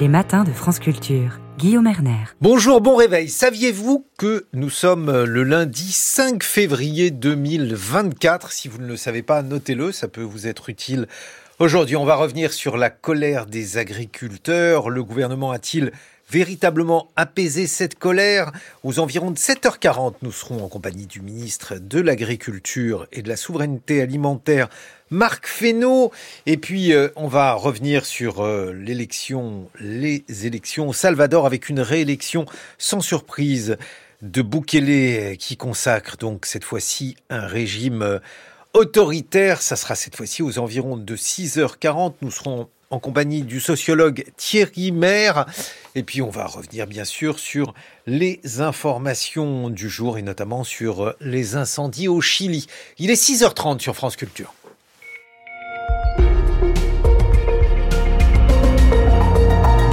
Les matins de France Culture. Guillaume Erner. Bonjour, bon réveil. Saviez-vous que nous sommes le lundi 5 février 2024 Si vous ne le savez pas, notez-le, ça peut vous être utile. Aujourd'hui, on va revenir sur la colère des agriculteurs. Le gouvernement a-t-il véritablement apaisé cette colère? Aux environs de 7h40, nous serons en compagnie du ministre de l'Agriculture et de la Souveraineté alimentaire, Marc Fesneau. Et puis, euh, on va revenir sur euh, l'élection, les élections au Salvador avec une réélection sans surprise de Bukele qui consacre donc cette fois-ci un régime euh, autoritaire. Ça sera cette fois-ci aux environs de 6h40. Nous serons en compagnie du sociologue Thierry Maire. Et puis on va revenir bien sûr sur les informations du jour et notamment sur les incendies au Chili. Il est 6h30 sur France Culture.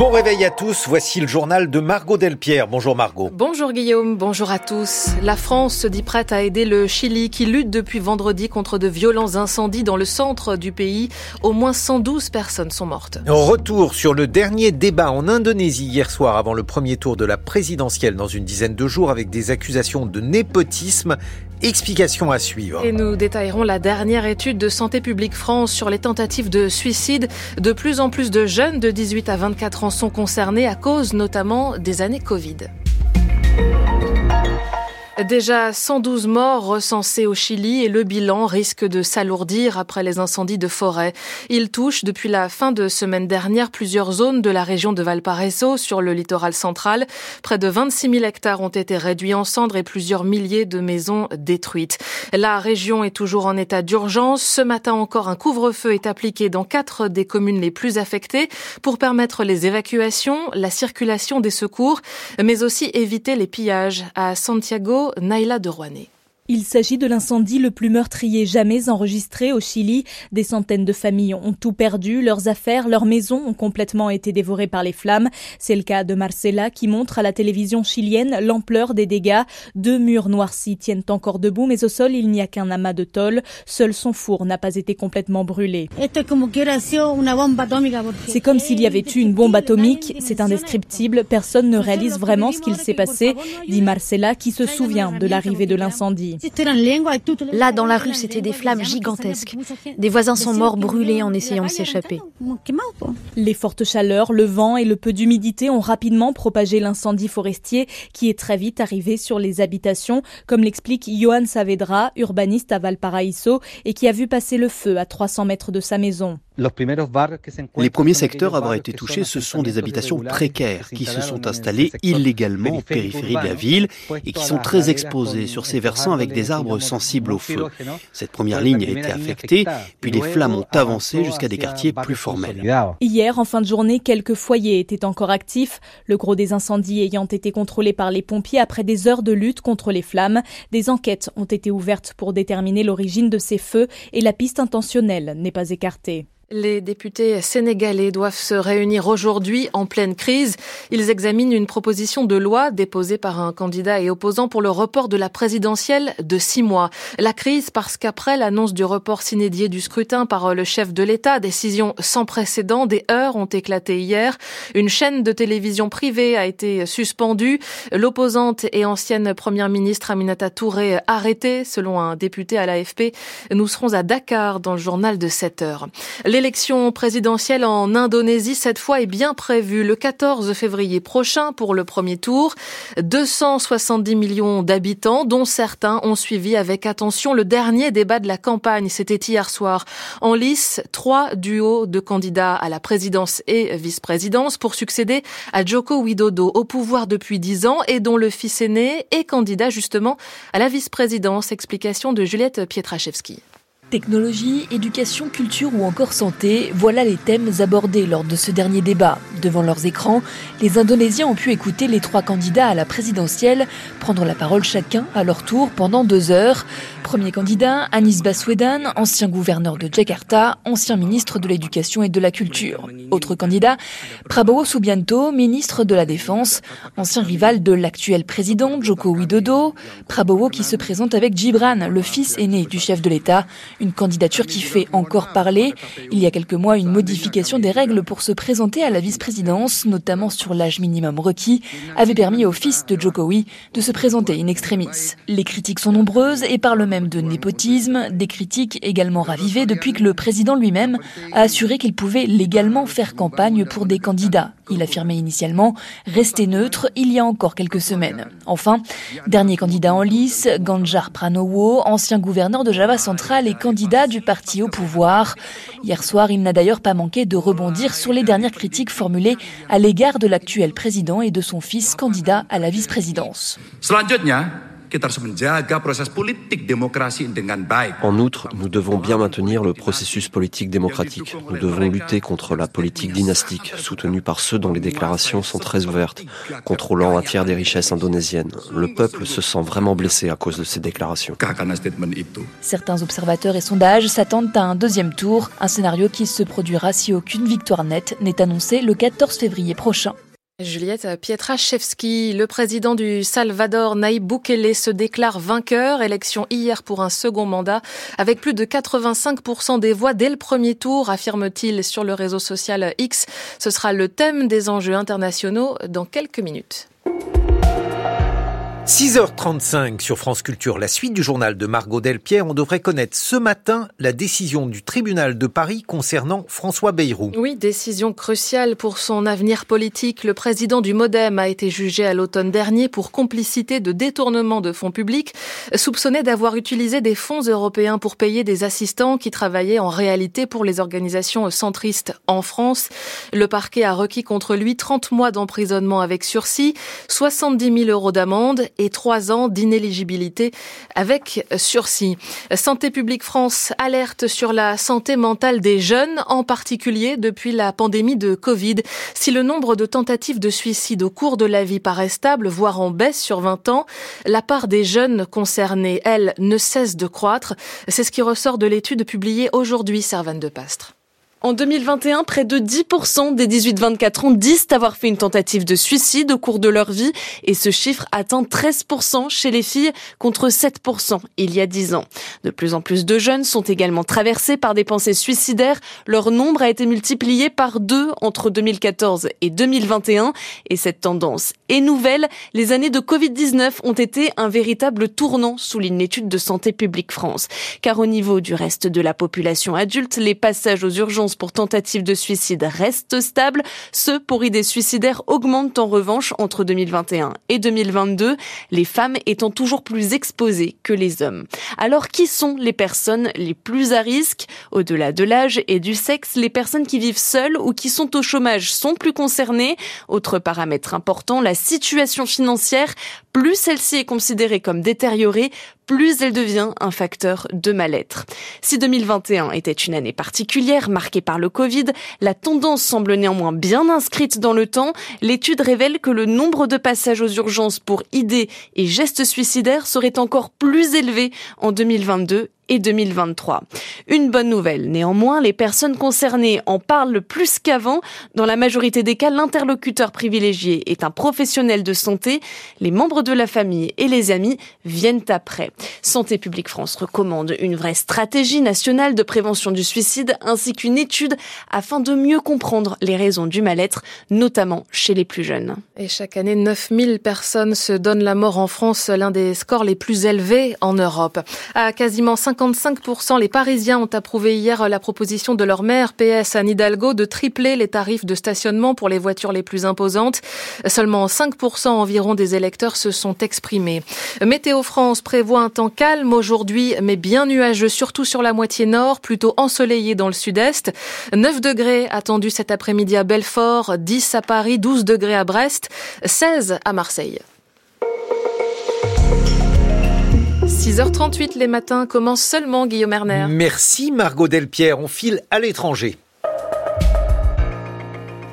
Bon réveil à tous, voici le journal de Margot Delpierre. Bonjour Margot. Bonjour Guillaume, bonjour à tous. La France se dit prête à aider le Chili qui lutte depuis vendredi contre de violents incendies dans le centre du pays. Au moins 112 personnes sont mortes. Retour sur le dernier débat en Indonésie hier soir avant le premier tour de la présidentielle dans une dizaine de jours avec des accusations de népotisme Explication à suivre. Et nous détaillerons la dernière étude de Santé publique France sur les tentatives de suicide. De plus en plus de jeunes de 18 à 24 ans sont concernés à cause notamment des années Covid. Déjà 112 morts recensés au Chili et le bilan risque de s'alourdir après les incendies de forêt. Il touche depuis la fin de semaine dernière plusieurs zones de la région de Valparaiso sur le littoral central. Près de 26 000 hectares ont été réduits en cendres et plusieurs milliers de maisons détruites. La région est toujours en état d'urgence. Ce matin encore, un couvre-feu est appliqué dans quatre des communes les plus affectées pour permettre les évacuations, la circulation des secours, mais aussi éviter les pillages. À Santiago, Naila de Rouanet. Il s'agit de l'incendie le plus meurtrier jamais enregistré au Chili. Des centaines de familles ont tout perdu, leurs affaires, leurs maisons ont complètement été dévorées par les flammes. C'est le cas de Marcela qui montre à la télévision chilienne l'ampleur des dégâts. Deux murs noircis tiennent encore debout, mais au sol il n'y a qu'un amas de tôle. Seul son four n'a pas été complètement brûlé. C'est comme s'il y avait eu une bombe atomique. C'est indescriptible. Personne ne réalise vraiment ce qu'il s'est passé, dit Marcela qui se souvient de l'arrivée de l'incendie. Là, dans la rue, c'était des flammes gigantesques. Des voisins sont morts brûlés en essayant de s'échapper. Les fortes chaleurs, le vent et le peu d'humidité ont rapidement propagé l'incendie forestier qui est très vite arrivé sur les habitations, comme l'explique Johan Saavedra, urbaniste à Valparaiso et qui a vu passer le feu à 300 mètres de sa maison. Les premiers secteurs à avoir été touchés, ce sont des habitations précaires qui se sont installées illégalement en périphérie de la ville et qui sont très exposées sur ces versants avec des arbres sensibles au feu. Cette première ligne a été affectée, puis les flammes ont avancé jusqu'à des quartiers plus formels. Hier, en fin de journée, quelques foyers étaient encore actifs, le gros des incendies ayant été contrôlé par les pompiers après des heures de lutte contre les flammes. Des enquêtes ont été ouvertes pour déterminer l'origine de ces feux et la piste intentionnelle n'est pas écartée. Les députés sénégalais doivent se réunir aujourd'hui en pleine crise. Ils examinent une proposition de loi déposée par un candidat et opposant pour le report de la présidentielle de six mois. La crise parce qu'après l'annonce du report s'inédié du scrutin par le chef de l'État, décision sans précédent, des heures ont éclaté hier. Une chaîne de télévision privée a été suspendue. L'opposante et ancienne première ministre Aminata Touré arrêtée, selon un député à l'AFP. Nous serons à Dakar dans le journal de 7 heures. L'élection présidentielle en Indonésie, cette fois, est bien prévue le 14 février prochain pour le premier tour. 270 millions d'habitants, dont certains ont suivi avec attention le dernier débat de la campagne. C'était hier soir. En lice, trois duos de candidats à la présidence et vice-présidence pour succéder à Joko Widodo au pouvoir depuis dix ans et dont le fils aîné est candidat justement à la vice-présidence. Explication de Juliette Pietraszewski. Technologie, éducation, culture ou encore santé, voilà les thèmes abordés lors de ce dernier débat. Devant leurs écrans, les Indonésiens ont pu écouter les trois candidats à la présidentielle prendre la parole chacun à leur tour pendant deux heures. Premier candidat, Anis Baswedan, ancien gouverneur de Jakarta, ancien ministre de l'Éducation et de la Culture. Autre candidat, Prabowo Subianto, ministre de la Défense, ancien rival de l'actuel président Joko Widodo. Prabowo qui se présente avec Gibran, le fils aîné du chef de l'État Une candidature qui fait encore parler. Il y a quelques mois, une modification des règles pour se présenter à la vice-présidence, notamment sur l'âge minimum requis, avait permis au fils de Jokowi de se présenter in extremis. Les critiques sont nombreuses et parlent même de népotisme, des critiques également ravivées depuis que le président lui-même a assuré qu'il pouvait légalement faire campagne pour des candidats. Il affirmait initialement rester neutre il y a encore quelques semaines. Enfin, dernier candidat en lice, Ganjar Pranowo, ancien gouverneur de Java central et candidat du parti au pouvoir. Hier soir, il n'a d'ailleurs pas manqué de rebondir sur les dernières critiques formulées à l'égard de l'actuel président et de son fils candidat à la vice-présidence. En outre, nous devons bien maintenir le processus politique démocratique. Nous devons lutter contre la politique dynastique, soutenue par ceux dont les déclarations sont très ouvertes, contrôlant un tiers des richesses indonésiennes. Le peuple se sent vraiment blessé à cause de ces déclarations. Certains observateurs et sondages s'attendent à un deuxième tour, un scénario qui se produira si aucune victoire nette n'est annoncée le 14 février prochain. Juliette Pietraszewski, le président du Salvador, Naïb Bukele, se déclare vainqueur. Élection hier pour un second mandat avec plus de 85% des voix dès le premier tour, affirme-t-il sur le réseau social X. Ce sera le thème des enjeux internationaux dans quelques minutes. 6h35 sur France Culture, la suite du journal de Margot Delpierre. On devrait connaître ce matin la décision du tribunal de Paris concernant François Bayrou. Oui, décision cruciale pour son avenir politique. Le président du Modem a été jugé à l'automne dernier pour complicité de détournement de fonds publics, soupçonné d'avoir utilisé des fonds européens pour payer des assistants qui travaillaient en réalité pour les organisations centristes en France. Le parquet a requis contre lui 30 mois d'emprisonnement avec sursis, 70 000 euros d'amende et trois ans d'inéligibilité avec sursis. Santé publique France alerte sur la santé mentale des jeunes, en particulier depuis la pandémie de Covid. Si le nombre de tentatives de suicide au cours de la vie paraît stable, voire en baisse sur 20 ans, la part des jeunes concernés, elle, ne cesse de croître. C'est ce qui ressort de l'étude publiée aujourd'hui, Servane de Pastre. En 2021, près de 10% des 18-24 ans disent avoir fait une tentative de suicide au cours de leur vie et ce chiffre atteint 13% chez les filles contre 7% il y a 10 ans. De plus en plus de jeunes sont également traversés par des pensées suicidaires. Leur nombre a été multiplié par deux entre 2014 et 2021 et cette tendance est nouvelle. Les années de Covid-19 ont été un véritable tournant, souligne l'étude de Santé publique France. Car au niveau du reste de la population adulte, les passages aux urgences pour tentative de suicide restent stables. Ceux pour idées suicidaires augmentent en revanche entre 2021 et 2022, les femmes étant toujours plus exposées que les hommes. Alors qui sont les personnes les plus à risque? Au-delà de l'âge et du sexe, les personnes qui vivent seules ou qui sont au chômage sont plus concernées. Autre paramètre important, la situation financière. Plus celle-ci est considérée comme détériorée, plus elle devient un facteur de mal-être. Si 2021 était une année particulière marquée par le Covid, la tendance semble néanmoins bien inscrite dans le temps. L'étude révèle que le nombre de passages aux urgences pour idées et gestes suicidaires serait encore plus élevé en 2022 et 2023. Une bonne nouvelle, néanmoins, les personnes concernées en parlent plus qu'avant. Dans la majorité des cas, l'interlocuteur privilégié est un professionnel de santé. Les membres de la famille et les amis viennent après. Santé publique France recommande une vraie stratégie nationale de prévention du suicide ainsi qu'une étude afin de mieux comprendre les raisons du mal-être, notamment chez les plus jeunes. Et chaque année, 9000 personnes se donnent la mort en France, l'un des scores les plus élevés en Europe. À quasiment 50 55% les Parisiens ont approuvé hier la proposition de leur maire PS Anne Hidalgo de tripler les tarifs de stationnement pour les voitures les plus imposantes. Seulement 5% environ des électeurs se sont exprimés. Météo France prévoit un temps calme aujourd'hui, mais bien nuageux, surtout sur la moitié nord, plutôt ensoleillé dans le sud-est. 9 degrés attendus cet après-midi à Belfort, 10 à Paris, 12 degrés à Brest, 16 à Marseille. 6h38 les matins commencent seulement Guillaume Erner? Merci Margot Delpierre, on file à l'étranger.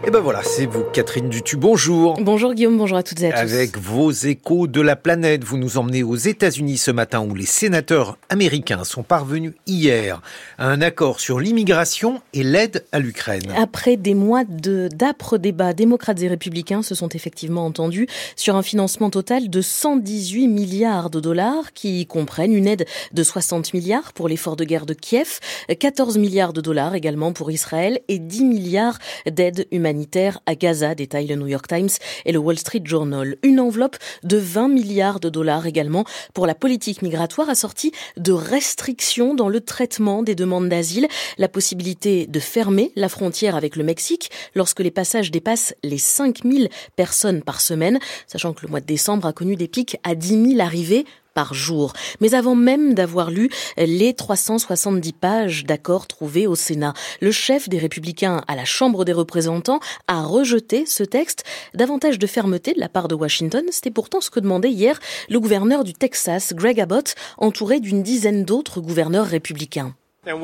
Et ben voilà, c'est vous, Catherine Dutu. Bonjour. Bonjour Guillaume, bonjour à toutes et à tous. Avec vos échos de la planète, vous nous emmenez aux États-Unis ce matin où les sénateurs américains sont parvenus hier à un accord sur l'immigration et l'aide à l'Ukraine. Après des mois de d'âpres débats, démocrates et républicains se sont effectivement entendus sur un financement total de 118 milliards de dollars qui comprennent une aide de 60 milliards pour l'effort de guerre de Kiev, 14 milliards de dollars également pour Israël et 10 milliards d'aides humanitaires à Gaza, détaille le New York Times et le Wall Street Journal. Une enveloppe de 20 milliards de dollars également pour la politique migratoire assortie de restrictions dans le traitement des demandes d'asile, la possibilité de fermer la frontière avec le Mexique lorsque les passages dépassent les 5000 personnes par semaine, sachant que le mois de décembre a connu des pics à 10 000 arrivées par jour. Mais avant même d'avoir lu les 370 pages d'accords trouvés au Sénat, le chef des Républicains à la Chambre des représentants a rejeté ce texte. Davantage de fermeté de la part de Washington, c'était pourtant ce que demandait hier le gouverneur du Texas, Greg Abbott, entouré d'une dizaine d'autres gouverneurs républicains. And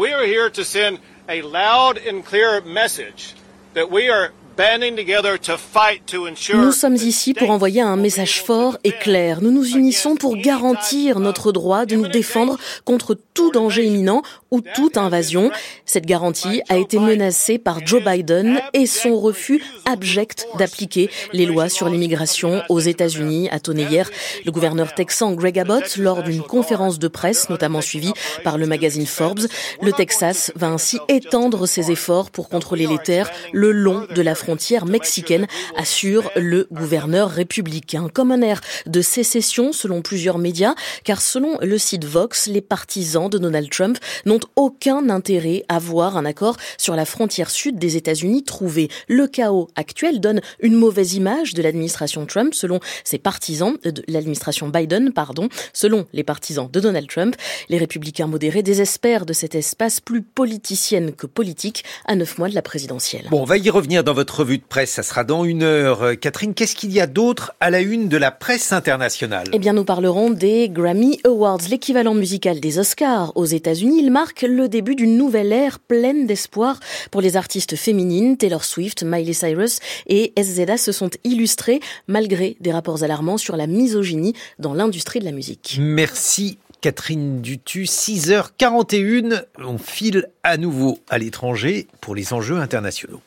nous sommes ici pour envoyer un message fort et clair. Nous nous unissons pour garantir notre droit de nous défendre contre tout danger imminent ou toute invasion. Cette garantie a été menacée par Joe Biden et son refus abject d'appliquer les lois sur l'immigration aux États-Unis, a tonné hier le gouverneur texan Greg Abbott lors d'une conférence de presse, notamment suivie par le magazine Forbes. Le Texas va ainsi étendre ses efforts pour contrôler les terres le long de la frontière mexicaine, assure le gouverneur républicain. Comme un air de sécession selon plusieurs médias, car selon le site Vox, les partisans de Donald Trump n'ont aucun intérêt à voir un accord sur la frontière sud des États-Unis trouvé. Le chaos actuel donne une mauvaise image de l'administration Trump selon ses partisans, euh, de l'administration Biden, pardon, selon les partisans de Donald Trump. Les républicains modérés désespèrent de cet espace plus politicienne que politique à neuf mois de la présidentielle. Bon, on va y revenir dans votre revue de presse, ça sera dans une heure. Euh, Catherine, qu'est-ce qu'il y a d'autre à la une de la presse internationale? Eh bien, nous parlerons des Grammy Awards, l'équivalent musical des Oscars aux États-Unis. Il marque le début d'une nouvelle ère pleine d'espoir pour les artistes féminines. Taylor Swift, Miley Cyrus et SZA se sont illustrés malgré des rapports alarmants sur la misogynie dans l'industrie de la musique. Merci Catherine Dutu, 6h41, on file à nouveau à l'étranger pour les enjeux internationaux.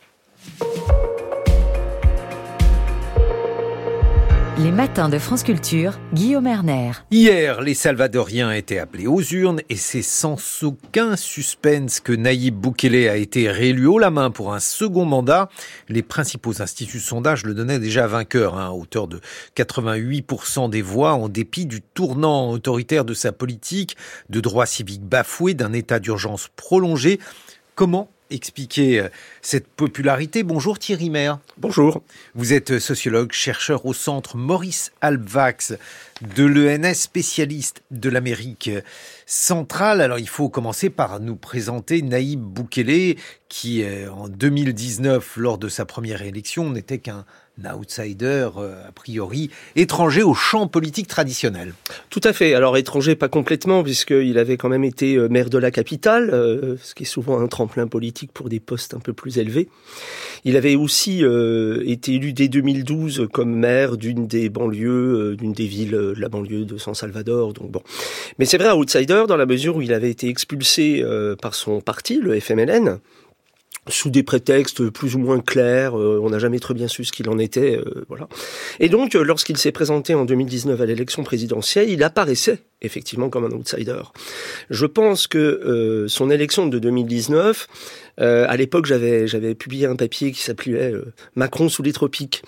Les matins de France Culture, Guillaume Erner. Hier, les Salvadoriens étaient appelés aux urnes et c'est sans aucun suspense que Naïb Boukele a été réélu haut la main pour un second mandat. Les principaux instituts de sondage le donnaient déjà vainqueur, hein, à hauteur de 88% des voix, en dépit du tournant autoritaire de sa politique, de droits civiques bafoués, d'un état d'urgence prolongé. Comment expliquer euh, cette popularité. Bonjour Thierry Maire. Bonjour. Vous êtes sociologue, chercheur au centre Maurice Alvax de l'ENS, spécialiste de l'Amérique centrale. Alors il faut commencer par nous présenter Naïb Boukele, qui euh, en 2019, lors de sa première élection, n'était qu'un outsider, euh, a priori, étranger au champ politique traditionnel. Tout à fait. Alors étranger, pas complètement, puisqu'il avait quand même été euh, maire de la capitale, euh, ce qui est souvent un tremplin politique pour des postes un peu plus élevés. Il avait aussi été élu dès 2012 comme maire d'une des banlieues, d'une des villes de la banlieue de San Salvador. Donc bon, mais c'est vrai, outsider dans la mesure où il avait été expulsé par son parti, le FMLN sous des prétextes plus ou moins clairs, euh, on n'a jamais très bien su ce qu'il en était, euh, voilà. Et donc, euh, lorsqu'il s'est présenté en 2019 à l'élection présidentielle, il apparaissait effectivement comme un outsider. Je pense que son élection de 2019, à l'époque, j'avais j'avais publié un papier qui s'appelait Macron sous les tropiques.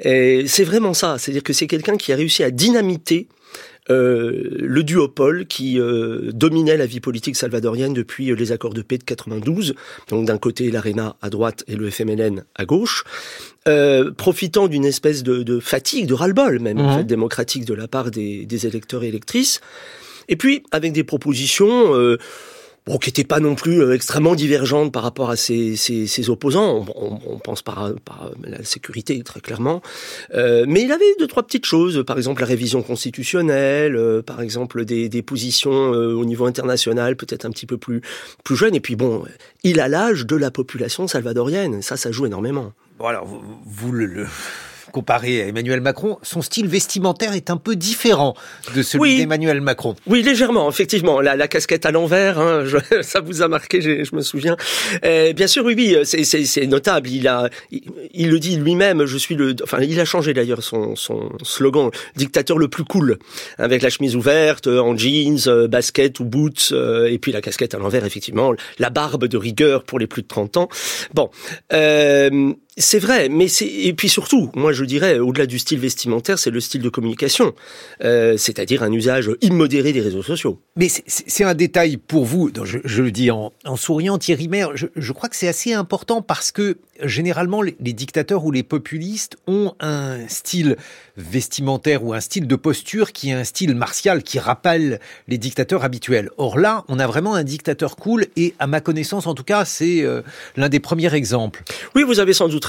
Et c'est vraiment ça, c'est-à-dire que c'est quelqu'un qui a réussi à dynamiter euh, le duopole qui euh, dominait la vie politique salvadorienne depuis les accords de paix de 92, donc d'un côté l'ARENA à droite et le FMLN à gauche, euh, profitant d'une espèce de, fatigue, de ras-le-bol même en fait, démocratique de la part des, des, électeurs et électrices, et puis avec des propositions bon, qui n'était pas non plus euh, extrêmement divergente par rapport à ses, ses, opposants. On, pense par, la sécurité très clairement, euh, mais il avait deux trois petites choses, par exemple la révision constitutionnelle, euh, par exemple des, des positions au niveau international peut-être un petit peu plus plus jeunes. Et puis bon, il a l'âge de la population salvadorienne, ça, ça joue énormément. bon alors vous, le comparé à Emmanuel Macron, son style vestimentaire est un peu différent de celui d'Emmanuel Macron. Oui, légèrement, effectivement. La, la casquette à l'envers, hein, ça vous a marqué, je, me souviens. Euh, bien sûr, oui, oui, c'est notable. Il a, il, il le dit lui-même. Je suis le, enfin, il a changé d'ailleurs son, son slogan, dictateur le plus cool, avec la chemise ouverte, en jeans, euh, basket ou boots, euh, et puis la casquette à l'envers, effectivement, la barbe de rigueur pour les plus de 30 ans. Bon. Euh, c'est vrai, mais c'est et puis surtout, moi je dirais, au-delà du style vestimentaire, c'est le style de communication, euh, c'est-à-dire un usage immodéré des réseaux sociaux. Mais c'est un détail pour vous, je, je le dis en, en, souriant, Thierry Maire, je, je crois que c'est assez important parce que généralement les, les, dictateurs ou les populistes ont un style vestimentaire ou un style de posture qui est un style martial qui rappelle les dictateurs habituels. Or là, on a vraiment un dictateur cool et à ma connaissance en tout cas, c'est euh, l'un des premiers exemples. Oui, vous avez sans doute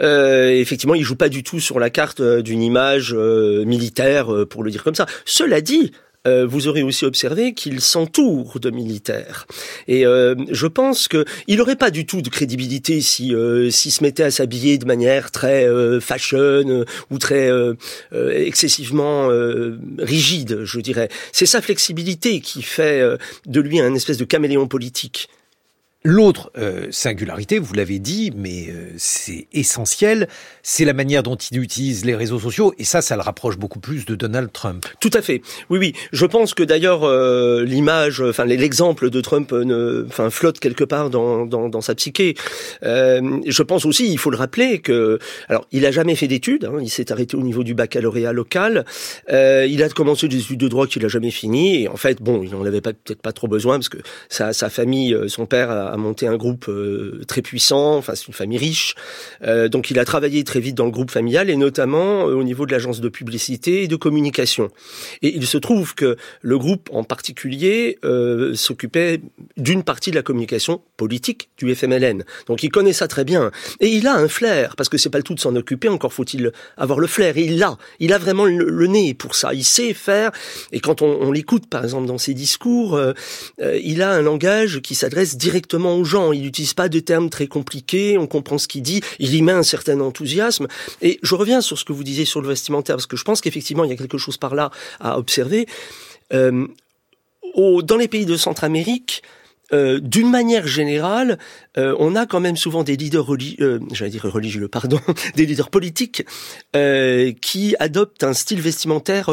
Euh, effectivement, il joue pas du tout sur la carte euh, d'une image euh, militaire, euh, pour le dire comme ça. Cela dit, euh, vous aurez aussi observé qu'il s'entoure de militaires. Et euh, je pense que il n'aurait pas du tout de crédibilité si euh, s'il se mettait à s'habiller de manière très euh, fashion ou très excessivement rigide, je dirais. C'est sa flexibilité qui fait de lui un espèce de caméléon politique. L'autre euh, singularité, vous l'avez dit, mais euh, c'est essentiel, c'est la manière dont il utilise les réseaux sociaux, et ça, ça le rapproche beaucoup plus de Donald Trump. Tout à fait. Oui, oui. Je pense que d'ailleurs euh, l'image, enfin l'exemple de Trump, ne, enfin flotte quelque part dans, dans, dans sa psyché. Euh, je pense aussi, il faut le rappeler que, alors, il a jamais fait d'études. Hein, il s'est arrêté au niveau du baccalauréat local. Euh, il a commencé des études de droit qu'il a jamais fini, et en fait, bon, il n'en avait peut-être pas trop besoin parce que sa, sa famille, son père a a monté un groupe euh, très puissant, enfin c'est une famille riche, euh, donc il a travaillé très vite dans le groupe familial et notamment euh, au niveau de l'agence de publicité et de communication. Et il se trouve que le groupe en particulier s'occupait d'une partie de la communication politique du FMLN. Donc il connaît ça très bien et il a un flair parce que c'est pas le tout de s'en occuper, encore faut-il avoir le flair. Et il l'a, il a vraiment le, nez pour ça. Il sait faire. Et quand on, l'écoute par exemple dans ses discours, il a un langage qui s'adresse directement aux gens. Il n'utilise pas de termes très compliqués, on comprend ce qu'il dit, il y met un certain enthousiasme. Et je reviens sur ce que vous disiez sur le vestimentaire, parce que je pense qu'effectivement, il y a quelque chose par là à observer. Euh, dans les pays de Centre-Amérique, euh, d'une manière générale, euh, on a quand même souvent des leaders religieux, j'allais dire religieux, pardon, des leaders politiques qui adoptent un style vestimentaire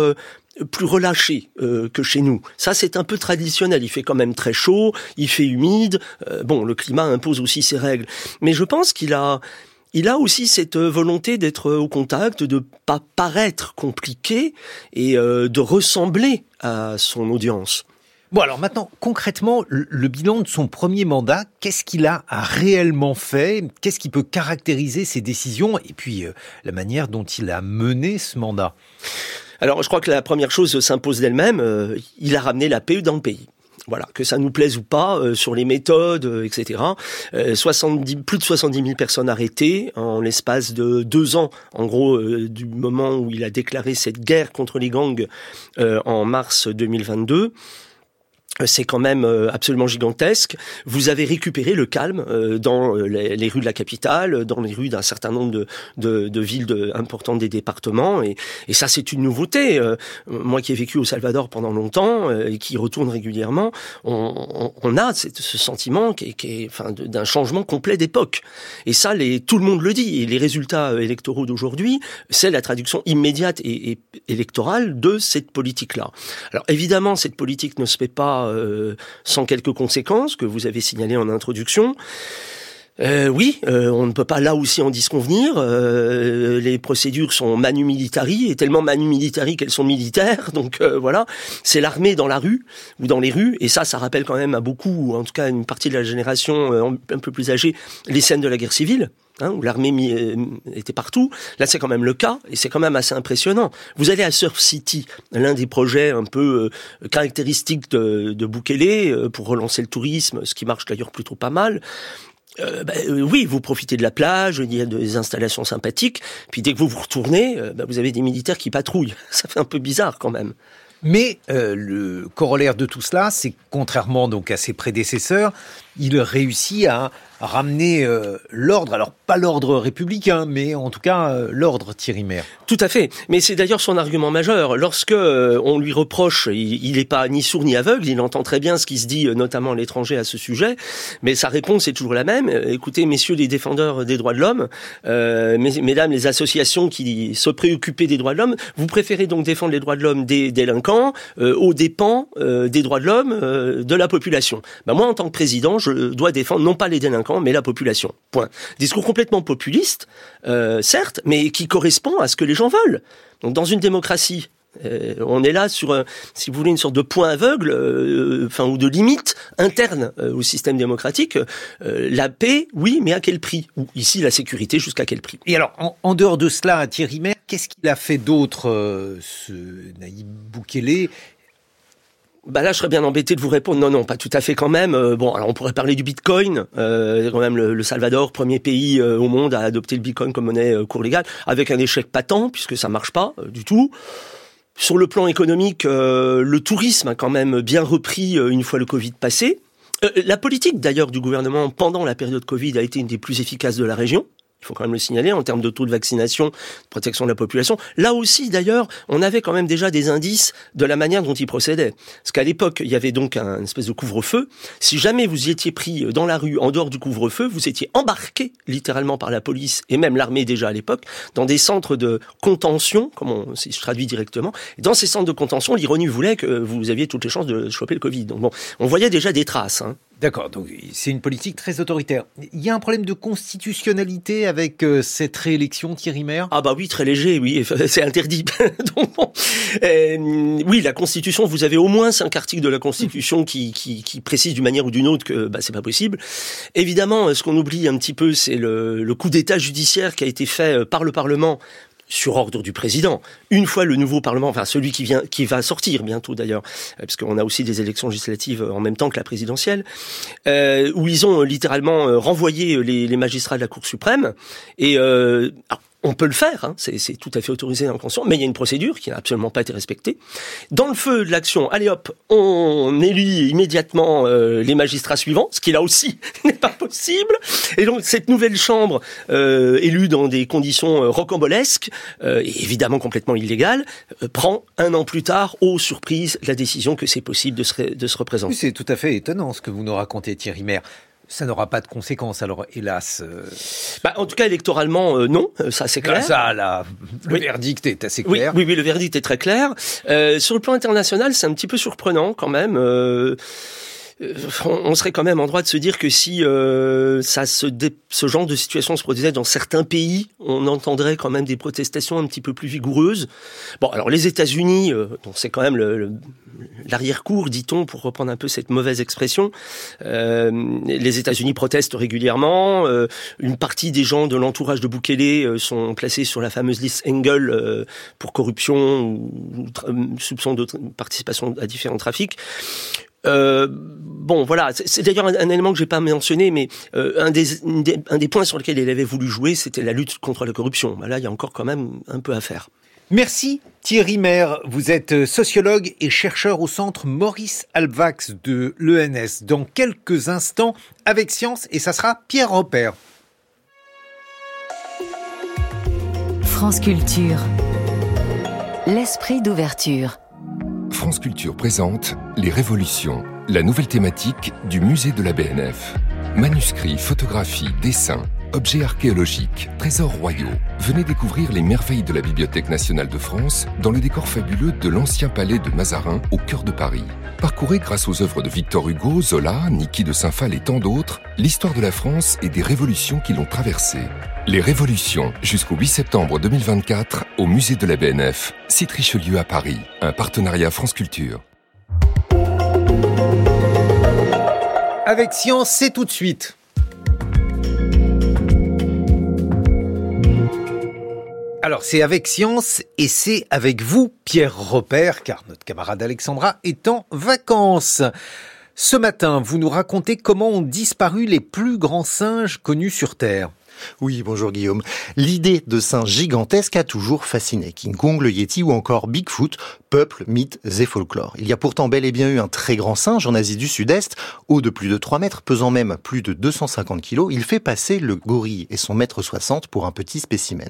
plus relâché euh, que chez nous. Ça, c'est un peu traditionnel. Il fait quand même très chaud, il fait humide. Euh, bon, le climat impose aussi ses règles. Mais je pense qu'il a, il a aussi cette volonté d'être au contact, de pas paraître compliqué et euh, de ressembler à son audience. Bon, alors maintenant, concrètement, le bilan de son premier mandat, qu'est-ce qu'il a réellement fait? Qu'est-ce qui peut caractériser ses décisions Et puis, euh, la manière dont il a mené ce mandat? Alors, je crois que la première chose s'impose d'elle-même. Euh, il a ramené la paix dans le pays. Voilà, que ça nous plaise ou pas, euh, sur les méthodes, euh, etc. 70, plus de 70 000 personnes arrêtées en l'espace de deux ans, en gros, du moment où il a déclaré cette guerre contre les gangs en mars 2022 c'est quand même absolument gigantesque. Vous avez récupéré le calme dans les, rues de la capitale, dans les rues d'un certain nombre de, de, de villes de, importantes des départements, et, et ça c'est une nouveauté. moi qui ai vécu au Salvador pendant longtemps et qui retourne régulièrement, on, on a ce sentiment qui est, qui est enfin, d'un changement complet d'époque. Et ça, les, tout le monde le dit. Et les résultats électoraux d'aujourd'hui, c'est la traduction immédiate et électorale de cette politique-là. Alors évidemment, cette politique ne se fait pas euh, sans quelques conséquences que vous avez signalées en introduction. Euh, oui, euh, on ne peut pas là aussi en disconvenir. Les procédures sont manu militari et tellement manu militari qu'elles sont militaires. Donc voilà, c'est l'armée dans la rue ou dans les rues. Et ça, ça rappelle quand même à beaucoup, ou en tout cas une partie de la génération un peu plus âgée, les scènes de la guerre civile. Hein, où l'armée euh, était partout. Là, c'est quand même le cas, et c'est quand même assez impressionnant. Vous allez à Surf City, l'un des projets un peu euh, caractéristiques de, de Bukele euh, pour relancer le tourisme, ce qui marche d'ailleurs plutôt pas mal. Bah, oui, vous profitez de la plage, il y a des installations sympathiques, puis dès que vous vous retournez, bah, vous avez des militaires qui patrouillent. Ça fait un peu bizarre quand même. Mais le corollaire de tout cela, c'est contrairement donc à ses prédécesseurs, il réussit à ramener euh, l'ordre, alors pas l'ordre républicain, mais en tout cas euh, l'ordre Thierry Maire. Tout à fait, mais c'est d'ailleurs son argument majeur. Lorsque euh, on lui reproche, il n'est pas ni sourd ni aveugle, il entend très bien ce qui se dit notamment à l'étranger à ce sujet, mais sa réponse est toujours la même. Écoutez, messieurs les défendeurs des droits de l'homme, mesdames les associations qui se préoccupaient des droits de l'homme, vous préférez donc défendre les droits de l'homme des délinquants aux dépens des droits de l'homme de la population. Ben moi, en tant que président, je dois défendre non pas les délinquants, mais la population. Point. Discours complètement populiste, euh, certes, mais qui correspond à ce que les gens veulent. Donc dans une démocratie, euh, on est là sur, si vous voulez, une sorte de point aveugle, euh, ou de limite interne au système démocratique. la paix, oui, mais à quel prix? Ou ici, la sécurité, jusqu'à quel prix? Et alors, en, dehors de cela, Thierry Maire, qu'est-ce qu'il a fait d'autre, ce Naïb Boukele? Bah là, je serais bien embêté de vous répondre. Non, non, pas tout à fait quand même. Euh, bon, alors on pourrait parler du Bitcoin. Euh, quand même, le, Salvador, premier pays euh, au monde à adopter le Bitcoin comme monnaie euh, cours légale, avec un échec patent puisque ça marche pas du tout. Sur le plan économique, le tourisme a quand même bien repris une fois le Covid passé. la politique d'ailleurs du gouvernement pendant la période Covid a été une des plus efficaces de la région il faut quand même le signaler, en termes de taux de vaccination, de protection de la population. Là aussi, d'ailleurs, on avait quand même déjà des indices de la manière dont il procédait. Parce qu'à l'époque, il y avait donc un espèce de couvre-feu. Si jamais vous y étiez pris dans la rue, en dehors du couvre-feu, vous étiez embarqué littéralement par la police et même l'armée déjà à l'époque, dans des centres de contention, comme on, si je traduis directement. Dans ces centres de contention, l'ironie voulait que vous aviez toutes les chances de choper le Covid. Donc bon, on voyait déjà des traces. Hein. D'accord, donc c'est une politique très autoritaire. Il y a un problème de constitutionnalité avec euh, cette réélection, Thierry Maire? Ah bah oui, très léger, oui, c'est interdit. donc, euh, oui, la Constitution, vous avez au moins cinq articles de la Constitution qui, qui, précisent d'une manière ou d'une autre que bah, c'est pas possible. Évidemment, ce qu'on oublie un petit peu, c'est le, coup d'État judiciaire qui a été fait euh, par le Parlement sur ordre du président. Une fois le nouveau Parlement, enfin celui qui vient, qui va sortir bientôt d'ailleurs, euh, parce qu'on a aussi des élections législatives en même temps que la présidentielle, euh, où ils ont littéralement euh, renvoyé les, magistrats de la Cour suprême. Et euh, on peut le faire, hein, c'est tout à fait autorisé dans le mais il y a une procédure qui n'a absolument pas été respectée. Dans le feu de l'action, allez hop, on élit immédiatement euh, les magistrats suivants, ce qui là aussi n'est pas possible. Et donc cette nouvelle chambre, euh, élue dans des conditions euh, rocambolesques, et évidemment complètement illégales, prend un an plus tard, aux surprises, la décision que c'est possible de se, de se représenter. c'est tout à fait étonnant ce que vous nous racontez, Thierry Maire ça n'aura pas de conséquences, alors hélas. Euh. Bah, en tout cas, électoralement, euh, non, euh, ça c'est clair. Ça, là, le verdict est assez clair. Oui, oui, le verdict est très clair. sur le plan international, c'est un petit peu surprenant quand même. On serait quand même en droit de se dire que si ça se ce genre de situation se produisait dans certains pays, on entendrait quand même des protestations un petit peu plus vigoureuses. Bon, alors les États-Unis, donc c'est quand même l'arrière-cour, dit-on, pour reprendre un peu cette mauvaise expression. Euh, les États-Unis protestent régulièrement. Euh, une partie des gens de l'entourage de Bukele euh, sont placés sur la fameuse liste Engel pour corruption ou, soupçon de participation à différents trafics. Bon, voilà, c'est d'ailleurs un, élément que j'ai pas mentionné, mais un, des, un, des, points sur lesquels il avait voulu jouer, c'était la lutte contre la corruption. Bah là, il y a encore quand même un peu à faire. Merci Thierry Maire, vous êtes sociologue et chercheur au centre Maurice Alvax de l'ENS. Dans quelques instants, avec Science, et ça sera Pierre Repère. France Culture. L'esprit d'ouverture. France Culture présente Les Révolutions, la nouvelle thématique du musée de la BNF. Manuscrits, photographies, dessins Objets archéologiques, trésors royaux, venez découvrir les merveilles de la Bibliothèque nationale de France dans le décor fabuleux de l'ancien palais de Mazarin au cœur de Paris. Parcourez grâce aux œuvres de Victor Hugo, Zola, Niki de Saint-Phal et tant d'autres l'histoire de la France et des révolutions qui l'ont traversée. Les révolutions jusqu'au 8 septembre 2024 au musée de la BNF, site Richelieu à Paris, un partenariat France Culture. Avec Science, c'est tout de suite. Alors c'est avec science et c'est avec vous, Pierre Repère, car notre camarade Alexandra est en vacances. Ce matin, vous nous racontez comment ont disparu les plus grands singes connus sur Terre. Oui, bonjour Guillaume. L'idée de singes gigantesques a toujours fasciné. King Kong, le Yeti ou encore Bigfoot Peuple, mythes et folklore. Il y a pourtant bel et bien eu un très grand singe en Asie du Sud-Est, haut de plus de 3 mètres, pesant même plus de 250 kilos. Il fait passer le gorille et son mètre 60 pour un petit spécimen.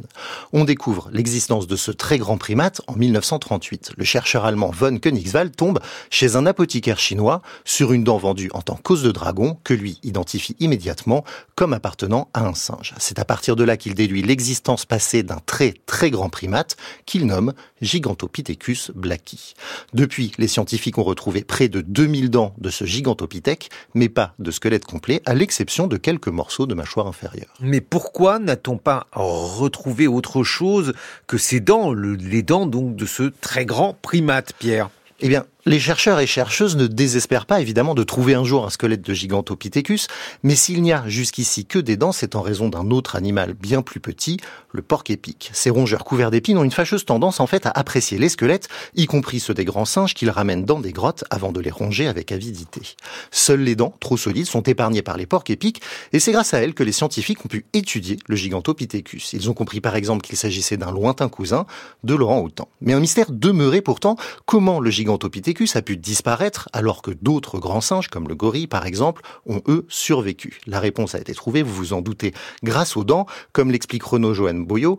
On découvre l'existence de ce très grand primate en 1938. Le chercheur allemand von Königswald tombe chez un apothicaire chinois sur une dent vendue en tant qu'os de dragon que lui identifie immédiatement comme appartenant à un singe. C'est à partir de là qu'il déduit l'existence passée d'un très très grand primate qu'il nomme Gigantopithecus Depuis, les scientifiques ont retrouvé près de 2000 dents de ce gigantopithèque, mais pas de squelette complet, à l'exception de quelques morceaux de mâchoire inférieure. Mais pourquoi n'a-t-on pas retrouvé autre chose que ces dents, les dents donc de ce très grand primate, Pierre? Eh bien, les chercheurs et chercheuses ne désespèrent pas évidemment de trouver un jour un squelette de Gigantopithecus, mais s'il n'y a jusqu'ici que des dents, c'est en raison d'un autre animal bien plus petit, le porc épic. Ces rongeurs couverts d'épines ont une fâcheuse tendance en fait à apprécier les squelettes, y compris ceux des grands singes qu'ils ramènent dans des grottes avant de les ronger avec avidité. Seules les dents, trop solides, sont épargnées par les porcs épics, et c'est grâce à elles que les scientifiques ont pu étudier le Gigantopithecus. Ils ont compris par exemple qu'il s'agissait d'un lointain cousin de Laurent Hautan. Mais un mystère demeurait pourtant, comment le Gigantopithecus a pu disparaître alors que d'autres grands singes, comme le gorille par exemple, ont eux survécu La réponse a été trouvée, vous vous en doutez, grâce aux dents, comme l'explique Renaud Johan Boyot,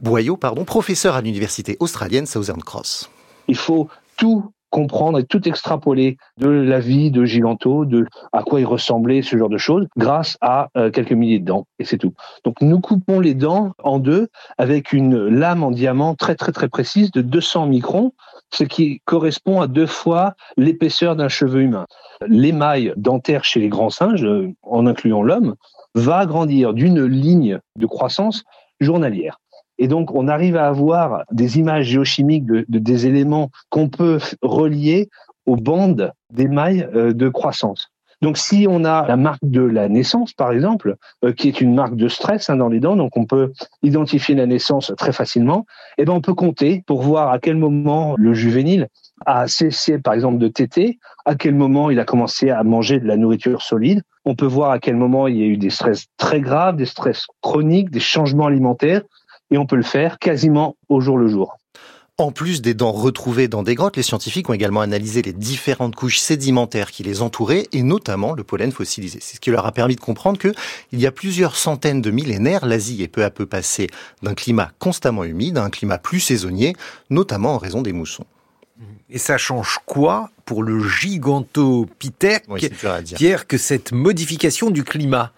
Boyot pardon, professeur à l'université australienne Southern Cross. Il faut tout comprendre et tout extrapoler de la vie de Giganto, de à quoi il ressemblait, ce genre de choses, grâce à euh, quelques milliers de dents, et c'est tout. Donc nous coupons les dents en deux avec une lame en diamant très très très précise de 200 microns, ce qui correspond à deux fois l'épaisseur d'un cheveu humain. L'émail dentaire chez les grands singes, euh, en incluant l'homme, va grandir d'une ligne de croissance journalière. Et donc, on arrive à avoir des images géochimiques de, des éléments qu'on peut relier aux bandes d'émail euh, de croissance. Donc, si on a la marque de la naissance, par exemple, euh, qui est une marque de stress hein, dans les dents, donc on peut identifier la naissance très facilement, et eh ben on peut compter pour voir à quel moment le juvénile a cessé, par exemple, de téter, à quel moment il a commencé à manger de la nourriture solide. On peut voir à quel moment il y a eu des stress très graves, des stress chroniques, des changements alimentaires, et on peut le faire quasiment au jour le jour. En plus des dents retrouvées dans des grottes, les scientifiques ont également analysé les différentes couches sédimentaires qui les entouraient et notamment le pollen fossilisé. C'est ce qui leur a permis de comprendre que, il y a plusieurs centaines de millénaires, l'Asie est peu à peu passée d'un climat constamment humide à un climat plus saisonnier, notamment en raison des moussons. Et ça change quoi pour le gigantopithèque, Pierre, que cette modification du climat?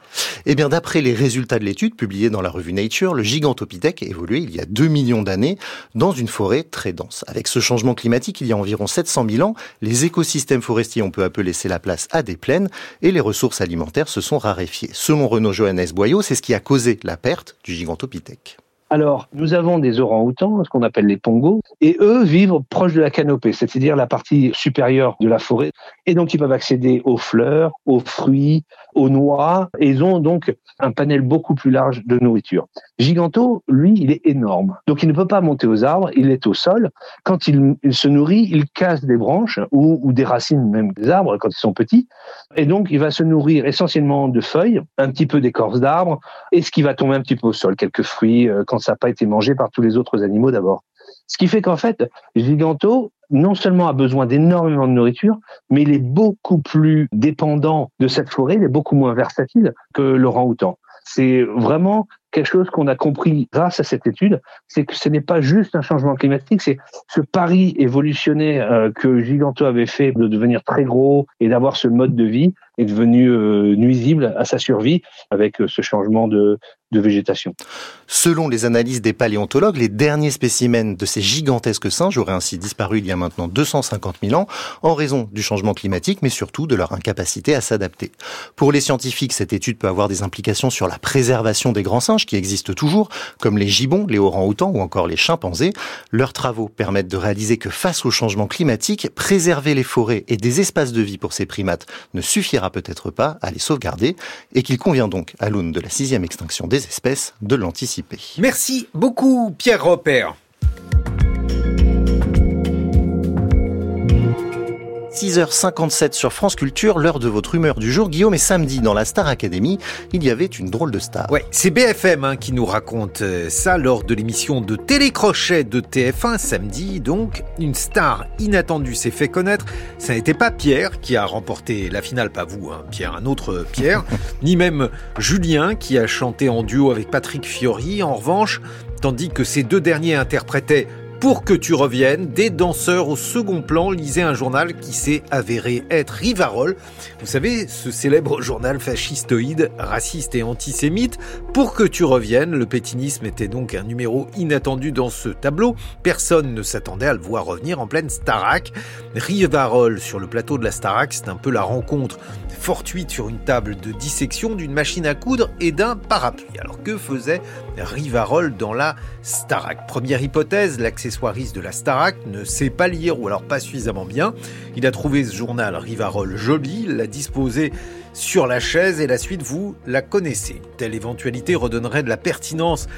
Eh bien, d'après les résultats de l'étude publiée dans la revue Nature, le gigantopithèque évoluait il y a 2 millions d'années dans une forêt très dense. Avec ce changement climatique, il y a environ 700 000 ans, les écosystèmes forestiers ont peu à peu laissé la place à des plaines et les ressources alimentaires se sont raréfiées. Selon Renaud Johannes Boyot, c'est ce qui a causé la perte du gigantopithèque. Alors, nous avons des orangs-outans, ce qu'on appelle les pongos, et eux vivent proche de la canopée, c'est-à-dire la partie supérieure de la forêt. Et donc, ils peuvent accéder aux fleurs, aux fruits, aux noix, et ils ont donc un panel beaucoup plus large de nourriture. Giganto, lui, il est énorme. Donc, il ne peut pas monter aux arbres, il est au sol. Quand il, se nourrit, il casse des branches ou, des racines même des arbres quand ils sont petits. Et donc, il va se nourrir essentiellement de feuilles, un petit peu d'écorce d'arbres, et ce qui va tomber un petit peu au sol, quelques fruits euh, quand ça n'a pas été mangé par tous les autres animaux d'abord. Ce qui fait qu'en fait, Giganto, non seulement a besoin d'énormément de nourriture, mais il est beaucoup plus dépendant de cette forêt, il est beaucoup moins versatile que l'orang-outan. C'est vraiment quelque chose qu'on a compris grâce à cette étude, c'est que ce n'est pas juste un changement climatique, c'est ce pari évolutionnaire euh, que Giganto avait fait de devenir très gros et d'avoir ce mode de vie est devenu euh, nuisible à sa survie avec euh, ce changement de, Selon les analyses des paléontologues, les derniers spécimens de ces gigantesques singes auraient ainsi disparu il y a maintenant 250 000 ans en raison du changement climatique, mais surtout de leur incapacité à s'adapter. Pour les scientifiques, cette étude peut avoir des implications sur la préservation des grands singes qui existent toujours, comme les gibbons, les orangs-outans ou encore les chimpanzés. Leurs travaux permettent de réaliser que face au changement climatique, préserver les forêts et des espaces de vie pour ces primates ne suffira peut-être pas à les sauvegarder et qu'il convient donc à l'aune de la sixième extinction des espèces de l'anticiper. Merci beaucoup Pierre Robert. 6h57 sur France Culture, l'heure de votre humeur du jour. Guillaume, et samedi, dans la Star Academy, il y avait une drôle de star. Ouais, c'est BFM hein, qui nous raconte euh, ça lors de l'émission de Télécrochet de TF1 samedi. Donc, une star inattendue s'est fait connaître. Ça n'était pas Pierre qui a remporté la finale, pas vous, hein, Pierre, un autre Pierre, ni même Julien qui a chanté en duo avec Patrick Fiori. En revanche, tandis que ces deux derniers interprétaient pour que tu reviennes, des danseurs au second plan lisaient un journal qui s'est avéré être Rivarol. Vous savez, ce célèbre journal fascistoïde, raciste et antisémite. Pour que tu reviennes, le pétinisme était donc un numéro inattendu dans ce tableau. Personne ne s'attendait à le voir revenir en pleine Starac. Rivarol sur le plateau de la Starac, c'est un peu la rencontre fortuite sur une table de dissection d'une machine à coudre et d'un parapluie. Alors que faisait Rivarol dans la Starac Première hypothèse, l'accès de la Starac ne sait pas lire ou alors pas suffisamment bien. Il a trouvé ce journal Rivarol joli, l'a disposé sur la chaise et la suite vous la connaissez. Telle éventualité redonnerait de la pertinence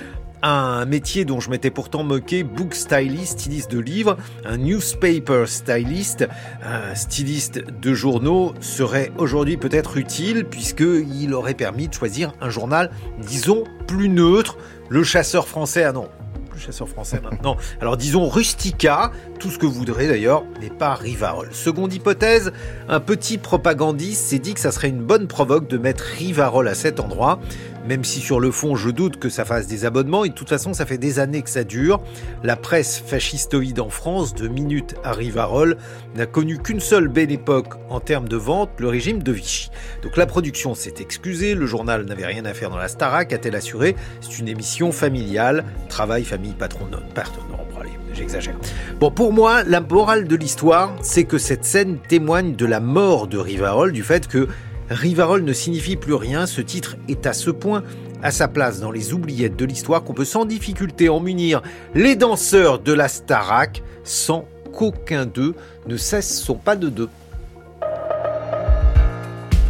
un métier dont je m'étais pourtant moqué, book stylist, styliste de livres, un newspaper stylist, un styliste de journaux serait aujourd'hui peut-être utile puisqu'il aurait permis de choisir un journal, disons, plus neutre. Le chasseur français, ah non, chasseur français maintenant. Alors disons rustica, tout ce que vous voudrez d'ailleurs, mais pas Rivarol. Seconde hypothèse, un petit propagandiste s'est dit que ça serait une bonne provoque de mettre Rivarol à cet endroit même si sur le fond je doute que ça fasse des abonnements, et de toute façon ça fait des années que ça dure. La presse fascistoïde en France, de Minute à Rivarol, n'a connu qu'une seule belle époque en termes de vente, le régime de Vichy. Donc la production s'est excusée, le journal n'avait rien à faire dans la Starac, a-t-elle assuré C'est une émission familiale, travail, famille, patron, pardon, non, allez, j'exagère. Bon, pour moi, la morale de l'histoire, c'est que cette scène témoigne de la mort de Rivarol, du fait que Rivarol ne signifie plus rien, ce titre est à ce point à sa place dans les oubliettes de l'histoire qu'on peut sans difficulté en munir les danseurs de la Starac sans qu'aucun d'eux ne cesse son pas de deux.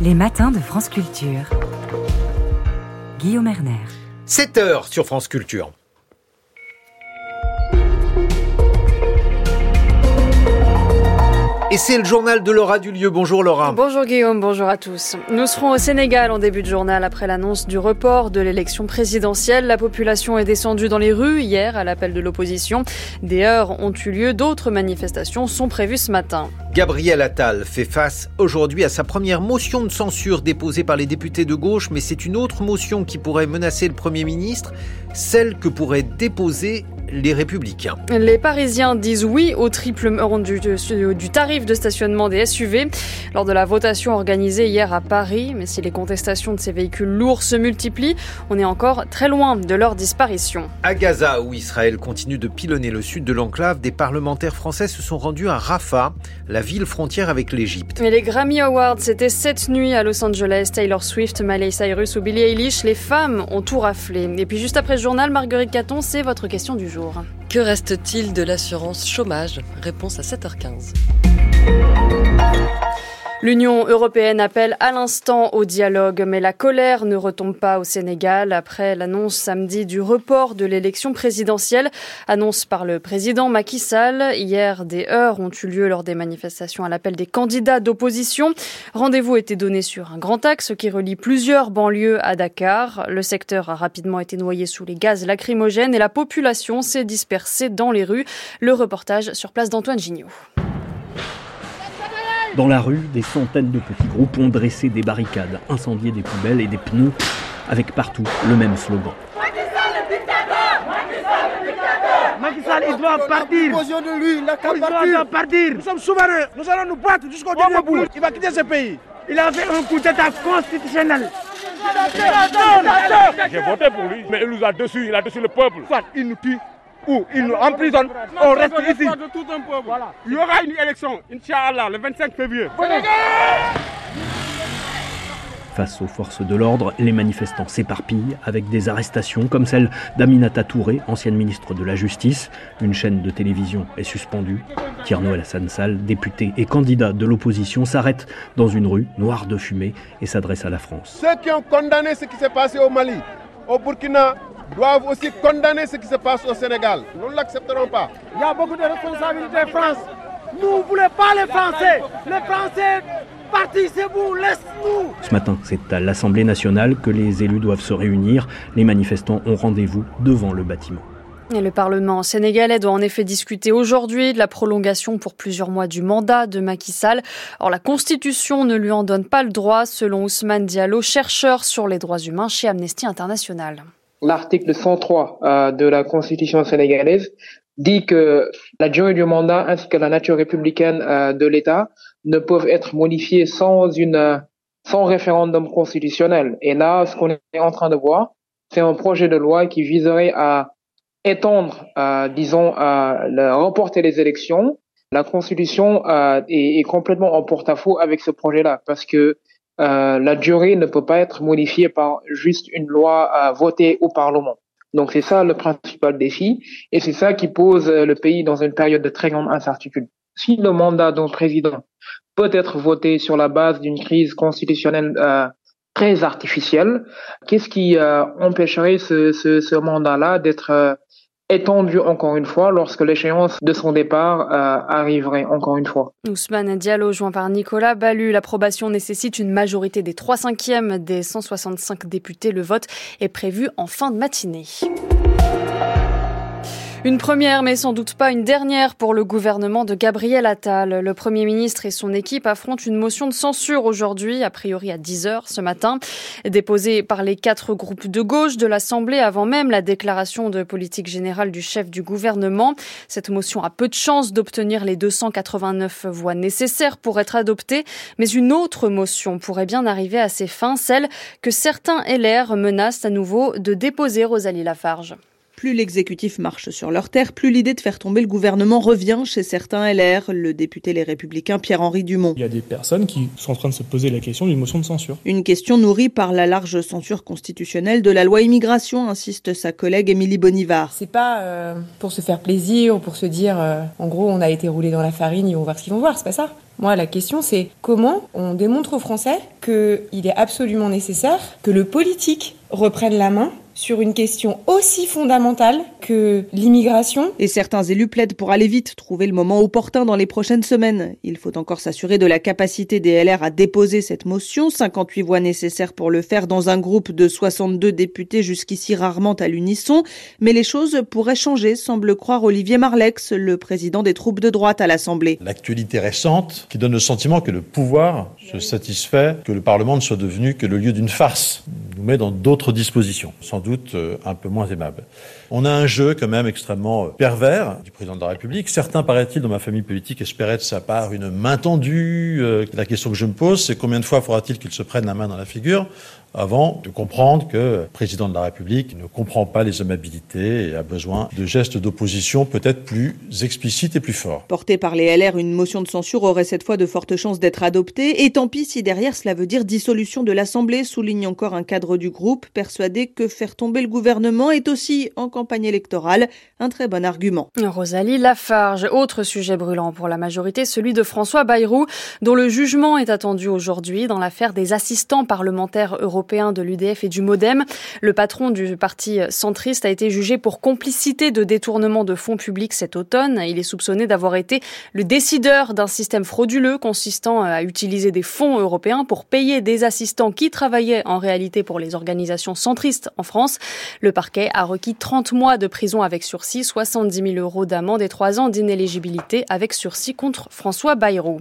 Les matins de France Culture. Guillaume Erner. 7 heures sur France Culture. Et c'est le journal de Laura Dulieu. Bonjour Laura. Bonjour Guillaume, bonjour à tous. Nous serons au Sénégal en début de journal après l'annonce du report de l'élection présidentielle. La population est descendue dans les rues hier à l'appel de l'opposition. Des heures ont eu lieu, d'autres manifestations sont prévues ce matin. Gabriel Attal fait face aujourd'hui à sa première motion de censure déposée par les députés de gauche, mais c'est une autre motion qui pourrait menacer le Premier ministre, celle que pourrait déposer les républicains. Les Parisiens disent oui au triple du, du tarif de stationnement des SUV lors de la votation organisée hier à Paris. Mais si les contestations de ces véhicules lourds se multiplient, on est encore très loin de leur disparition. À Gaza, où Israël continue de pilonner le sud de l'enclave, des parlementaires français se sont rendus à Rafah, la ville frontière avec l'Égypte. Et les Grammy Awards, c'était cette nuit à Los Angeles. Taylor Swift, Miley Cyrus ou Billie Eilish, les femmes ont tout raflé. Et puis juste après le journal, Marguerite Caton, c'est votre question du jour. Que reste-t-il de l'assurance chômage? Réponse à 7h15. L'Union européenne appelle à l'instant au dialogue, mais la colère ne retombe pas au Sénégal après l'annonce samedi du report de l'élection présidentielle, annonce par le président Macky Sall. Hier, des heures ont eu lieu lors des manifestations à l'appel des candidats d'opposition. Rendez-vous était donné sur un grand axe qui relie plusieurs banlieues à Dakar. Le secteur a rapidement été noyé sous les gaz lacrymogènes et la population s'est dispersée dans les rues. Le reportage sur place d'Antoine Gignot. Dans la rue, des centaines de petits groupes ont dressé des barricades, incendié des poubelles et des pneus, avec partout le même slogan. Macky Sall, il doit partir. de lui, il doit partir. Nous sommes souverains, nous allons nous battre jusqu'au dernier bout. Il va quitter ce pays. Il a fait un coup d'état constitutionnel. J'ai voté pour lui, mais il nous a dessus, il a dessus le peuple. il nous tue ou ils nous emprisonnent, on reste ici. Il y aura une élection, Inch'Allah, le 25 février. Face aux forces de l'ordre, les manifestants s'éparpillent avec des arrestations comme celle d'Aminata Touré, ancienne ministre de la Justice. Une chaîne de télévision est suspendue. Tierno Alassane Sall, député et candidat de l'opposition, s'arrête dans une rue noire de fumée et s'adresse à la France. Ceux qui ont condamné ce qui s'est passé au Mali, au Burkina, doivent aussi condamner ce qui se passe au Sénégal. Nous ne l'accepterons pas. Il y a beaucoup de responsabilités France. Nous ne voulons pas les Français. Les Français, partissez-vous, laisse-nous. Ce matin, c'est à l'Assemblée nationale que les élus doivent se réunir. Les manifestants ont rendez-vous devant le bâtiment. Et le Parlement sénégalais doit en effet discuter aujourd'hui de la prolongation pour plusieurs mois du mandat de Macky Sall. Or, la Constitution ne lui en donne pas le droit, selon Ousmane Diallo, chercheur sur les droits humains chez Amnesty International. L'article 103 euh, de la Constitution sénégalaise dit que la durée du mandat ainsi que la nature républicaine euh, de l'État ne peuvent être modifiées sans une sans référendum constitutionnel. Et là, ce qu'on est en train de voir, c'est un projet de loi qui viserait à étendre, euh, disons, euh, le, reporter les élections, la Constitution euh, est, est, complètement en porte-à-faux avec ce projet-là, parce que euh, la durée ne peut pas être modifiée par juste une loi euh, votée au Parlement. Donc c'est ça le principal défi, et c'est ça qui pose le pays dans une période de très grande incertitude. Si le mandat d'un président peut être voté sur la base d'une crise constitutionnelle très artificielle, qu'est-ce qui empêcherait ce, ce, ce mandat-là d'être étendu encore une fois lorsque l'échéance de son départ euh, arriverait encore une fois. Ousmane Diallo, joint par Nicolas Ballu, l'approbation nécessite une majorité des 3 cinquièmes des 165 députés. Le vote est prévu en fin de matinée. Une première, mais sans doute pas une dernière pour le gouvernement de Gabriel Attal. Le Premier ministre et son équipe affrontent une motion de censure aujourd'hui, a priori à 10 heures ce matin, déposée par les quatre groupes de gauche de l'Assemblée avant même la déclaration de politique générale du chef du gouvernement. Cette motion a peu de chances d'obtenir les 289 voix nécessaires pour être adoptée, mais une autre motion pourrait bien arriver à ses fins, celle que certains LR menacent à nouveau de déposer Rosalie Lafarge. Plus l'exécutif marche sur leur terre, plus l'idée de faire tomber le gouvernement revient chez certains LR, le député Les Républicains Pierre-Henri Dumont. Il y a des personnes qui sont en train de se poser la question d'une motion de censure. Une question nourrie par la large censure constitutionnelle de la loi immigration, insiste sa collègue Émilie Bonivard. C'est pas euh, pour se faire plaisir ou pour se dire, euh, en gros, on a été roulé dans la farine, ils vont voir ce qu'ils vont voir, c'est pas ça. Moi, la question, c'est comment on démontre aux Français qu'il est absolument nécessaire que le politique reprenne la main sur une question aussi fondamentale que l'immigration. Et certains élus plaident pour aller vite, trouver le moment opportun dans les prochaines semaines. Il faut encore s'assurer de la capacité des LR à déposer cette motion, 58 voix nécessaires pour le faire dans un groupe de 62 députés jusqu'ici rarement à l'unisson. Mais les choses pourraient changer, semble croire Olivier Marlex, le président des troupes de droite à l'Assemblée. L'actualité récente qui donne le sentiment que le pouvoir se satisfait que le Parlement ne soit devenu que le lieu d'une farce, nous met dans d'autres dispositions, sans doute un peu moins aimables. On a un jeu quand même extrêmement pervers du président de la République. Certains, paraît-il, dans ma famille politique, espéraient de sa part une main tendue. La question que je me pose, c'est combien de fois faudra-t-il qu'il se prenne la main dans la figure avant de comprendre que le président de la République ne comprend pas les hommes habilités et a besoin de gestes d'opposition peut-être plus explicites et plus forts. Portée par les LR, une motion de censure aurait cette fois de fortes chances d'être adoptée. Et tant pis si derrière cela veut dire dissolution de l'Assemblée, souligne encore un cadre du groupe, persuadé que faire tomber le gouvernement est aussi, en campagne électorale, un très bon argument. Rosalie Lafarge, autre sujet brûlant pour la majorité, celui de François Bayrou, dont le jugement est attendu aujourd'hui dans l'affaire des assistants parlementaires européens de l'UDF et du Modem. Le patron du parti centriste a été jugé pour complicité de détournement de fonds publics cet automne. Il est soupçonné d'avoir été le décideur d'un système frauduleux consistant à utiliser des fonds européens pour payer des assistants qui travaillaient en réalité pour les organisations centristes en France. Le parquet a requis 30 mois de prison avec sursis, 70 000 euros d'amende et 3 ans d'inéligibilité avec sursis contre François Bayrou.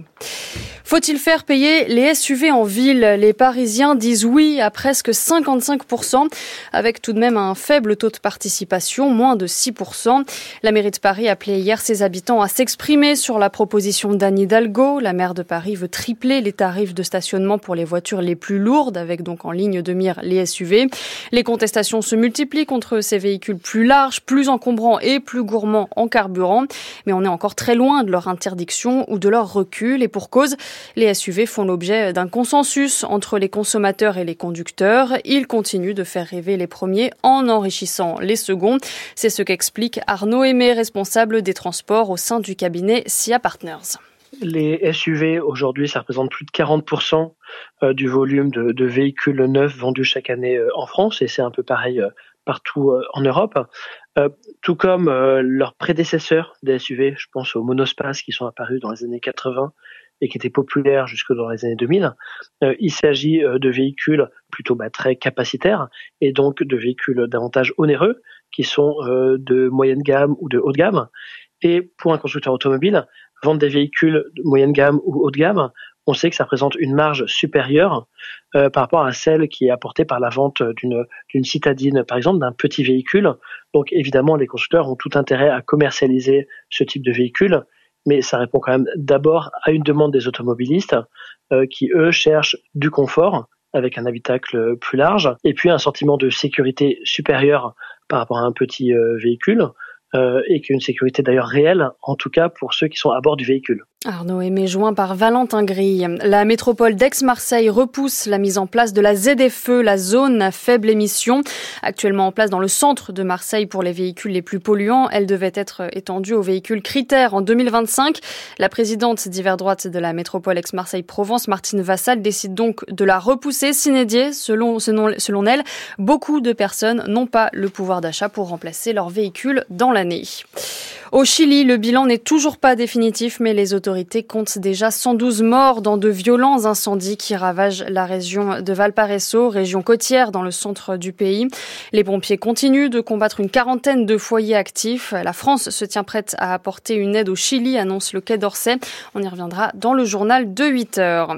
Faut-il faire payer les SUV en ville? Les Parisiens disent oui à presque 55%, avec tout de même un faible taux de participation, moins de 6%. La mairie de Paris appelait hier ses habitants à s'exprimer sur la proposition d'Anne Hidalgo. La maire de Paris veut tripler les tarifs de stationnement pour les voitures les plus lourdes, avec donc en ligne de mire les SUV. Les contestations se multiplient contre ces véhicules plus larges, plus encombrants et plus gourmands en carburant. Mais on est encore très loin de leur interdiction ou de leur recul. Et pour cause, les SUV font l'objet d'un consensus entre les consommateurs et les conducteurs. Ils continuent de faire rêver les premiers en enrichissant les seconds. C'est ce qu'explique Arnaud Aimé, responsable des transports au sein du cabinet SIA Partners. Les SUV, aujourd'hui, ça représente plus de 40% du volume de, de, véhicules neufs vendus chaque année en France, et c'est un peu pareil partout en Europe, tout comme leurs prédécesseurs des SUV, je pense aux monospaces qui sont apparus dans les années 80 et qui étaient populaires jusque dans les années 2000. il s'agit de véhicules plutôt bah, très capacitaires et donc de véhicules davantage onéreux qui sont de moyenne gamme ou de haut de gamme. Et pour un constructeur automobile, vendre des véhicules de moyenne gamme ou haut de gamme, on sait que ça représente une marge supérieure euh, par rapport à celle qui est apportée par la vente d'une citadine, par exemple, d'un petit véhicule. Donc évidemment, les constructeurs ont tout intérêt à commercialiser ce type de véhicule, mais ça répond quand même d'abord à une demande des automobilistes euh, qui, eux, cherchent du confort avec un habitacle plus large, et puis un sentiment de sécurité supérieur par rapport à un petit euh, véhicule, et qui une sécurité d'ailleurs réelle, en tout cas pour ceux qui sont à bord du véhicule. Arnaud Aimé joint par Valentin Grille. La métropole d'Aix-Marseille repousse la mise en place de la ZFE, la zone à faible émission. Actuellement en place dans le centre de Marseille pour les véhicules les plus polluants, elle devait être étendue aux véhicules critères en 2025. La présidente d'hiver droite de la métropole Aix-Marseille-Provence, Martine Vassal, décide donc de la repousser s'inédier. Selon, selon elle, beaucoup de personnes n'ont pas le pouvoir d'achat pour remplacer leur véhicule dans l'année. Au Chili, le bilan n'est toujours pas définitif, mais les autorités comptent déjà 112 morts dans de violents incendies qui ravagent la région de Valparaiso, région côtière dans le centre du pays. Les pompiers continuent de combattre une quarantaine de foyers actifs. La France se tient prête à apporter une aide au Chili, annonce le Quai d'Orsay. On y reviendra dans le journal de 8 heures.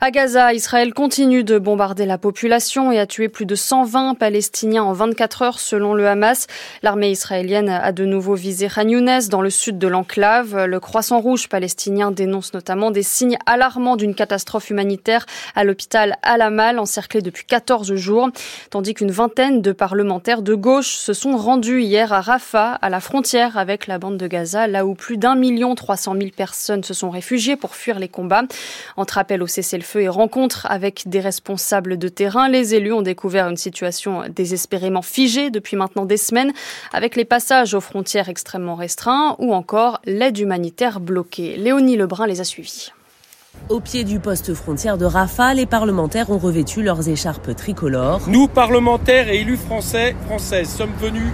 À Gaza, Israël continue de bombarder la population et a tué plus de 120 Palestiniens en 24 heures selon le Hamas. L'armée israélienne a de nouveau visé Khan dans le sud de l'enclave. Le Croissant Rouge palestinien dénonce notamment des signes alarmants d'une catastrophe humanitaire à l'hôpital Al-Amal, encerclé depuis 14 jours, tandis qu'une vingtaine de parlementaires de gauche se sont rendus hier à Rafah, à la frontière avec la bande de Gaza, là où plus d'un million trois cent mille personnes se sont réfugiées pour fuir les combats. Entre appel au cessez-le-feu et rencontres avec des responsables de terrain, les élus ont découvert une situation désespérément figée depuis maintenant des semaines, avec les passages aux frontières extrêmement restreints ou encore l'aide humanitaire bloquée. Léonie Lebrun les a suivis. Au pied du poste frontière de Rafah, les parlementaires ont revêtu leurs écharpes tricolores. Nous, parlementaires et élus français, françaises, sommes venus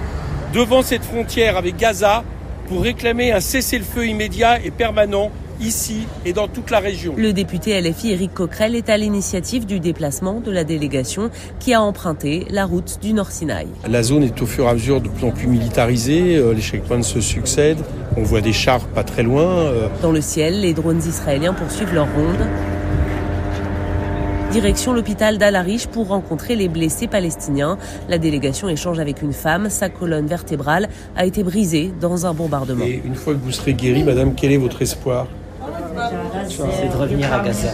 devant cette frontière avec Gaza pour réclamer un cessez-le-feu immédiat et permanent ici et dans toute la région. Le député LFI Éric Coquerel est à l'initiative du déplacement de la délégation qui a emprunté la route du Nord Sinaï. La zone est au fur et à mesure de plus en plus militarisée, euh, les checkpoints se succèdent, on voit des chars pas très loin. Euh. Dans le ciel, les drones israéliens poursuivent leur ronde. Direction l'hôpital d'Al-Arish pour rencontrer les blessés palestiniens. La délégation échange avec une femme. Sa colonne vertébrale a été brisée dans un bombardement. Et une fois que vous serez guérie, madame, quel est votre espoir? C'est de revenir à Gaza.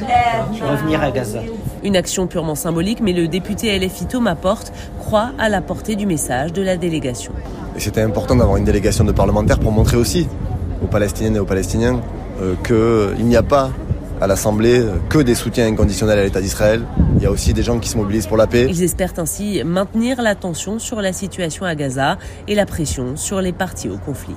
Revenir à Gaza. Une action purement symbolique, mais le député LFI Thomas Porte croit à la portée du message de la délégation. C'était important d'avoir une délégation de parlementaires pour montrer aussi aux Palestiniennes et aux Palestiniens euh, qu'il n'y a pas à l'Assemblée que des soutiens inconditionnels à l'État d'Israël. Il y a aussi des gens qui se mobilisent pour la paix. Ils espèrent ainsi maintenir l'attention sur la situation à Gaza et la pression sur les partis au conflit.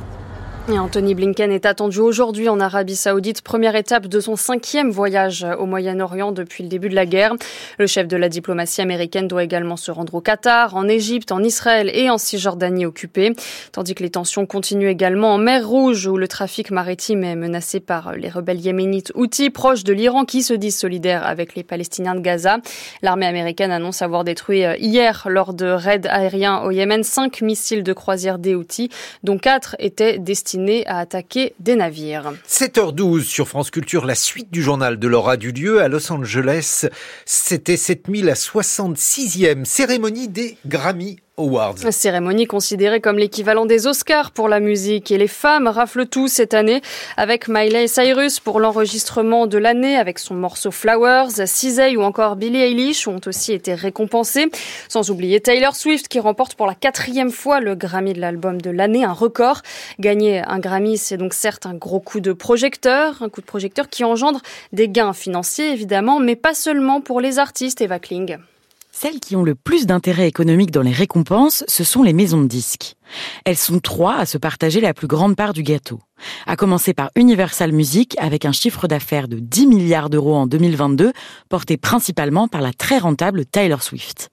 Anthony Blinken est attendu aujourd'hui en Arabie Saoudite, première étape de son cinquième voyage au Moyen-Orient depuis le début de la guerre. Le chef de la diplomatie américaine doit également se rendre au Qatar, en Égypte, en Israël et en Cisjordanie occupée, tandis que les tensions continuent également en mer Rouge où le trafic maritime est menacé par les rebelles yéménites Houthis proches de l'Iran qui se disent solidaires avec les Palestiniens de Gaza. L'armée américaine annonce avoir détruit hier lors de raids aériens au Yémen cinq missiles de croisière des Houthis, dont quatre étaient destinés à attaquer des navires. 7h12 sur France Culture, la suite du journal de l'aura du lieu à Los Angeles. C'était 7066e cérémonie des Grammy Awards. Cérémonie considérée comme l'équivalent des Oscars pour la musique et les femmes raflent tout cette année avec Miley Cyrus pour l'enregistrement de l'année avec son morceau Flowers, Cizay ou encore Billie Eilish ont aussi été récompensés. Sans oublier Taylor Swift qui remporte pour la quatrième fois le Grammy de l'album de l'année, un record. Gagner un Grammy, c'est donc certes un gros coup de projecteur, un coup de projecteur qui engendre des gains financiers évidemment, mais pas seulement pour les artistes, Eva Kling. Celles qui ont le plus d'intérêt économique dans les récompenses, ce sont les maisons de disques. Elles sont trois à se partager la plus grande part du gâteau. à commencer par Universal Music avec un chiffre d'affaires de 10 milliards d'euros en 2022, porté principalement par la très rentable Taylor Swift.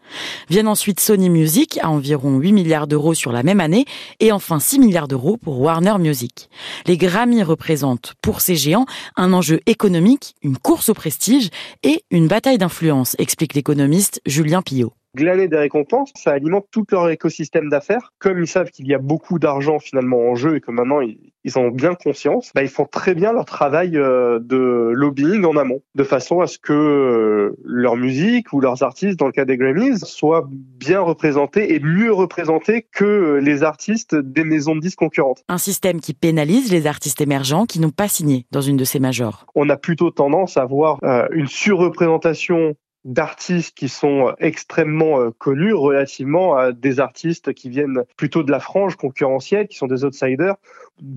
Viennent ensuite Sony Music à environ 8 milliards d'euros sur la même année et enfin 6 milliards d'euros pour Warner Music. Les Grammy représentent pour ces géants un enjeu économique, une course au prestige et une bataille d'influence, explique l'économiste Julien Pillot glaner des récompenses, ça alimente tout leur écosystème d'affaires. Comme ils savent qu'il y a beaucoup d'argent finalement en jeu et que maintenant ils, ont bien conscience, bah, ils font très bien leur travail euh, de lobbying en amont, de façon à ce que euh, leur musique ou leurs artistes, dans le cas des Grammys, soient bien représentés et mieux représentés que les artistes des maisons de disques concurrentes. Un système qui pénalise les artistes émergents qui n'ont pas signé dans une de ces majors. On a plutôt tendance à voir euh, une surreprésentation d'artistes qui sont euh, extrêmement euh, connus relativement à des artistes qui viennent plutôt de la frange concurrentielle, qui sont des outsiders,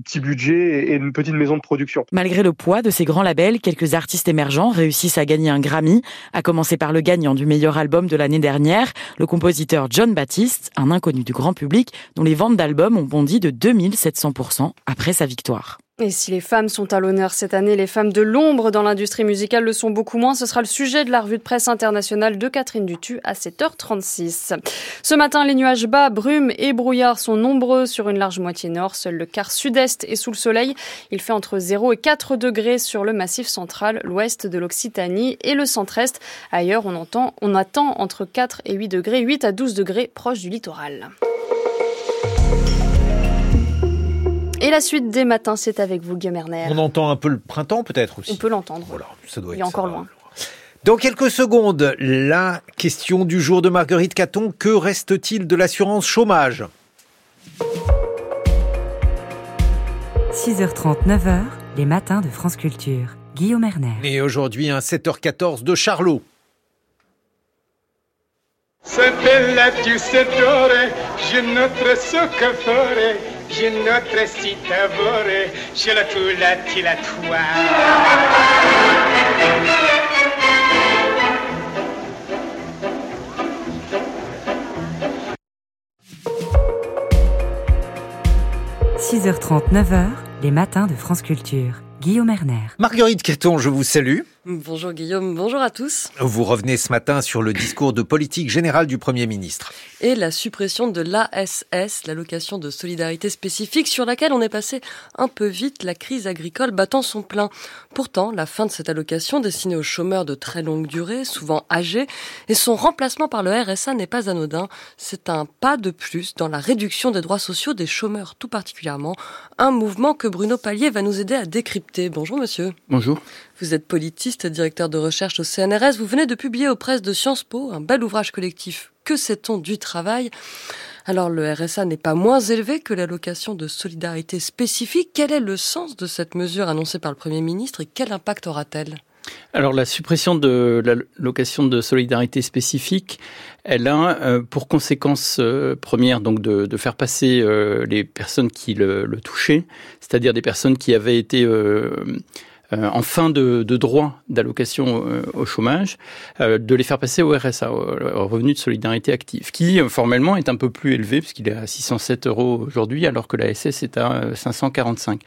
petit budget et une petite maison de production. Malgré le poids de ces grands labels, quelques artistes émergents réussissent à gagner un Grammy, à commencer par le gagnant du meilleur album de l'année dernière, le compositeur John Baptiste, un inconnu du grand public dont les ventes d'albums ont bondi de 2700% après sa victoire. Et si les femmes sont à l'honneur cette année, les femmes de l'ombre dans l'industrie musicale le sont beaucoup moins. Ce sera le sujet de la revue de presse internationale de Catherine Dutu à 7h36. Ce matin, les nuages bas, brumes et brouillards sont nombreux sur une large moitié nord. Seul le quart sud-est est sous le soleil. Il fait entre 0 et 4 degrés sur le massif central, l'ouest de l'Occitanie et le centre-est. Ailleurs, on, entend, on attend entre 4 et 8 degrés, 8 à 12 degrés proche du littoral. Et la suite des matins, c'est avec vous, Guillaume Erner. On entend un peu le printemps peut-être aussi. On peut l'entendre. Voilà, ça doit Il est encore loin. Dans quelques secondes, la question du jour de Marguerite Caton. Que reste-t-il de l'assurance chômage? 6h30, 9h, les matins de France Culture. Guillaume Erner. Et aujourd'hui, un 7h14 de Charlot. Je notre site je la tout la la toi. « 6h30, 9h, les matins de France Culture. Guillaume Erner. Marguerite Caton, je vous salue. Bonjour Guillaume, bonjour à tous. Vous revenez ce matin sur le discours de politique générale du Premier ministre. Et la suppression de l'ASS, l'allocation de solidarité spécifique, sur laquelle on est passé un peu vite, la crise agricole battant son plein. Pourtant, la fin de cette allocation destinée aux chômeurs de très longue durée, souvent âgés, et son remplacement par le RSA n'est pas anodin. C'est un pas de plus dans la réduction des droits sociaux des chômeurs tout particulièrement, un mouvement que Bruno Pallier va nous aider à décrypter. Bonjour monsieur. Bonjour. Vous êtes politiste, directeur de recherche au CNRS. Vous venez de publier aux presses de Sciences Po un bel ouvrage collectif. Que sait-on du travail? Alors le RSA n'est pas moins élevé que l'allocation de solidarité spécifique. Quel est le sens de cette mesure annoncée par le Premier ministre et quel impact aura-t-elle? Alors la suppression de l'allocation de solidarité spécifique, elle a euh, pour conséquence euh, première donc de, faire passer euh, les personnes qui le, touchaient, c'est-à-dire des personnes qui avaient été en fin de, de droit d'allocation euh, au chômage, euh, de les faire passer au RSA, au revenu de solidarité active, qui formellement est un peu plus élevé puisqu'il est à 607 euros aujourd'hui, alors que la SS est à 545.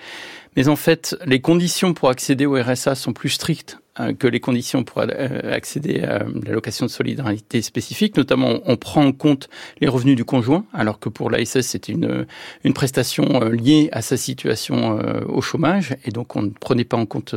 Mais en fait, les conditions pour accéder au RSA sont plus strictes euh, que les conditions pour euh, accéder à l'allocation de solidarité spécifique. Notamment, on prend en compte les revenus du conjoint, alors que pour l'ASS, c'est une, une prestation euh, liée à sa situation au chômage, et donc on ne prenait pas en compte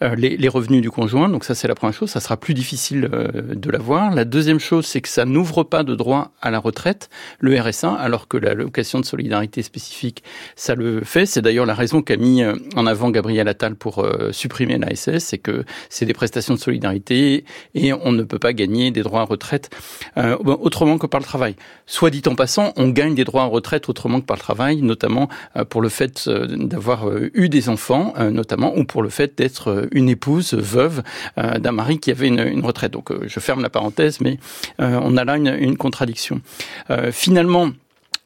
les, les revenus du conjoint. Donc ça, c'est la première chose. Ça sera plus difficile de l'avoir. La deuxième chose, c'est que ça n'ouvre pas de droit à la retraite, le RSA, alors que l'allocation de solidarité spécifique, ça le fait. C'est d'ailleurs la raison qu'a mis en avant Gabriel Attal pour supprimer l'ASS, c'est que c'est des prestations de solidarité et on ne peut pas gagner des droits à retraite euh, autrement que par le travail. Soit dit en passant, on gagne des droits à retraite autrement que par le travail, notamment euh, pour le fait euh, d'avoir eu des enfants, notamment, ou pour le fait d'être une épouse veuve d'un mari qui avait une, retraite. Donc je ferme la parenthèse, mais on a là une, une contradiction. finalement,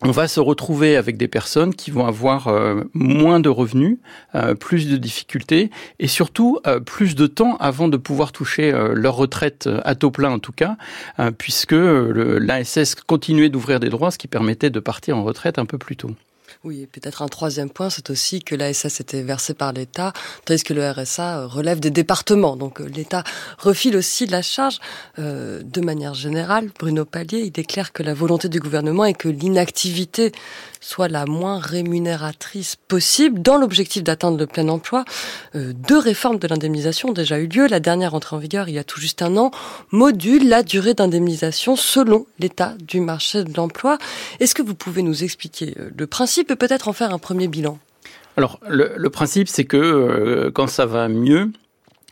on va se retrouver avec des personnes qui vont avoir euh, moins de revenus, euh, plus de difficultés et surtout euh, plus de temps avant de pouvoir toucher leur retraite à taux plein en tout cas, puisque l'ASS continuait d'ouvrir des droits, ce qui permettait de partir en retraite un peu plus tôt. Oui, et peut-être un troisième point, c'est aussi que l'ASS était versée par l'État, tandis que le RSA relève des départements. Donc l'État refile aussi la charge. de manière générale, Bruno Pallier, il clair que la volonté du gouvernement est que l'inactivité soit la moins rémunératrice possible dans l'objectif d'atteindre le plein emploi. Euh, deux réformes de l'indemnisation ont déjà eu lieu. La dernière entrée en vigueur il y a tout juste un an module la durée d'indemnisation selon l'état du marché de l'emploi. Est-ce que vous pouvez nous expliquer euh, le principe et peut-être en faire un premier bilan? Alors, le, principe, c'est que euh, quand ça va mieux,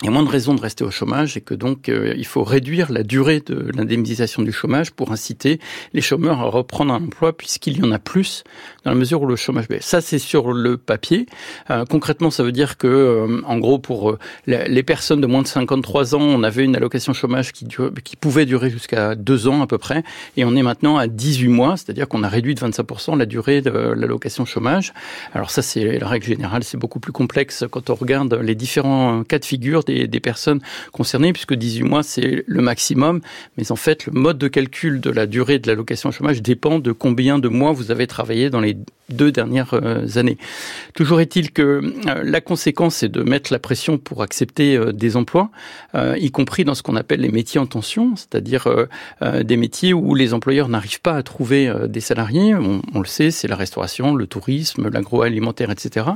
il y a moins de raisons de rester au chômage et que donc euh, il faut réduire la durée de l'indemnisation du chômage pour inciter les chômeurs à reprendre un emploi puisqu'il y en a plus dans la mesure où le chômage baisse. Ça c'est sur le papier. Euh, concrètement, ça veut dire que euh, en gros pour les personnes de moins de 53 ans, on avait une allocation chômage qui, qui pouvait durer jusqu'à deux ans à peu près et on est maintenant à 18 mois, c'est-à-dire qu'on a réduit de 25% la durée de l'allocation chômage. Alors ça c'est la règle générale, c'est beaucoup plus complexe quand on regarde les différents cas de figure des, personnes concernées, puisque 18 mois, c'est le maximum. Mais en fait, le mode de calcul de la durée de l'allocation chômage dépend de combien de mois vous avez travaillé dans les deux dernières euh, années. Toujours est-il que euh, la conséquence, c'est de mettre la pression pour accepter euh, des emplois, y compris dans ce qu'on appelle les métiers en tension, c'est-à-dire des métiers où les employeurs n'arrivent pas à trouver des salariés. On, le sait, c'est la restauration, le tourisme, l'agroalimentaire, etc.,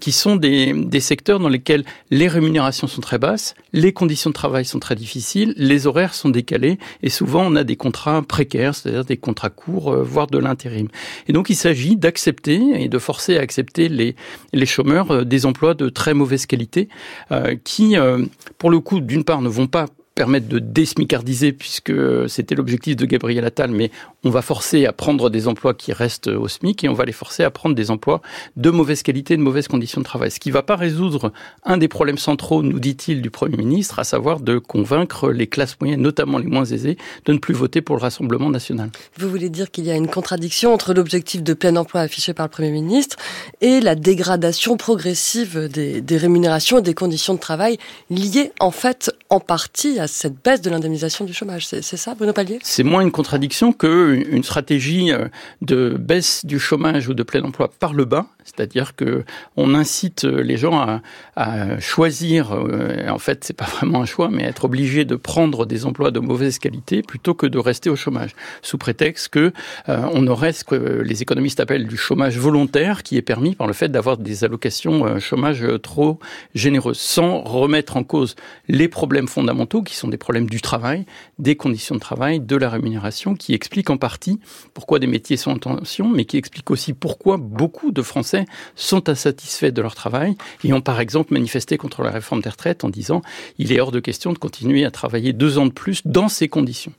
qui sont des, des secteurs dans lesquels les rémunérations sont très basses, les conditions de travail sont très difficiles, les horaires sont décalés, et souvent on a des contrats précaires, c'est-à-dire des contrats courts, voire de l'intérim. Et donc il s'agit d'accepter et de forcer à accepter les, les chômeurs euh, des emplois de très mauvaise qualité euh, qui, euh, pour le coup, d'une part, ne vont pas permettre de désmicardiser, puisque c'était l'objectif de Gabriel Attal, mais on va forcer à prendre des emplois qui restent au SMIC et on va les forcer à prendre des emplois de mauvaise qualité, de mauvaises conditions de travail. Ce qui ne va pas résoudre un des problèmes centraux, nous dit-il, du Premier ministre, à savoir de convaincre les classes moyennes, notamment les moins aisées, de ne plus voter pour le Rassemblement national. Vous voulez dire qu'il y a une contradiction entre l'objectif de plein emploi affiché par le Premier ministre et la dégradation progressive des, des rémunérations et des conditions de travail liées en fait en partie à cette baisse de l'indemnisation du chômage. C'est ça, Bruno Pallier? C'est moins une contradiction qu'une stratégie euh, de baisse du chômage ou de plein emploi par le bas, c'est-à-dire que on incite les gens à, à choisir. Euh, en fait, c'est pas vraiment un choix, mais être obligé de prendre des emplois de mauvaise qualité plutôt que de rester au chômage, sous prétexte que euh, on aurait ce que les économistes appellent du chômage volontaire, qui est permis par le fait d'avoir des allocations chômage trop généreuses, sans remettre en cause les problèmes fondamentaux qui sont des problèmes du travail, des conditions de travail, de la rémunération, qui expliquent en partie pourquoi des métiers sont en tension, mais qui expliquent aussi pourquoi beaucoup de Français sont insatisfaits de leur travail et ont par exemple manifesté contre la réforme des retraites en disant il est hors de question de continuer à travailler deux ans de plus dans ces conditions.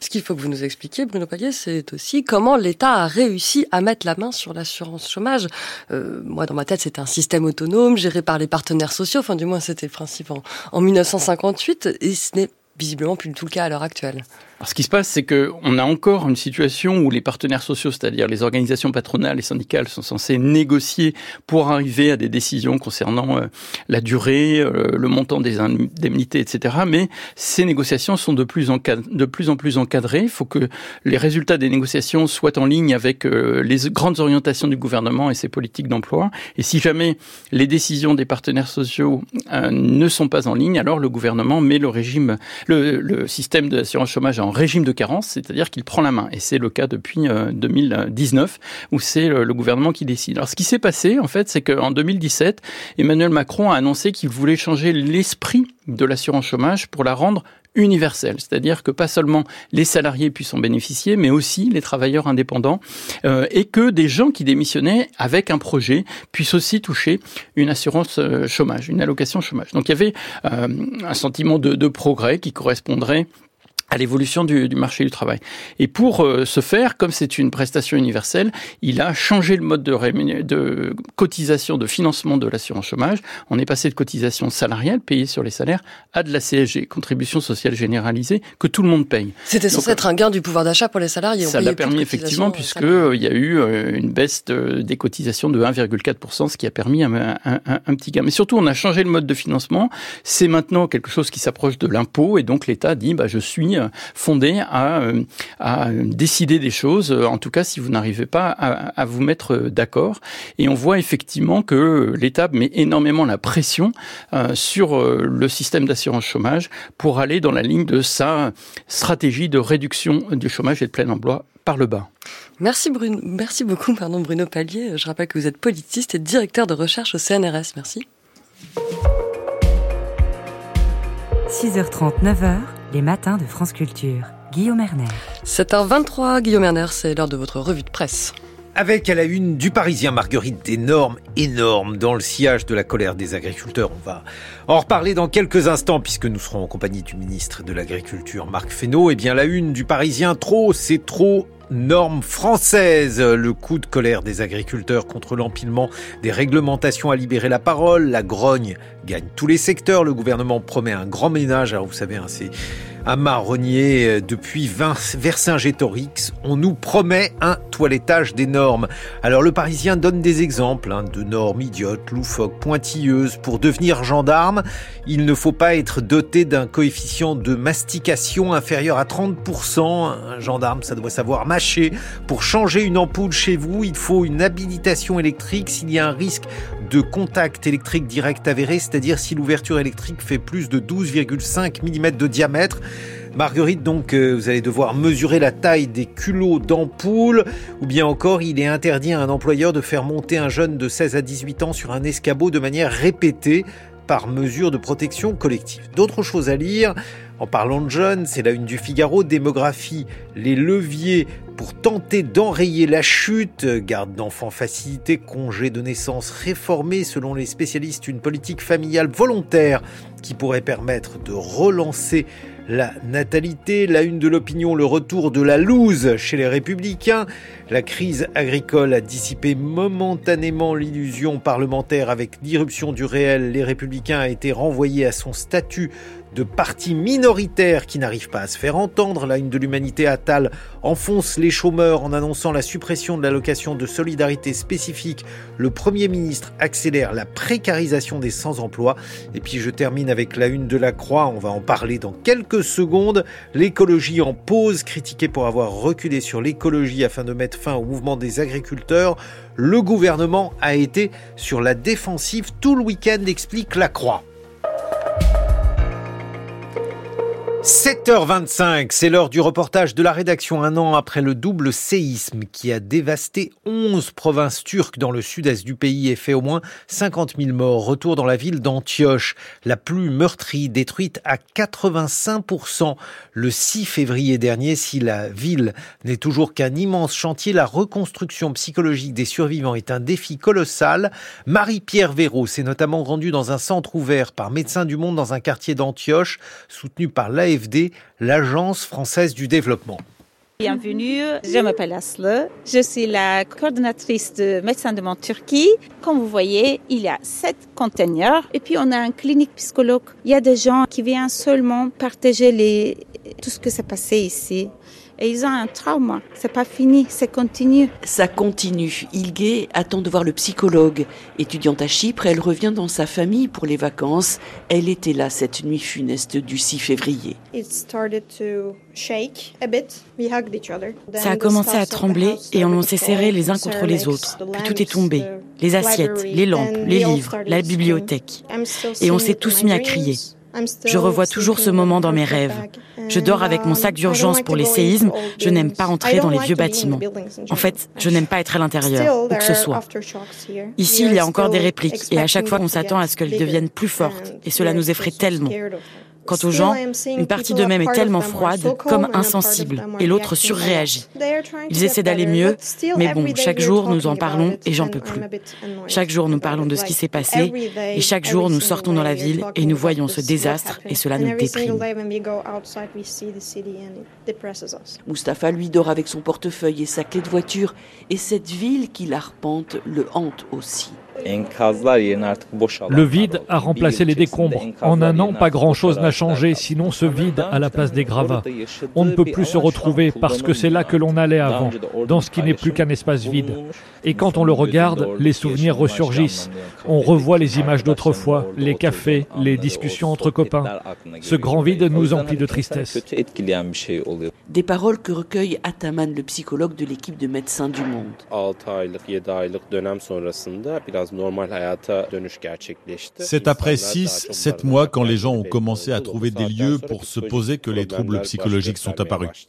Ce qu'il faut que vous nous expliquiez, Bruno Palier, c'est aussi comment l'État a réussi à mettre la main sur l'assurance chômage. Euh, moi, dans ma tête, c'était un système autonome géré par les partenaires sociaux. Enfin, du moins, c'était le principe en, en 1958, et ce n'est visiblement plus du tout le cas à l'heure actuelle ce qui se passe, c'est qu'on a encore une situation où les partenaires sociaux, c'est-à-dire les organisations patronales et syndicales, sont censés négocier pour arriver à des décisions concernant euh, la durée, euh, le montant des indemnités, etc. Mais ces négociations sont de plus en, de plus, en plus encadrées. Il faut que les résultats des négociations soient en ligne avec euh, les grandes orientations du gouvernement et ses politiques d'emploi. Et si jamais les décisions des partenaires sociaux ne sont pas en ligne, alors le gouvernement met le régime, le, le système de l'assurance chômage en régime de carence, c'est-à-dire qu'il prend la main. Et c'est le cas depuis 2019, euh, où c'est le gouvernement qui décide. Alors ce qui s'est passé, en fait, c'est qu'en 2017, Emmanuel Macron a annoncé qu'il voulait changer l'esprit de l'assurance chômage pour la rendre universelle, c'est-à-dire que pas seulement les salariés puissent en bénéficier, mais aussi les travailleurs indépendants, euh, et que des gens qui démissionnaient avec un projet puissent aussi toucher une assurance euh, chômage, une allocation chômage. Donc il y avait un sentiment de, de progrès qui correspondrait à l'évolution du, du, marché du travail. Et pour euh, ce faire, comme c'est une prestation universelle, il a changé le mode de, de cotisation, de financement de l'assurance chômage. On est passé de cotisation salariale payée sur les salaires à de la CSG, contribution sociale généralisée, que tout le monde paye. C'était censé être un gain du pouvoir d'achat pour les salariés. Ça l'a permis effectivement, puisque euh, il y a eu euh, une baisse des cotisations de 1,4%, ce qui a permis un, un, un, un, petit gain. Mais surtout, on a changé le mode de financement. C'est maintenant quelque chose qui s'approche de l'impôt, et donc l'État dit, bah, je suis fondé à, à décider des choses, en tout cas si vous n'arrivez pas à, à, vous mettre d'accord. Et on voit effectivement que l'État met énormément la pression sur le système d'assurance chômage pour aller dans la ligne de sa stratégie de réduction du chômage et de plein emploi par le bas. Merci, Bruno, merci beaucoup pardon, Bruno Pallier. Je rappelle que vous êtes politiste et directeur de recherche au CNRS. Merci. 6h30, 9h, les matins de France Culture. Guillaume Erner. 7h23, Guillaume Erner, c'est l'heure de votre revue de presse. Avec à la une du Parisien Marguerite des normes énormes dans le sillage de la colère des agriculteurs. On va en reparler dans quelques instants puisque nous serons en compagnie du ministre de l'Agriculture Marc Fesneau. Eh bien la une du Parisien, trop, c'est trop normes françaises. Le coup de colère des agriculteurs contre l'empilement des réglementations à libérer la parole. La grogne gagne tous les secteurs. Le gouvernement promet un grand ménage. Alors vous savez, hein, c'est un marronnier depuis Vercingétorix. On nous promet un toilettage des normes. Alors le Parisien donne des exemples hein, de normes idiotes, loufoques, pointilleuses. Pour devenir gendarme, il ne faut pas être doté d'un coefficient de mastication inférieur à 30%. Un gendarme, ça doit savoir mâcher. Pour changer une ampoule chez vous, il faut une habilitation électrique s'il y a un risque de contact électrique direct avéré, c'est-à-dire si l'ouverture électrique fait plus de 12,5 mm de diamètre. Marguerite, donc, euh, vous allez devoir mesurer la taille des culots d'ampoule, ou bien encore, il est interdit à un employeur de faire monter un jeune de 16 à 18 ans sur un escabeau de manière répétée par mesure de protection collective. D'autres choses à lire. En parlant de jeunes, c'est la une du Figaro, démographie, les leviers pour tenter d'enrayer la chute, garde d'enfants facilité, congé de naissance réformé, selon les spécialistes, une politique familiale volontaire qui pourrait permettre de relancer la natalité, la une de l'opinion, le retour de la loose chez les républicains. La crise agricole a dissipé momentanément l'illusion parlementaire avec l'irruption du réel. Les républicains a été renvoyé à son statut de parti minoritaire qui n'arrive pas à se faire entendre. La une de l'humanité Attal enfonce les chômeurs en annonçant la suppression de l'allocation de solidarité spécifique. Le Premier ministre accélère la précarisation des sans-emploi. Et puis je termine avec la une de la Croix. On va en parler dans quelques secondes. L'écologie en pause, critiquée pour avoir reculé sur l'écologie afin de mettre fin au mouvement des agriculteurs. Le gouvernement a été sur la défensive tout le week-end, explique la Croix. Thank you. 7h25, c'est l'heure du reportage de la rédaction un an après le double séisme qui a dévasté 11 provinces turques dans le sud-est du pays et fait au moins 50 000 morts. Retour dans la ville d'Antioche, la plus meurtrie, détruite à 85% le 6 février dernier. Si la ville n'est toujours qu'un immense chantier, la reconstruction psychologique des survivants est un défi colossal. Marie-Pierre Véraud s'est notamment rendue dans un centre ouvert par Médecins du Monde dans un quartier d'Antioche, soutenu par l'AE l'Agence française du développement. Bienvenue, je m'appelle Asle, je suis la coordonnatrice de Médecins de Monde Turquie. Comme vous voyez, il y a sept containers et puis on a un clinique psychologue. Il y a des gens qui viennent seulement partager les... tout ce que s'est passé ici et ils ont un trauma. C'est pas fini, c'est continue. Ça continue. Ilge attend de voir le psychologue. Étudiante à Chypre, elle revient dans sa famille pour les vacances. Elle était là cette nuit funeste du 6 février. Ça a commencé à trembler et on s'est serrés les uns contre les autres. Puis tout est tombé. Les assiettes, les lampes, les livres, la bibliothèque. Et on s'est tous mis à crier. Je revois toujours ce moment dans mes rêves. Je dors avec mon sac d'urgence pour les séismes. Je n'aime pas entrer dans les vieux bâtiments. En fait, je n'aime pas être à l'intérieur, où que ce soit. Ici, il y a encore des répliques, et à chaque fois, on s'attend à ce qu'elles deviennent plus fortes, et cela nous effraie tellement. Quant aux gens, une partie d'eux-mêmes est tellement froide, comme insensible, et l'autre surréagit. Ils essaient d'aller mieux, mais bon, chaque jour nous en parlons et j'en peux plus. Chaque jour nous parlons de ce qui s'est passé, et chaque jour nous sortons dans la ville et nous voyons ce désastre et cela nous déprime. Mustapha, lui, dort avec son portefeuille et sa clé de voiture, et cette ville qui l'arpente le hante aussi. Le vide a remplacé les décombres. En un an, pas grand-chose n'a changé, sinon ce vide à la place des gravats. On ne peut plus se retrouver parce que c'est là que l'on allait avant, dans ce qui n'est plus qu'un espace vide. Et quand on le regarde, les souvenirs ressurgissent. On revoit les images d'autrefois, les cafés, les discussions entre copains. Ce grand vide nous emplit de tristesse. Des paroles que recueille Ataman, le psychologue de l'équipe de médecins du monde. C'est après 6-7 mois quand les gens ont commencé à trouver des lieux pour se poser que les troubles psychologiques sont apparus.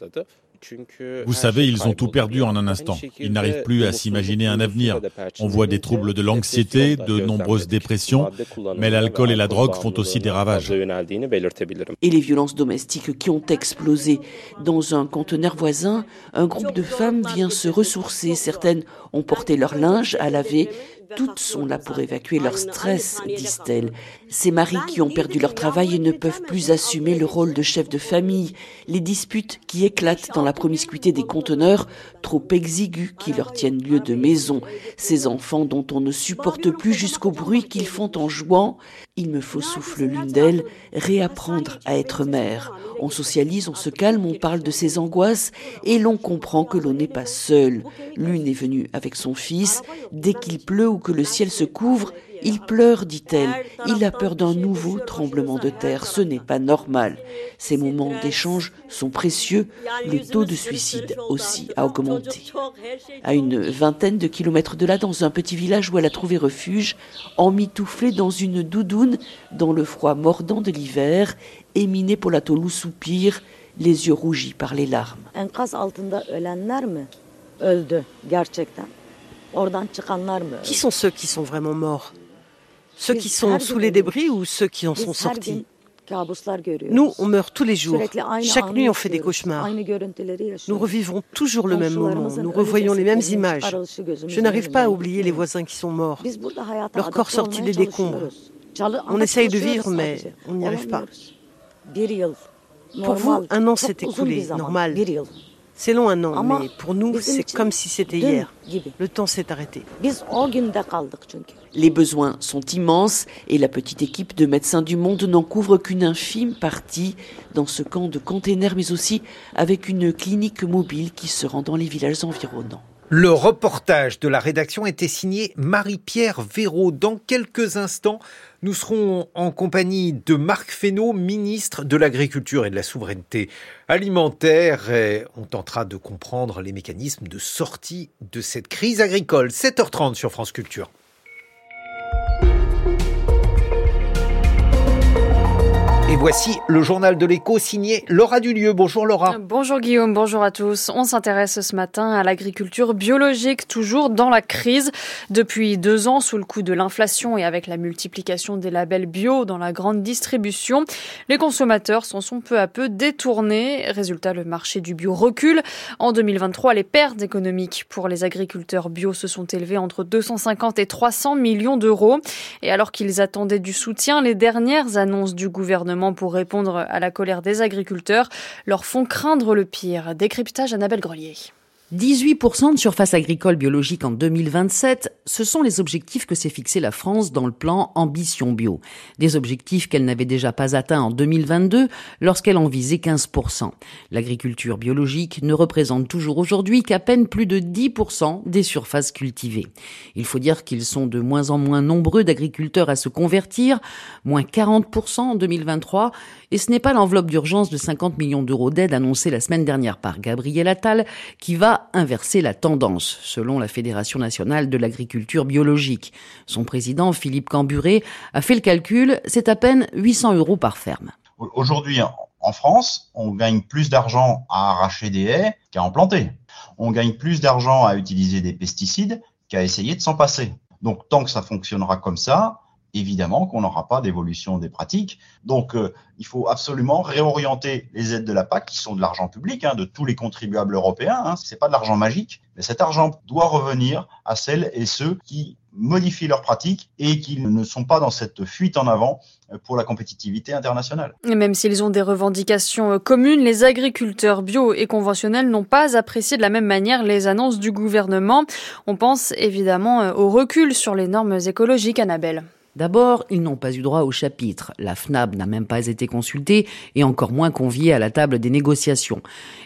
Vous savez, ils ont tout perdu en un instant. Ils n'arrivent plus à s'imaginer un avenir. On voit des troubles de l'anxiété, de nombreuses dépressions, mais l'alcool et la drogue font aussi des ravages. Et les violences domestiques qui ont explosé. Dans un conteneur voisin, un groupe de femmes vient se ressourcer. Certaines ont porté leur linge à laver, toutes sont là pour évacuer leur stress, disent-elles. Ces maris qui ont perdu leur travail et ne peuvent plus assumer le rôle de chef de famille. Les disputes qui éclatent dans la promiscuité des conteneurs, trop exigus qui leur tiennent lieu de maison. Ces enfants dont on ne supporte plus jusqu'au bruit qu'ils font en jouant. Il me faut, souffle l'une d'elles, réapprendre à être mère. On socialise, on se calme, on parle de ses angoisses et l'on comprend que l'on n'est pas seul. L'une est venue avec son fils. Dès qu'il pleut ou que le ciel se couvre, il pleure, dit-elle. Il a peur d'un nouveau tremblement de terre. Ce n'est pas normal. Ces moments d'échange sont précieux. Le taux de suicide aussi a augmenté. À une vingtaine de kilomètres de là, dans un petit village où elle a trouvé refuge, emmitouflée dans une doudoune, dans le froid mordant de l'hiver, Éminé Polatolu soupire, les yeux rougis par les larmes. Qui sont ceux qui sont vraiment morts? Ceux qui sont sous les débris ou ceux qui en sont sortis? nous, on meurt tous les jours. Chaque nuit, on fait des cauchemars. Nous revivons toujours le même moment. Nous revoyons les mêmes images. Je n'arrive pas à oublier les voisins qui sont morts. Leur corps sorti des décombres. On essaye de vivre, mais on n'y arrive pas. Pour vous, un an s'est écoulé, normal. C'est long un an, mais pour nous, c'est comme si c'était hier. Le temps s'est arrêté. Les besoins sont immenses et la petite équipe de médecins du monde n'en couvre qu'une infime partie dans ce camp de containers, mais aussi avec une clinique mobile qui se rend dans les villages environnants. Le reportage de la rédaction était signé Marie-Pierre Véraud. Dans quelques instants, nous serons en compagnie de Marc Fesneau, ministre de l'Agriculture et de la Souveraineté alimentaire. On tentera de comprendre les mécanismes de sortie de cette crise agricole. 7h30 sur France Culture. Et voici le journal de l'écho signé Laura Dulieu. Bonjour Laura. Bonjour Guillaume, bonjour à tous. On s'intéresse ce matin à l'agriculture biologique, toujours dans la crise. Depuis deux ans, sous le coup de l'inflation et avec la multiplication des labels bio dans la grande distribution, les consommateurs s'en sont peu à peu détournés. Résultat, le marché du bio recule. En 2023, les pertes économiques pour les agriculteurs bio se sont élevées entre 250 et 300 millions d'euros. Et alors qu'ils attendaient du soutien, les dernières annonces du gouvernement pour répondre à la colère des agriculteurs leur font craindre le pire. Décryptage Annabelle Grelier. 18% de surface agricole biologique en 2027, ce sont les objectifs que s'est fixé la France dans le plan Ambition Bio. Des objectifs qu'elle n'avait déjà pas atteints en 2022 lorsqu'elle en visait 15%. L'agriculture biologique ne représente toujours aujourd'hui qu'à peine plus de 10% des surfaces cultivées. Il faut dire qu'ils sont de moins en moins nombreux d'agriculteurs à se convertir, moins 40% en 2023, et ce n'est pas l'enveloppe d'urgence de 50 millions d'euros d'aide annoncée la semaine dernière par Gabriel Attal qui va inverser la tendance, selon la Fédération nationale de l'agriculture biologique. Son président, Philippe Camburé, a fait le calcul, c'est à peine 800 euros par ferme. Aujourd'hui, en France, on gagne plus d'argent à arracher des haies qu'à en planter. On gagne plus d'argent à utiliser des pesticides qu'à essayer de s'en passer. Donc tant que ça fonctionnera comme ça, évidemment qu'on n'aura pas d'évolution des pratiques. Donc, euh, il faut absolument réorienter les aides de la PAC, qui sont de l'argent public, hein, de tous les contribuables européens. Hein. Ce n'est pas de l'argent magique, mais cet argent doit revenir à celles et ceux qui modifient leurs pratiques et qui ne sont pas dans cette fuite en avant pour la compétitivité internationale. même s'ils ont des revendications communes, les agriculteurs bio et conventionnels n'ont pas apprécié de la même manière les annonces du gouvernement. On pense évidemment au recul sur les normes écologiques, Annabelle. D'abord, ils n'ont pas eu droit au chapitre. La FNAB n'a même pas été consultée et encore moins conviée à la table des négociations.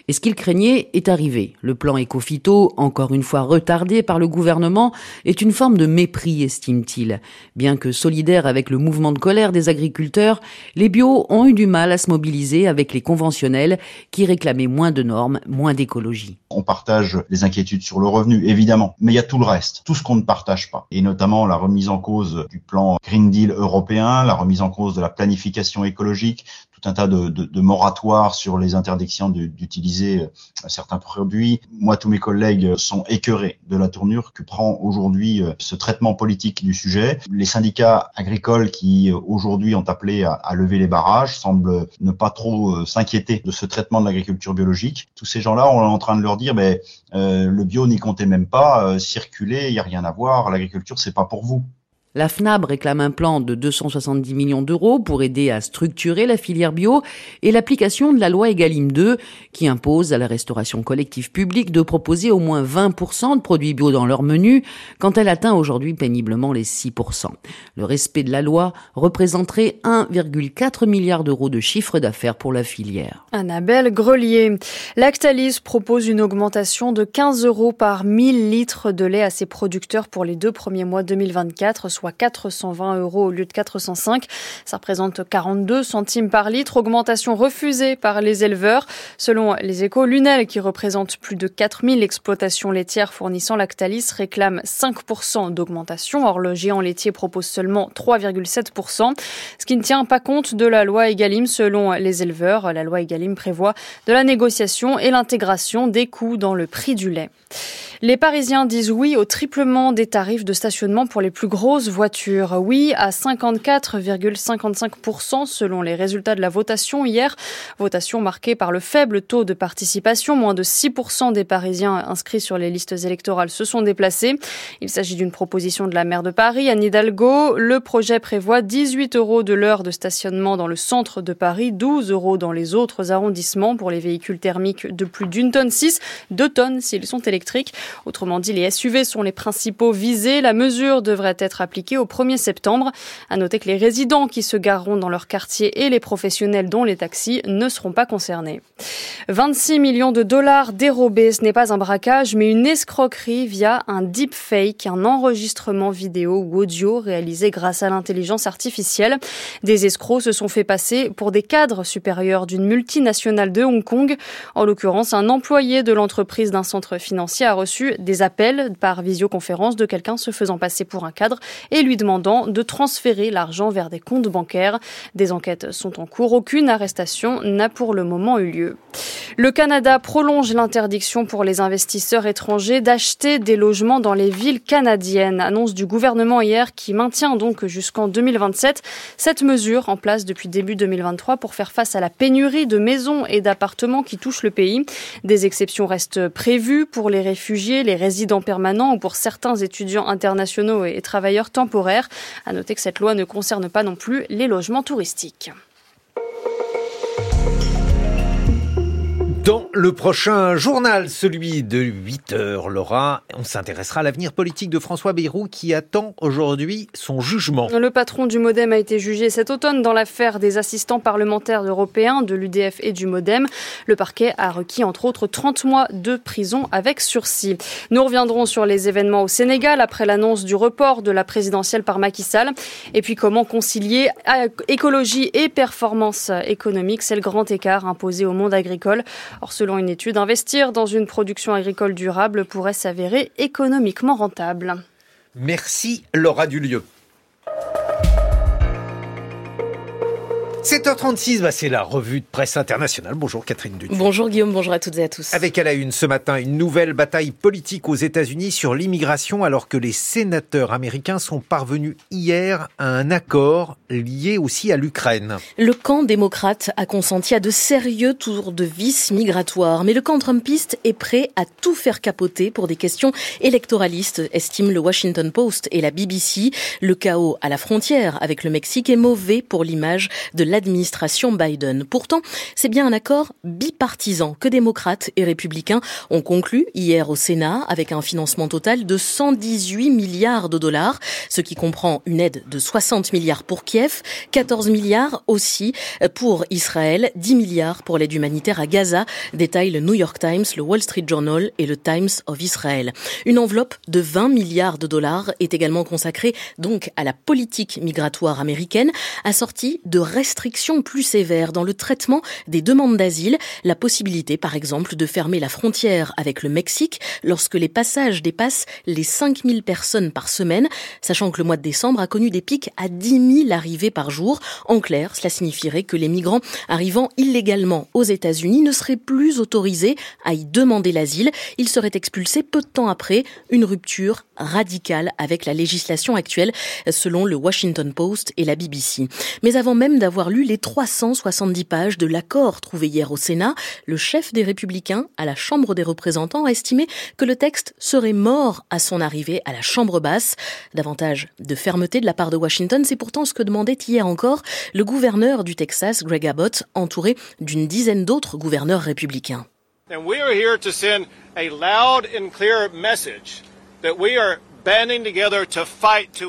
Et ce qu'ils craignaient est arrivé. Le plan Ecofito, encore une fois retardé par le gouvernement, est une forme de mépris, estime-t-il. Bien que solidaires avec le mouvement de colère des agriculteurs, les bio ont eu du mal à se mobiliser avec les conventionnels qui réclamaient moins de normes, moins d'écologie. On partage les inquiétudes sur le revenu, évidemment, mais il y a tout le reste, tout ce qu'on ne partage pas, et notamment la remise en cause du plan Green Deal européen, la remise en cause de la planification écologique, tout un tas de, de, de moratoires sur les interdictions d'utiliser euh, certains produits. Moi, tous mes collègues sont écœurés de la tournure que prend aujourd'hui euh, ce traitement politique du sujet. Les syndicats agricoles qui euh, aujourd'hui ont appelé à, à, lever les barrages semblent ne pas trop s'inquiéter de ce traitement de l'agriculture biologique. Tous ces gens-là, on est en train de leur dire, mais euh, le bio n'y comptez même pas, circuler, il n'y a rien à voir, l'agriculture c'est pas pour vous. La FNAB réclame un plan de 270 millions d'euros pour aider à structurer la filière bio et l'application de la loi Egalim 2 qui impose à la restauration collective publique de proposer au moins 20% de produits bio dans leur menu quand elle atteint aujourd'hui péniblement les 6%. Le respect de la loi représenterait 1,4 milliard d'euros de chiffre d'affaires pour la filière. Annabelle Grelier. Lactalis propose une augmentation de 15 euros par 1000 litres de lait à ses producteurs pour les deux premiers mois 2024, soit 420 euros au lieu de 405. Ça représente 42 centimes par litre, augmentation refusée par les éleveurs. Selon les échos, Lunel, qui représente plus de 4000 exploitations laitières fournissant Lactalis, réclame 5% d'augmentation. Or, le géant laitier propose seulement 3,7%, ce qui ne tient pas compte de la loi Egalim selon les éleveurs. La loi Egalim prévoit de la négociation et l'intégration des coûts dans le prix du lait. Les Parisiens disent oui au triplement des tarifs de stationnement pour les plus grosses voitures. Oui à 54,55% selon les résultats de la votation hier. Votation marquée par le faible taux de participation. Moins de 6% des Parisiens inscrits sur les listes électorales se sont déplacés. Il s'agit d'une proposition de la maire de Paris, Anne Hidalgo. Le projet prévoit 18 euros de l'heure de stationnement dans le centre de Paris, 12 euros dans les autres arrondissements pour les véhicules thermiques de plus d'une tonne 6, 2 tonnes s'ils sont électriques. Autrement dit, les SUV sont les principaux visés. La mesure devrait être appliquée au 1er septembre. À noter que les résidents qui se gareront dans leur quartier et les professionnels dont les taxis ne seront pas concernés. 26 millions de dollars dérobés, ce n'est pas un braquage, mais une escroquerie via un deepfake, un enregistrement vidéo ou audio réalisé grâce à l'intelligence artificielle. Des escrocs se sont fait passer pour des cadres supérieurs d'une multinationale de Hong Kong. En l'occurrence, un employé de l'entreprise d'un centre financier a reçu des appels par visioconférence de quelqu'un se faisant passer pour un cadre et lui demandant de transférer l'argent vers des comptes bancaires. Des enquêtes sont en cours. Aucune arrestation n'a pour le moment eu lieu. Le Canada prolonge l'interdiction pour les investisseurs étrangers d'acheter des logements dans les villes canadiennes. Annonce du gouvernement hier qui maintient donc jusqu'en 2027 cette mesure en place depuis début 2023 pour faire face à la pénurie de maisons et d'appartements qui touchent le pays. Des exceptions restent prévues pour les réfugiés les résidents permanents ou pour certains étudiants internationaux et travailleurs temporaires. À noter que cette loi ne concerne pas non plus les logements touristiques. Dans le prochain journal, celui de 8 heures, Laura, on s'intéressera à l'avenir politique de François Bayrou qui attend aujourd'hui son jugement. Le patron du Modem a été jugé cet automne dans l'affaire des assistants parlementaires européens de l'UDF et du Modem. Le parquet a requis entre autres 30 mois de prison avec sursis. Nous reviendrons sur les événements au Sénégal après l'annonce du report de la présidentielle par Macky Sall. Et puis comment concilier écologie et performance économique, c'est le grand écart imposé au monde agricole. Or, selon une étude, investir dans une production agricole durable pourrait s'avérer économiquement rentable. Merci Laura Dulieu. 7h36, bah c'est la revue de presse internationale. Bonjour Catherine Dutu. Bonjour Guillaume, bonjour à toutes et à tous. Avec à la une ce matin une nouvelle bataille politique aux États-Unis sur l'immigration alors que les sénateurs américains sont parvenus hier à un accord lié aussi à l'Ukraine. Le camp démocrate a consenti à de sérieux tours de vis migratoires, mais le camp trumpiste est prêt à tout faire capoter pour des questions électoralistes, estiment le Washington Post et la BBC. Le chaos à la frontière avec le Mexique est mauvais pour l'image de la l'administration Biden. Pourtant, c'est bien un accord bipartisan que démocrates et républicains ont conclu hier au Sénat avec un financement total de 118 milliards de dollars, ce qui comprend une aide de 60 milliards pour Kiev, 14 milliards aussi pour Israël, 10 milliards pour l'aide humanitaire à Gaza, détaille le New York Times, le Wall Street Journal et le Times of Israel. Une enveloppe de 20 milliards de dollars est également consacrée donc à la politique migratoire américaine, assortie de restrictions plus sévères dans le traitement des demandes d'asile, la possibilité par exemple de fermer la frontière avec le Mexique lorsque les passages dépassent les 5000 personnes par semaine, sachant que le mois de décembre a connu des pics à 10 000 arrivées par jour. En clair, cela signifierait que les migrants arrivant illégalement aux États-Unis ne seraient plus autorisés à y demander l'asile. Ils seraient expulsés peu de temps après, une rupture radicale avec la législation actuelle, selon le Washington Post et la BBC. Mais avant même d'avoir lu les 370 pages de l'accord trouvé hier au Sénat, le chef des Républicains à la Chambre des représentants a estimé que le texte serait mort à son arrivée à la Chambre basse. Davantage de fermeté de la part de Washington, c'est pourtant ce que demandait hier encore le gouverneur du Texas, Greg Abbott, entouré d'une dizaine d'autres gouverneurs républicains. And we are here to send a loud and clear message that we are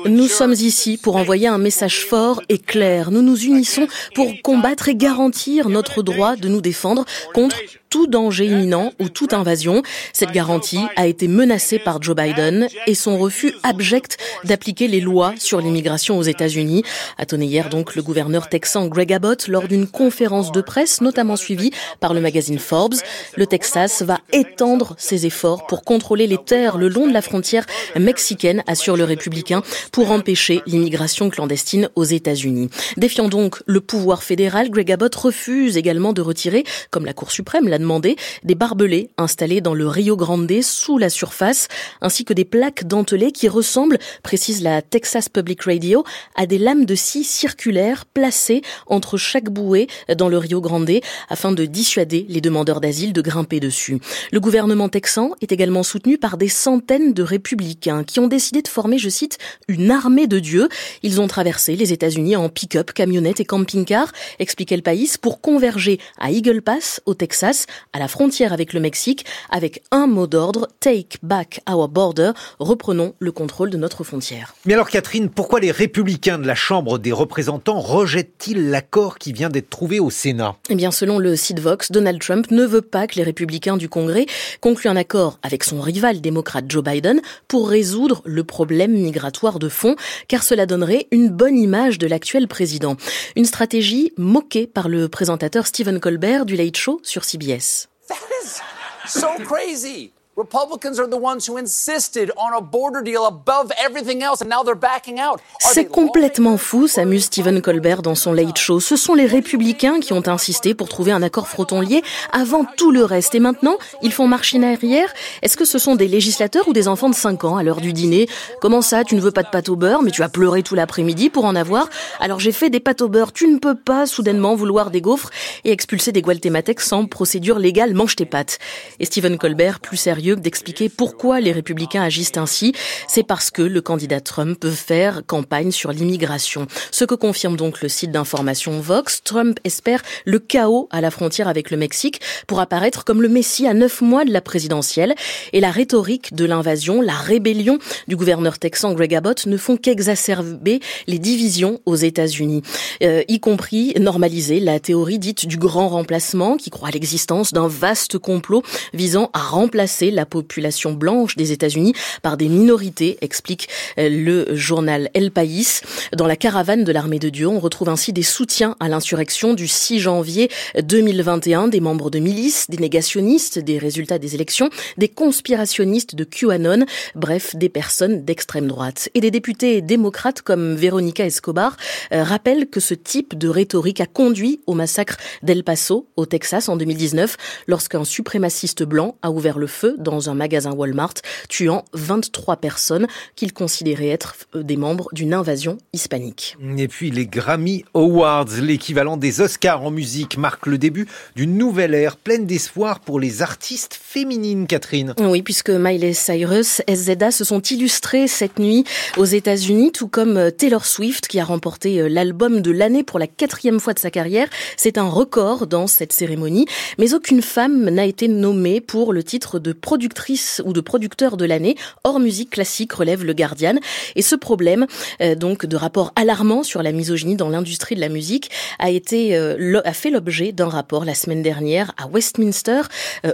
nous sommes ici pour envoyer un message fort et clair. Nous nous unissons pour combattre et garantir notre droit de nous défendre contre tout danger imminent ou toute invasion. Cette garantie a été menacée par Joe Biden et son refus abject d'appliquer les lois sur l'immigration aux États-Unis. A tonné hier donc le gouverneur texan Greg Abbott lors d'une conférence de presse notamment suivie par le magazine Forbes. Le Texas va étendre ses efforts pour contrôler les terres le long de la frontière mexicaine, assure le républicain, pour empêcher l'immigration clandestine aux États-Unis. Défiant donc le pouvoir fédéral, Greg Abbott refuse également de retirer, comme la Cour suprême l'a demandé des barbelés installés dans le Rio Grande sous la surface, ainsi que des plaques dentelées qui ressemblent, précise la Texas Public Radio, à des lames de scie circulaires placées entre chaque bouée dans le Rio Grande afin de dissuader les demandeurs d'asile de grimper dessus. Le gouvernement texan est également soutenu par des centaines de républicains qui ont décidé de former, je cite, une armée de Dieu. Ils ont traversé les États-Unis en pick-up, camionnette et camping-car, expliquait le pays, pour converger à Eagle Pass, au Texas, à la frontière avec le Mexique, avec un mot d'ordre, Take back our border, reprenons le contrôle de notre frontière. Mais alors Catherine, pourquoi les républicains de la Chambre des représentants rejettent-ils l'accord qui vient d'être trouvé au Sénat? Eh bien, selon le site Vox, Donald Trump ne veut pas que les républicains du Congrès concluent un accord avec son rival démocrate Joe Biden pour résoudre le problème migratoire de fond, car cela donnerait une bonne image de l'actuel président. Une stratégie moquée par le présentateur Stephen Colbert du Late Show sur CBS. That is so crazy. Republicans are the ones who insisted on a border deal above everything else and now they're backing out. C'est complètement fou, s'amuse Stephen Colbert dans son Late Show. Ce sont les républicains qui ont insisté pour trouver un accord froton-lié avant tout le reste. Et maintenant, ils font marche arrière. Est-ce que ce sont des législateurs ou des enfants de 5 ans à l'heure du dîner? Comment ça, tu ne veux pas de pâte au beurre, mais tu as pleuré tout l'après-midi pour en avoir? Alors j'ai fait des pâtes au beurre. Tu ne peux pas soudainement vouloir des gaufres et expulser des gualtématecs sans procédure légale. Mange tes pâtes. Et Stephen Colbert, plus sérieux, d'expliquer pourquoi les républicains agissent ainsi. C'est parce que le candidat Trump peut faire campagne sur l'immigration. Ce que confirme donc le site d'information Vox, Trump espère le chaos à la frontière avec le Mexique pour apparaître comme le messie à neuf mois de la présidentielle. Et la rhétorique de l'invasion, la rébellion du gouverneur texan Greg Abbott ne font qu'exacerber les divisions aux États-Unis, euh, y compris normaliser la théorie dite du grand remplacement qui croit à l'existence d'un vaste complot visant à remplacer la population blanche des États-Unis par des minorités, explique euh, le journal El País. Dans la caravane de l'armée de Dieu, on retrouve ainsi des soutiens à l'insurrection du 6 janvier 2021, des membres de milices, des négationnistes des résultats des élections, des conspirationnistes de QAnon, bref, des personnes d'extrême droite. Et des députés démocrates comme Veronica Escobar euh, rappellent que ce type de rhétorique a conduit au massacre d'El Paso, au Texas, en 2019, lorsqu'un suprémaciste blanc a ouvert le feu dans un magasin Walmart, tuant 23 personnes qu'il considérait être euh, des membres d'une invasion hispanique. Et puis les Grammy Awards, l'équivalent des Oscars en musique, marquent le début d'une nouvelle ère pleine d'espoir pour les artistes féminines, Catherine. Oui, puisque Miley Cyrus, SZA se sont illustrés cette nuit aux États-Unis, tout comme euh, Taylor Swift qui a remporté euh, l'album de l'année pour la quatrième fois de sa carrière. C'est un record dans cette cérémonie, mais aucune femme n'a été nommée pour le titre de productrice ou de producteur de l'année hors musique classique, relève le Guardian. Et ce problème, euh, donc de rapport alarmant sur la misogynie dans l'industrie de la musique, a été a fait l'objet d'un rapport la semaine dernière à Westminster,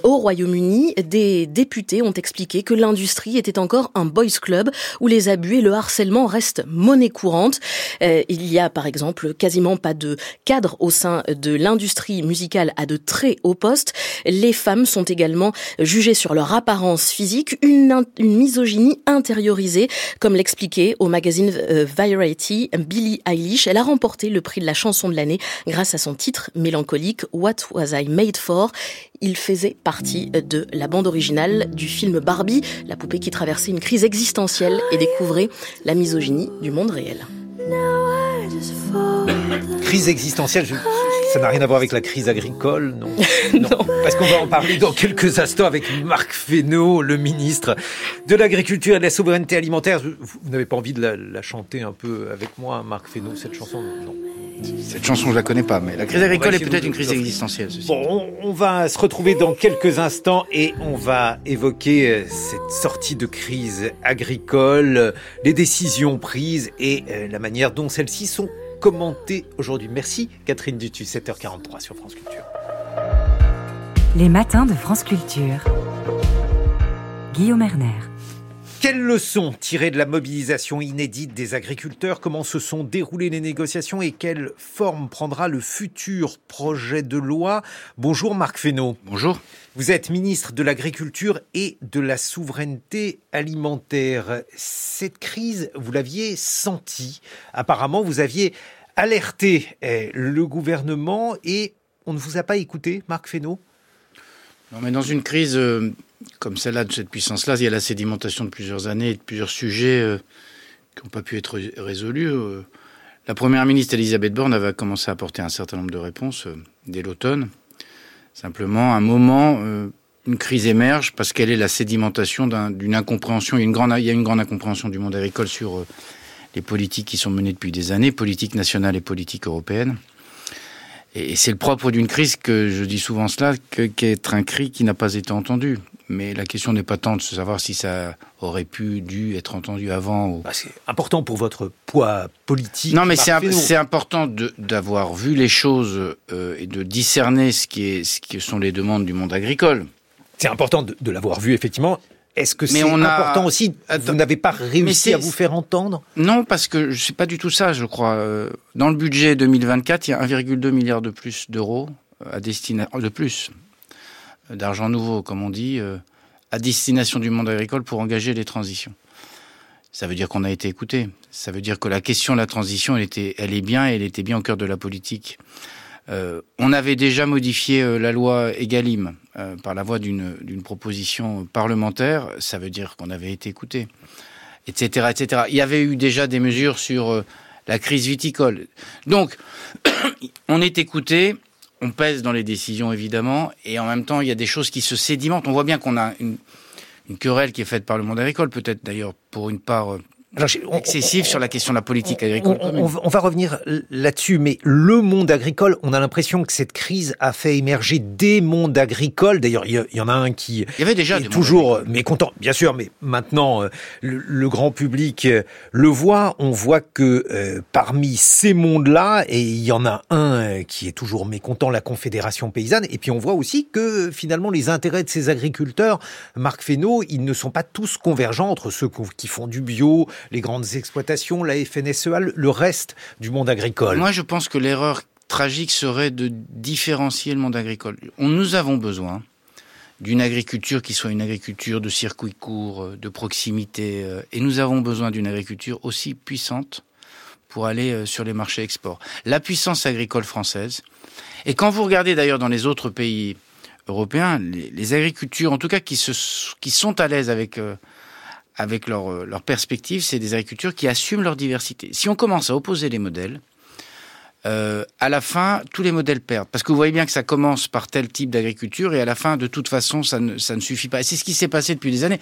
au Royaume-Uni. Des députés ont expliqué que l'industrie était encore un boys club où les abus et le harcèlement restent monnaie courante. Euh, il y a par exemple quasiment pas de cadre au sein de l'industrie musicale à de très hauts postes. Les femmes sont également jugées sur leur apparence physique, une, une misogynie intériorisée, comme l'expliquait au magazine euh, Variety Billie Eilish. Elle a remporté le prix de la chanson de l'année grâce à son titre mélancolique What Was I Made For? Il faisait partie de la bande originale du film Barbie, la poupée qui traversait une crise existentielle et découvrait la misogynie du monde réel. Crise existentielle, ça n'a rien à voir avec la crise agricole, non, non. Parce qu'on va en parler dans quelques instants avec Marc Fesneau, le ministre de l'Agriculture et de la Souveraineté Alimentaire. Vous, n'avez pas envie de la, la, chanter un peu avec moi, Marc Fesneau, cette chanson? Non. Cette chanson, je la connais pas, mais la crise agricole est peut-être une crise existentielle. Bon, on, va se retrouver dans quelques instants et on va évoquer euh, cette sortie de crise agricole, les décisions prises et euh, la manière dont celles-ci sont commentées aujourd'hui. Merci Catherine Dutu, 7h43 sur France Culture. Les matins de France Culture. Guillaume Erner. Quelles leçons tirer de la mobilisation inédite des agriculteurs? Comment se sont déroulées les négociations et quelle forme prendra le futur projet de loi? Bonjour Marc Fesneau. Bonjour. Vous êtes ministre de l'Agriculture et de la Souveraineté alimentaire. Cette crise, vous l'aviez sentie. Apparemment, vous aviez alerté eh, le gouvernement et on ne vous a pas écouté, Marc Fesneau? Non, mais dans une crise euh, comme celle-là, de cette puissance-là, il y a la sédimentation de plusieurs années et de plusieurs sujets euh, qui n'ont pas pu être résolus. Euh. La première ministre Elisabeth Borne avait commencé à apporter un certain nombre de réponses euh, dès l'automne. Simplement, à un moment, une crise émerge parce qu'elle est la sédimentation d'une incompréhension. Il y, a une grande, il y a une grande incompréhension du monde agricole sur les politiques qui sont menées depuis des années, politiques nationales et politiques européennes. Et c'est le propre d'une crise que je dis souvent cela, qu'être un cri qui n'a pas été entendu. Mais la question n'est pas tant de savoir si ça aurait pu, dû être entendu avant. Ou... Bah, c'est important pour votre poids politique. Non, mais c'est important d'avoir vu les choses euh, et de discerner ce qui, est, ce qui sont les demandes du monde agricole. C'est important de, de l'avoir vu, effectivement. Est-ce que c'est important aussi Vous n'avez pas réussi à vous faire entendre? Non, parce que je sais pas du tout ça, je crois. Euh, dans le budget 2024, il y a 1,2 milliard de plus d'euros euh, à destination de plus d'argent nouveau, comme on dit, euh, à destination du monde agricole pour engager les transitions. Ça veut dire qu'on a été écouté. Ça veut dire que la question de la transition, elle, était, est bien, elle était bien au cœur de la politique. Euh, on avait déjà modifié euh, la loi Egalim par la voie d'une proposition parlementaire. Ça veut dire qu'on avait été écouté, etc., etc. Il y avait eu déjà des mesures sur la crise viticole. Donc, on est écouté on pèse dans les décisions évidemment, et en même temps il y a des choses qui se sédimentent. On voit bien qu'on a une, querelle qui est faite par le monde agricole, peut-être d'ailleurs pour une part euh, excessif sur la question de la politique agricole. On, on, va revenir là-dessus, mais le monde agricole, on a l'impression que cette crise a fait émerger des mondes agricoles. D'ailleurs, il y, en a un qui il y avait déjà est toujours mécontent, bien sûr, mais maintenant euh, le, grand public euh, le voit. On voit que euh, parmi ces mondes-là, et il y en a un qui est toujours mécontent, la Confédération paysanne. Et puis on voit aussi que finalement les intérêts de ces agriculteurs, Marc Fesneau, ils ne sont pas tous convergents entre ceux qui font du bio, les grandes exploitations, la FNSEA, le reste du monde agricole. Moi, je pense que l'erreur tragique serait de différencier le monde agricole. nous avons besoin d'une agriculture qui soit une agriculture de circuit court, euh, de proximité, euh, et nous avons besoin d'une agriculture aussi puissante pour aller euh, sur les marchés export. La puissance agricole française, et quand vous regardez d'ailleurs dans les autres pays européens, les, agricultures, en tout cas qui, sont à l'aise avec avec leur, euh, leur perspective, c'est des agricultures qui assument leur diversité. Si on commence à opposer les modèles, euh, à la fin, tous les modèles perdent. Parce que vous voyez bien que ça commence par tel type d'agriculture et à la fin, de toute façon, ça ne, ça ne suffit pas. Et c'est ce qui s'est passé depuis des années.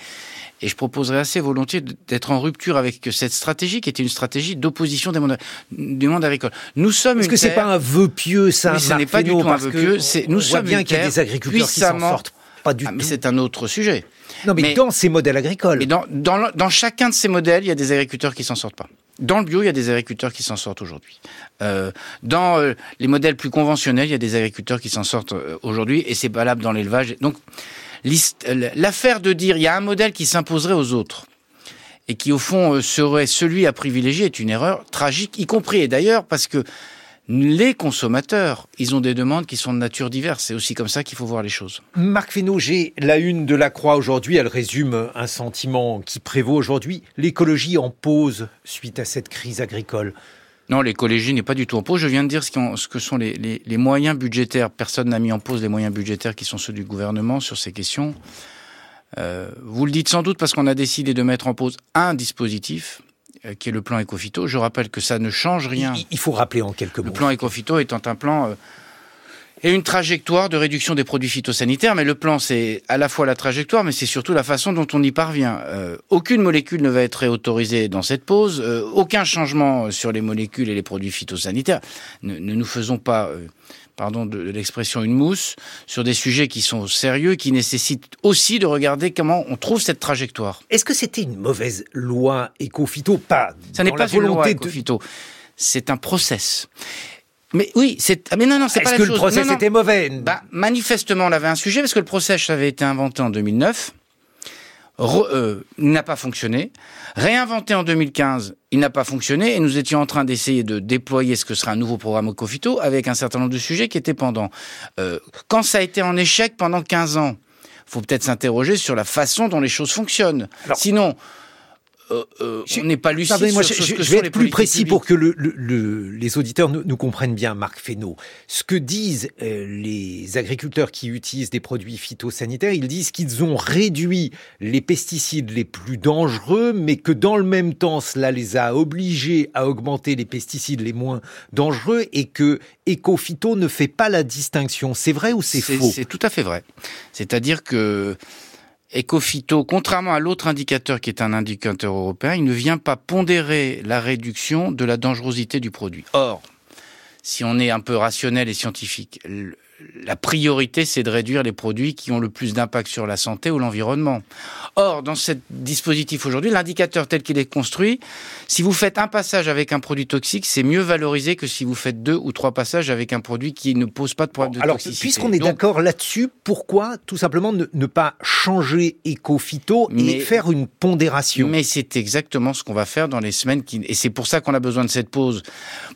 Et je proposerais assez volontiers d'être en rupture avec cette stratégie qui était une stratégie d'opposition des mondes, du monde agricole. Nous sommes Est-ce que c'est pas un vœu pieux, ça, oui, Ce n'est pas du tout un vœu pieux. Nous sommes bien qu'il y a des agriculteurs qui s'en sortent pas du ah, Mais c'est un autre sujet. Non, mais, dans ces modèles agricoles. Mais dans, dans, dans, chacun de ces modèles, il y a des agriculteurs qui s'en sortent pas. Dans le bio, il y a des agriculteurs qui s'en sortent aujourd'hui. Euh, dans euh, les modèles plus conventionnels, il y a des agriculteurs qui s'en sortent euh, aujourd'hui, et c'est valable dans l'élevage. Donc, l'affaire de dire il y a un modèle qui s'imposerait aux autres et qui au fond serait celui à privilégier est une erreur tragique, y compris et d'ailleurs parce que les consommateurs, ils ont des demandes qui sont de nature diverse. C'est aussi comme ça qu'il faut voir les choses. Marc Fesneau, j'ai la une de la Croix aujourd'hui. Elle résume un sentiment qui prévaut aujourd'hui. L'écologie en pause suite à cette crise agricole. Non, l'écologie n'est pas du tout en pause. Je viens de dire ce, que sont les, moyens budgétaires. Personne n'a mis en pause les moyens budgétaires qui sont ceux du gouvernement sur ces questions. Euh, vous le dites sans doute parce qu'on a décidé de mettre en pause un dispositif qui est le plan Ecofito. Je rappelle que ça ne change rien. Il faut rappeler en quelques mots. Le plan Ecofito étant un plan euh, et une trajectoire de réduction des produits phytosanitaires. Mais le plan, c'est à la fois la trajectoire, mais c'est surtout la façon dont on y parvient. Euh, aucune molécule ne va être réautorisée dans cette pause. aucun changement sur les molécules et les produits phytosanitaires. Ne, ne nous faisons pas pardon de, l'expression une mousse, sur des sujets qui sont sérieux, qui nécessitent aussi de regarder comment on trouve cette trajectoire. Est-ce que c'était une mauvaise loi éco-phyto Pas. Ça n'est pas une loi éco-phyto. C'est un process. Mais oui, c'est. Ah, mais non, non, c'est pas la chose. Est-ce que le process était mauvais? Bah, Manifestement, on avait un sujet parce que le process avait été inventé en 2009. Euh, n'a pas fonctionné. Réinventé en 2015, il n'a pas fonctionné et nous étions en train d'essayer de déployer ce que sera un nouveau programme au Cofito avec un certain nombre de sujets qui étaient pendant. Euh, quand ça a été en échec pendant 15 ans, faut peut-être s'interroger sur la façon dont les choses fonctionnent. Sinon, euh, euh, on n'est pas lucide sur ce je, que je vais être plus précis pour que le, le, les auditeurs nous, comprennent bien, Marc Fesneau. Ce que disent euh, les agriculteurs qui utilisent des produits phytosanitaires, ils disent qu'ils ont réduit les pesticides les plus dangereux, mais que dans le même temps, cela les a obligés à augmenter les pesticides les moins dangereux et que Ecophyto ne fait pas la distinction. C'est vrai ou c'est faux? C'est tout à fait vrai. C'est-à-dire que Ecofito, contrairement à l'autre indicateur qui est un indicateur européen, il ne vient pas pondérer la réduction de la dangerosité du produit. Or, si on est un peu rationnel et scientifique, la priorité, c'est de réduire les produits qui ont le plus d'impact sur la santé ou l'environnement. Or, dans ce dispositif aujourd'hui, l'indicateur tel qu'il est construit, si vous faites un passage avec un produit toxique, c'est mieux valorisé que si vous faites deux ou trois passages avec un produit qui ne pose pas de problème de alors, toxicité. Puisqu'on est d'accord là-dessus, pourquoi tout simplement ne, pas changer éco-phyto et faire une pondération? Mais c'est exactement ce qu'on va faire dans les semaines qui... Et c'est pour ça qu'on a besoin de cette pause.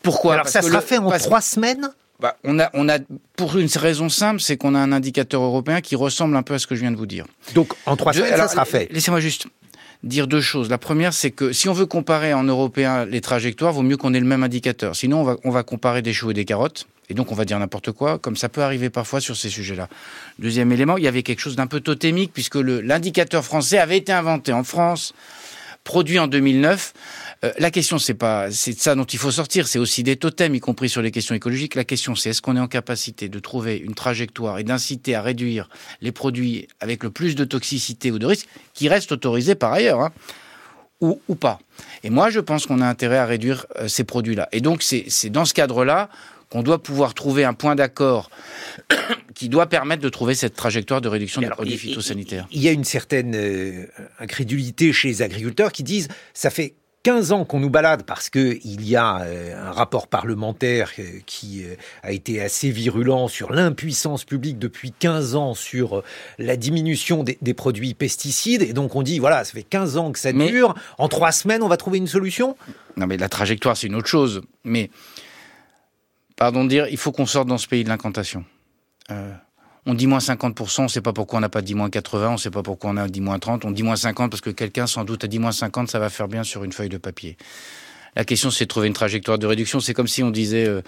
Pourquoi? Alors ça sera fait en trois semaines? Bah, on a, on a, pour une raison simple, c'est qu'on a un indicateur européen qui ressemble un peu à ce que je viens de vous dire. Donc, en trois semaines, ça sera fait. Laissez-moi juste dire deux choses. La première, c'est que si on veut comparer en européen les trajectoires, vaut mieux qu'on ait le même indicateur. Sinon, on va, on va comparer des choux et des carottes. Et donc, on va dire n'importe quoi, comme ça peut arriver parfois sur ces sujets-là. Deuxième élément, il y avait quelque chose d'un peu totémique, puisque l'indicateur français avait été inventé en France, produit en 2009. Euh, la question, c'est pas, c'est de ça dont il faut sortir. C'est aussi des totems, y compris sur les questions écologiques. La question, c'est est-ce qu'on est en capacité de trouver une trajectoire et d'inciter à réduire les produits avec le plus de toxicité ou de risque, qui restent autorisés par ailleurs, hein, ou, ou pas. Et moi, je pense qu'on a intérêt à réduire euh, ces produits-là. Et donc, c'est dans ce cadre-là qu'on doit pouvoir trouver un point d'accord qui doit permettre de trouver cette trajectoire de réduction des produits phytosanitaires. Il y a une certaine euh, incrédulité chez les agriculteurs qui disent ça fait 15 ans qu'on nous balade parce que il y a euh, un rapport parlementaire euh, qui a été assez virulent sur l'impuissance publique depuis 15 ans sur la diminution des, produits pesticides. Et donc on dit voilà ça fait 15 ans que ça dure. En trois semaines on va trouver une solution? Non mais la trajectoire c'est une autre chose. Mais pardon de dire il faut qu'on sorte dans ce pays de l'incantation. Euh, on dit moins 50%, on ne sait pas pourquoi on n'a pas dit moins 80, on ne sait pas pourquoi on a dit moins 30, on dit moins 50 parce que quelqu'un sans doute a dit moins 50, ça va faire bien sur une feuille de papier. La question c'est de trouver une trajectoire de réduction. C'est comme si on disait euh,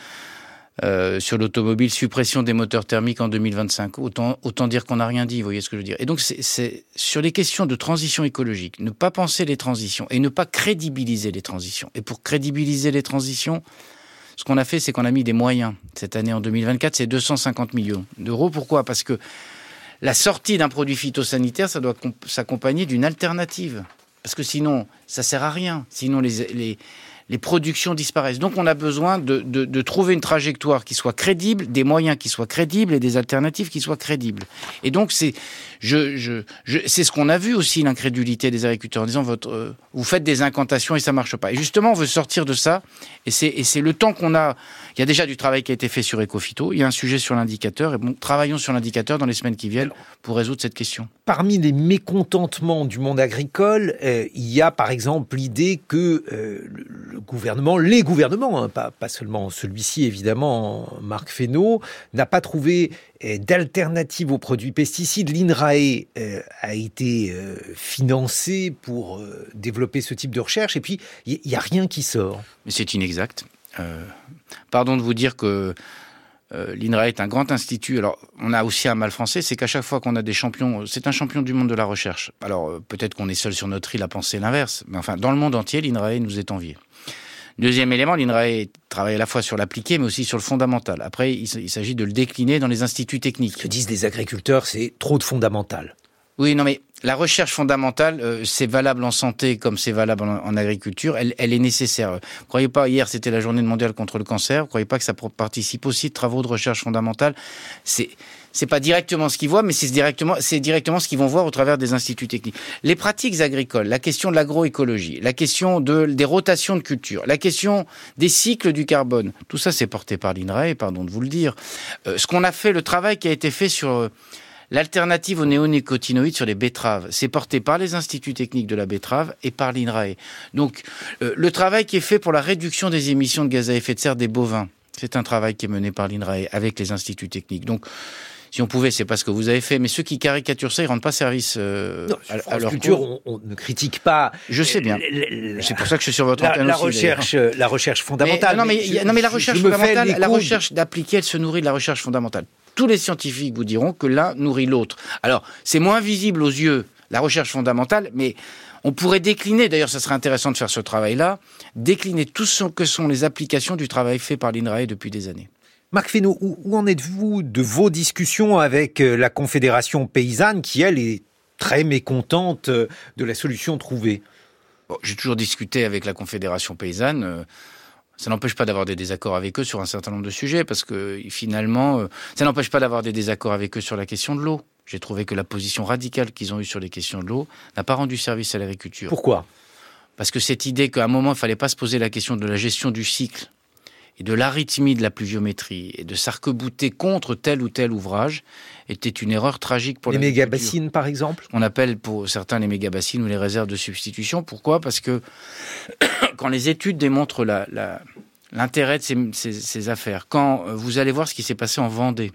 euh, sur l'automobile suppression des moteurs thermiques en 2025. Autant, autant dire qu'on n'a rien dit, vous voyez ce que je veux dire. Et donc c'est sur les questions de transition écologique, ne pas penser les transitions et ne pas crédibiliser les transitions. Et pour crédibiliser les transitions, ce qu'on a fait, c'est qu'on a mis des moyens. Cette année, en 2024, c'est 250 millions d'euros. Pourquoi? Parce que la sortie d'un produit phytosanitaire, ça doit s'accompagner d'une alternative. Parce que sinon, ça sert à rien. Sinon, les, les productions disparaissent. Donc on a besoin de, trouver une trajectoire qui soit crédible, des moyens qui soient crédibles et des alternatives qui soient crédibles. Et donc c'est je, je, ce qu'on a vu aussi l'incrédulité des agriculteurs en disant euh, vous faites des incantations et ça marche pas. Et justement on veut sortir de ça et c'est et c'est le temps qu'on a. Il y a déjà du travail qui a été fait sur Ecofito. Il y a un sujet sur l'indicateur et bon travaillons sur l'indicateur dans les semaines qui viennent pour résoudre cette question. Parmi les mécontentements du monde agricole, euh, il y a par exemple l'idée que euh, le gouvernement, les gouvernements, hein, pas, pas, seulement celui-ci évidemment, Marc Fesneau, n'a pas trouvé eh, d'alternative aux produits pesticides. L'INRAE a été euh, financé pour euh, développer ce type de recherche et puis il n'y a rien qui sort. Mais c'est inexact. Euh, pardon de vous dire que l'INRAE est un grand institut. Alors, on a aussi un mal français, c'est qu'à chaque fois qu'on a des champions, c'est un champion du monde de la recherche. Alors, peut-être qu'on est seul sur notre île à penser l'inverse, mais enfin, dans le monde entier, l'INRAE nous est envié. Deuxième élément, l'INRAE travaille à la fois sur l'appliqué, mais aussi sur le fondamental. Après, il s'agit de le décliner dans les instituts techniques. Ce que disent les agriculteurs, c'est trop de fondamental. Oui, non, mais la recherche fondamentale, euh, c'est valable en santé comme c'est valable en, agriculture. Elle, elle, est nécessaire. Croyez pas, hier c'était la journée mondiale contre le cancer. Croyez pas que ça participe aussi de travaux de recherche fondamentale? C'est c'est pas directement ce qu'ils voient, mais c'est directement, c'est directement ce qu'ils vont voir au travers des instituts techniques. Les pratiques agricoles, la question de l'agroécologie, la question de, des rotations de culture, la question des cycles du carbone, tout ça c'est porté par l'INRAE, pardon de vous le dire. Euh, ce qu'on a fait, le travail qui a été fait sur euh, l'alternative aux néonicotinoïdes sur les betteraves, c'est porté par les instituts techniques de la betterave et par l'INRAE. Donc, euh, le travail qui est fait pour la réduction des émissions de gaz à effet de serre des bovins, c'est un travail qui est mené par l'INRAE avec les instituts techniques. Donc, si on pouvait, c'est pas ce que vous avez fait. Mais ceux qui caricaturent ça, ils rendent pas service euh, à, leur culture. On, ne critique pas. Je sais bien. C'est pour ça que je suis sur votre antenne la recherche, la recherche fondamentale. non, mais, non, mais la recherche fondamentale, la recherche d'appliquer, elle se nourrit de la recherche fondamentale. Tous les scientifiques vous diront que l'un nourrit l'autre. Alors, c'est moins visible aux yeux la recherche fondamentale, mais on pourrait décliner, d'ailleurs ça serait intéressant de faire ce travail-là, décliner tout ce que sont les applications du travail fait par l'INRAE depuis des années. Marc Fesneau, où, en êtes-vous de vos discussions avec euh, la Confédération paysanne qui, elle, est très mécontente euh, de la solution trouvée? J'ai toujours discuté avec la Confédération paysanne. Euh, ça n'empêche pas d'avoir des désaccords avec eux sur un certain nombre de sujets, parce que finalement, ça n'empêche pas d'avoir des désaccords avec eux sur la question de l'eau. J'ai trouvé que la position radicale qu'ils ont eue sur les questions de l'eau n'a pas rendu service à l'agriculture. Pourquoi? Parce que cette idée qu'à un moment, il ne fallait pas se poser la question de la gestion du cycle et de l'arythmie de la pluviométrie et de s'arc-bouter contre tel ou tel ouvrage était une erreur tragique pour les méga-bassines, par exemple? On appelle pour certains les méga-bassines ou les réserves de substitution. Pourquoi? Parce que quand les études démontrent l'intérêt de ces, ces, affaires, quand vous allez voir ce qui s'est passé en Vendée,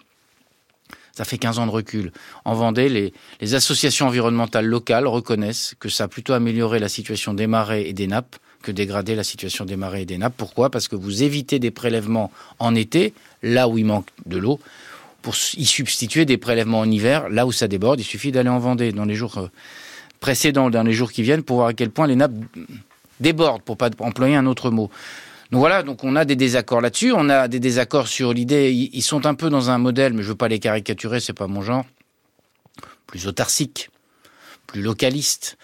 ça fait 15 ans de recul. En Vendée, les, les associations environnementales locales reconnaissent que ça a plutôt amélioré la situation des marais et des nappes que dégrader la situation des marais et des nappes. Pourquoi? Parce que vous évitez des prélèvements en été, là où il manque de l'eau, pour y substituer des prélèvements en hiver, là où ça déborde. Il suffit d'aller en Vendée dans les jours euh, précédents, dans les jours qui viennent, pour voir à quel point les nappes débordent, pour pas employer un autre mot. Donc voilà, donc on a des désaccords là-dessus, on a des désaccords sur l'idée, ils sont un peu dans un modèle, mais je veux pas les caricaturer, c'est pas mon genre, plus autarcique, plus localiste,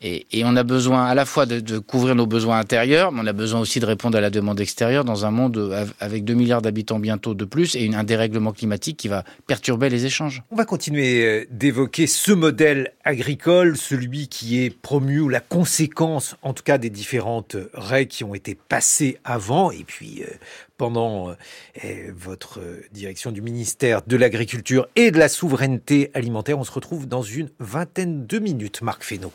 Et, on a besoin à la fois de, couvrir nos besoins intérieurs, mais on a besoin aussi de répondre à la demande extérieure dans un monde avec 2 milliards d'habitants bientôt de plus et un dérèglement climatique qui va perturber les échanges. On va continuer euh, d'évoquer ce modèle agricole, celui qui est promu ou la conséquence en tout cas des différentes règles qui ont été passées avant et puis euh, pendant euh, votre direction du ministère de l'Agriculture et de la Souveraineté alimentaire. On se retrouve dans une vingtaine de minutes, Marc Fesneau.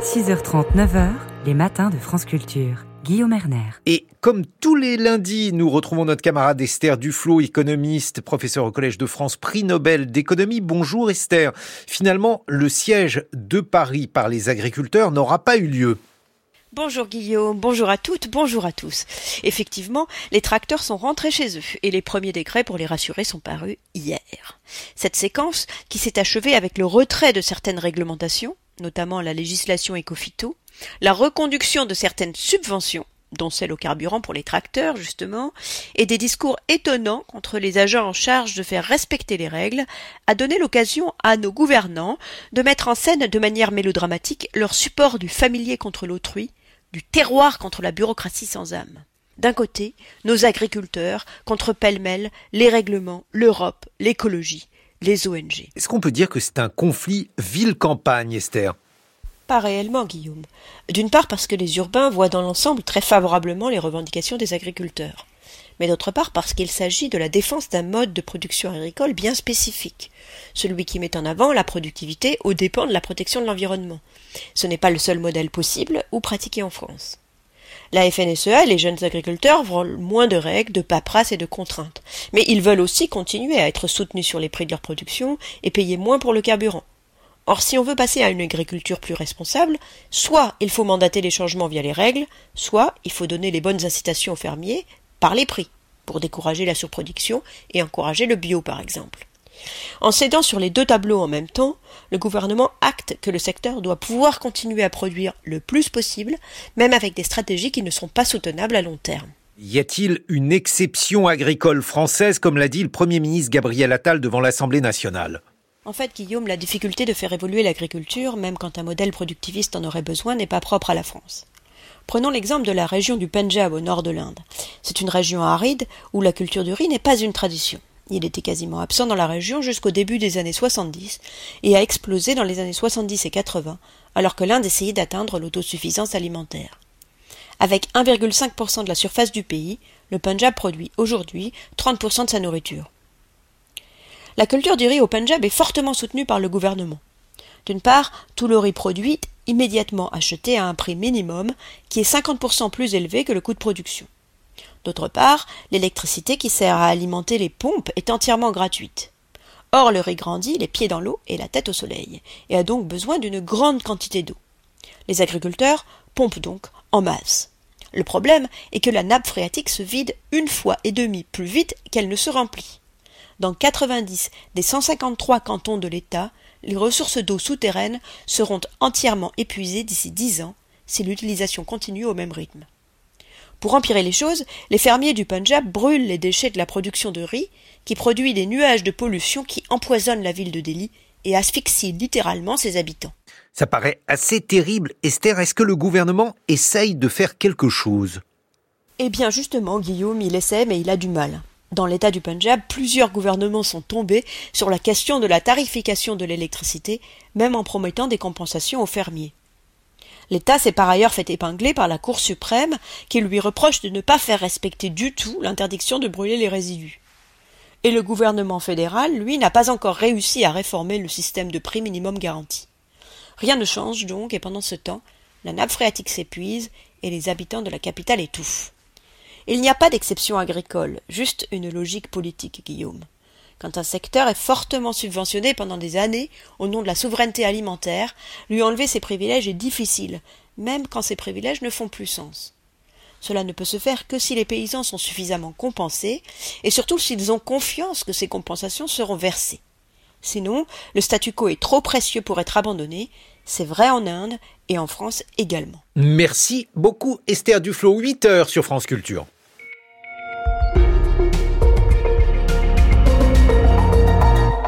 6h30, 9h, les matins de France Culture. Guillaume Erner. Et comme tous les lundis, nous retrouvons notre camarade Esther Duflo, économiste, professeur au Collège de France, prix Nobel d'économie. Bonjour Esther. Finalement, le siège de Paris par les agriculteurs n'aura pas eu lieu. Bonjour Guillaume, bonjour à toutes, bonjour à tous. Effectivement, les tracteurs sont rentrés chez eux et les premiers décrets pour les rassurer sont parus hier. Cette séquence, qui s'est achevée avec le retrait de certaines réglementations, notamment la législation écophyto, la reconduction de certaines subventions, dont celle au carburant pour les tracteurs, justement, et des discours étonnants contre les agents en charge de faire respecter les règles, a donné l'occasion à nos gouvernants de mettre en scène de manière mélodramatique leur support du familier contre l'autrui, du terroir contre la bureaucratie sans âme. D'un côté, nos agriculteurs contre pêle-mêle les règlements, l'Europe, l'écologie, les ONG. Est-ce qu'on peut dire que c'est un conflit ville-campagne, Esther? Pas réellement, Guillaume. D'une part parce que les urbains voient dans l'ensemble très favorablement les revendications des agriculteurs. Mais d'autre part parce qu'il s'agit de la défense d'un mode de production agricole bien spécifique, celui qui met en avant la productivité aux dépens de la protection de l'environnement. Ce n'est pas le seul modèle possible ou pratiqué en France. La FNSEA et les jeunes agriculteurs veulent moins de règles, de paperasse et de contraintes. Mais ils veulent aussi continuer à être soutenus sur les prix de leur production et payer moins pour le carburant. Or, si on veut passer à une agriculture plus responsable, soit il faut mandater les changements via les règles, soit il faut donner les bonnes incitations aux fermiers par les prix, pour décourager la surproduction et encourager le bio par exemple. En cédant sur les deux tableaux en même temps, le gouvernement acte que le secteur doit pouvoir continuer à produire le plus possible, même avec des stratégies qui ne sont pas soutenables à long terme. Y a-t-il une exception agricole française, comme l'a dit le Premier ministre Gabriel Attal devant l'Assemblée nationale? En fait, Guillaume, la difficulté de faire évoluer l'agriculture, même quand un modèle productiviste en aurait besoin, n'est pas propre à la France. Prenons l'exemple de la région du Punjab au nord de l'Inde. C'est une région aride où la culture du riz n'est pas une tradition. Il était quasiment absent dans la région jusqu'au début des années 70 et a explosé dans les années 70 et 80 alors que l'Inde essayait d'atteindre l'autosuffisance alimentaire. Avec 1,5% de la surface du pays, le Punjab produit aujourd'hui 30% de sa nourriture. La culture du riz au Punjab est fortement soutenue par le gouvernement. D'une part, tout le riz produit immédiatement acheté à un prix minimum qui est 50% plus élevé que le coût de production. D'autre part, l'électricité qui sert à alimenter les pompes est entièrement gratuite. Or, le riz grandit les pieds dans l'eau et la tête au soleil, et a donc besoin d'une grande quantité d'eau. Les agriculteurs pompent donc en masse. Le problème est que la nappe phréatique se vide une fois et demie plus vite qu'elle ne se remplit. Dans 90 des 153 cantons de l'État, les ressources d'eau souterraines seront entièrement épuisées d'ici 10 ans si l'utilisation continue au même rythme. Pour empirer les choses, les fermiers du Punjab brûlent les déchets de la production de riz, qui produit des nuages de pollution qui empoisonnent la ville de Delhi et asphyxient littéralement ses habitants. Ça paraît assez terrible. Esther, est-ce que le gouvernement essaye de faire quelque chose? Eh bien justement, Guillaume, il essaie, mais il a du mal. Dans l'État du Punjab, plusieurs gouvernements sont tombés sur la question de la tarification de l'électricité, même en promettant des compensations aux fermiers. L'État s'est par ailleurs fait épingler par la Cour suprême qui lui reproche de ne pas faire respecter du tout l'interdiction de brûler les résidus. Et le gouvernement fédéral, lui, n'a pas encore réussi à réformer le système de prix minimum garanti. Rien ne change donc, et pendant ce temps, la nappe phréatique s'épuise et les habitants de la capitale étouffent. Il n'y a pas d'exception agricole, juste une logique politique, Guillaume. Quand un secteur est fortement subventionné pendant des années au nom de la souveraineté alimentaire, lui enlever ses privilèges est difficile, même quand ces privilèges ne font plus sens. Cela ne peut se faire que si les paysans sont suffisamment compensés, et surtout s'ils ont confiance que ces compensations seront versées. Sinon, le statu quo est trop précieux pour être abandonné, c'est vrai en Inde et en France également. Merci beaucoup Esther Duflo, 8 heures sur France Culture.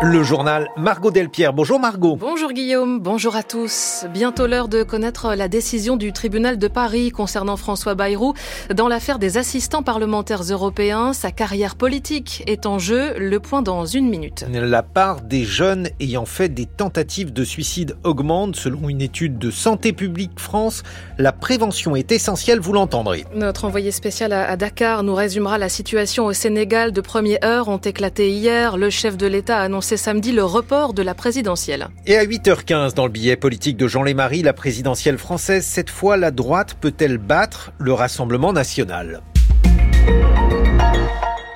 Le journal Margot Delpierre. Bonjour Margot. Bonjour Guillaume, bonjour à tous. Bientôt l'heure de connaître la décision du tribunal de Paris concernant François Bayrou dans l'affaire des assistants parlementaires européens. Sa carrière politique est en jeu. Le point dans une minute. La part des jeunes ayant fait des tentatives de suicide augmente selon une étude de Santé publique France. La prévention est essentielle, vous l'entendrez. Notre envoyé spécial à Dakar nous résumera la situation au Sénégal. De première heure ont éclaté hier. Le chef de l'État a annoncé samedi le report de la présidentielle. Et à 8h15, dans le billet politique de Jean Lémarie, la présidentielle française, cette fois, la droite peut-elle battre le Rassemblement national?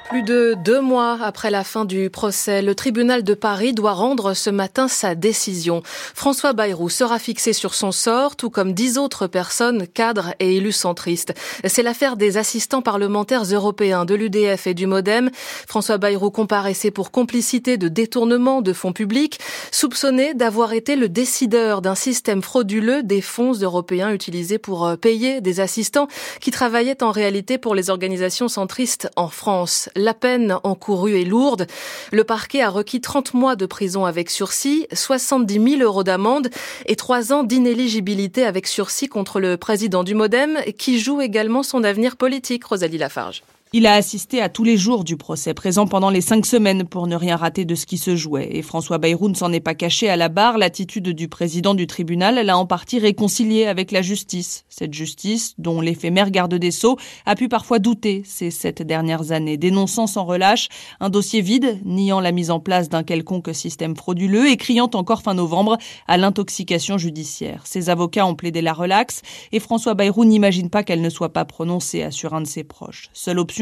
Plus de deux mois après la fin du procès, le tribunal de Paris doit rendre ce matin sa décision. François Bayrou sera fixé sur son sort, tout comme dix autres personnes, cadres et élus centristes. C'est l'affaire des assistants parlementaires européens de l'UDF et du Modem. François Bayrou comparaissait pour complicité de détournement de fonds publics, soupçonné d'avoir été le décideur d'un système frauduleux des fonds européens utilisés pour euh, payer des assistants qui travaillaient en réalité pour les organisations centristes en France. La peine encourue est lourde. Le parquet a requis 30 mois de prison avec sursis, 70 000 euros d'amende et 3 ans d'inéligibilité avec sursis contre le président du Modem qui joue également son avenir politique, Rosalie Lafarge. Il a assisté à tous les jours du procès, présent pendant les cinq semaines pour ne rien rater de ce qui se jouait. Et François Bayrou ne s'en est pas caché à la barre. L'attitude du président du tribunal l'a en partie réconcilié avec la justice. Cette justice, dont l'éphémère garde des Sceaux a pu parfois douter ces sept dernières années, dénonçant sans relâche un dossier vide, niant la mise en place d'un quelconque système frauduleux et criant encore fin novembre à l'intoxication judiciaire. Ses avocats ont plaidé la relaxe et François Bayrou n'imagine pas qu'elle ne soit pas prononcée, assure un de ses proches.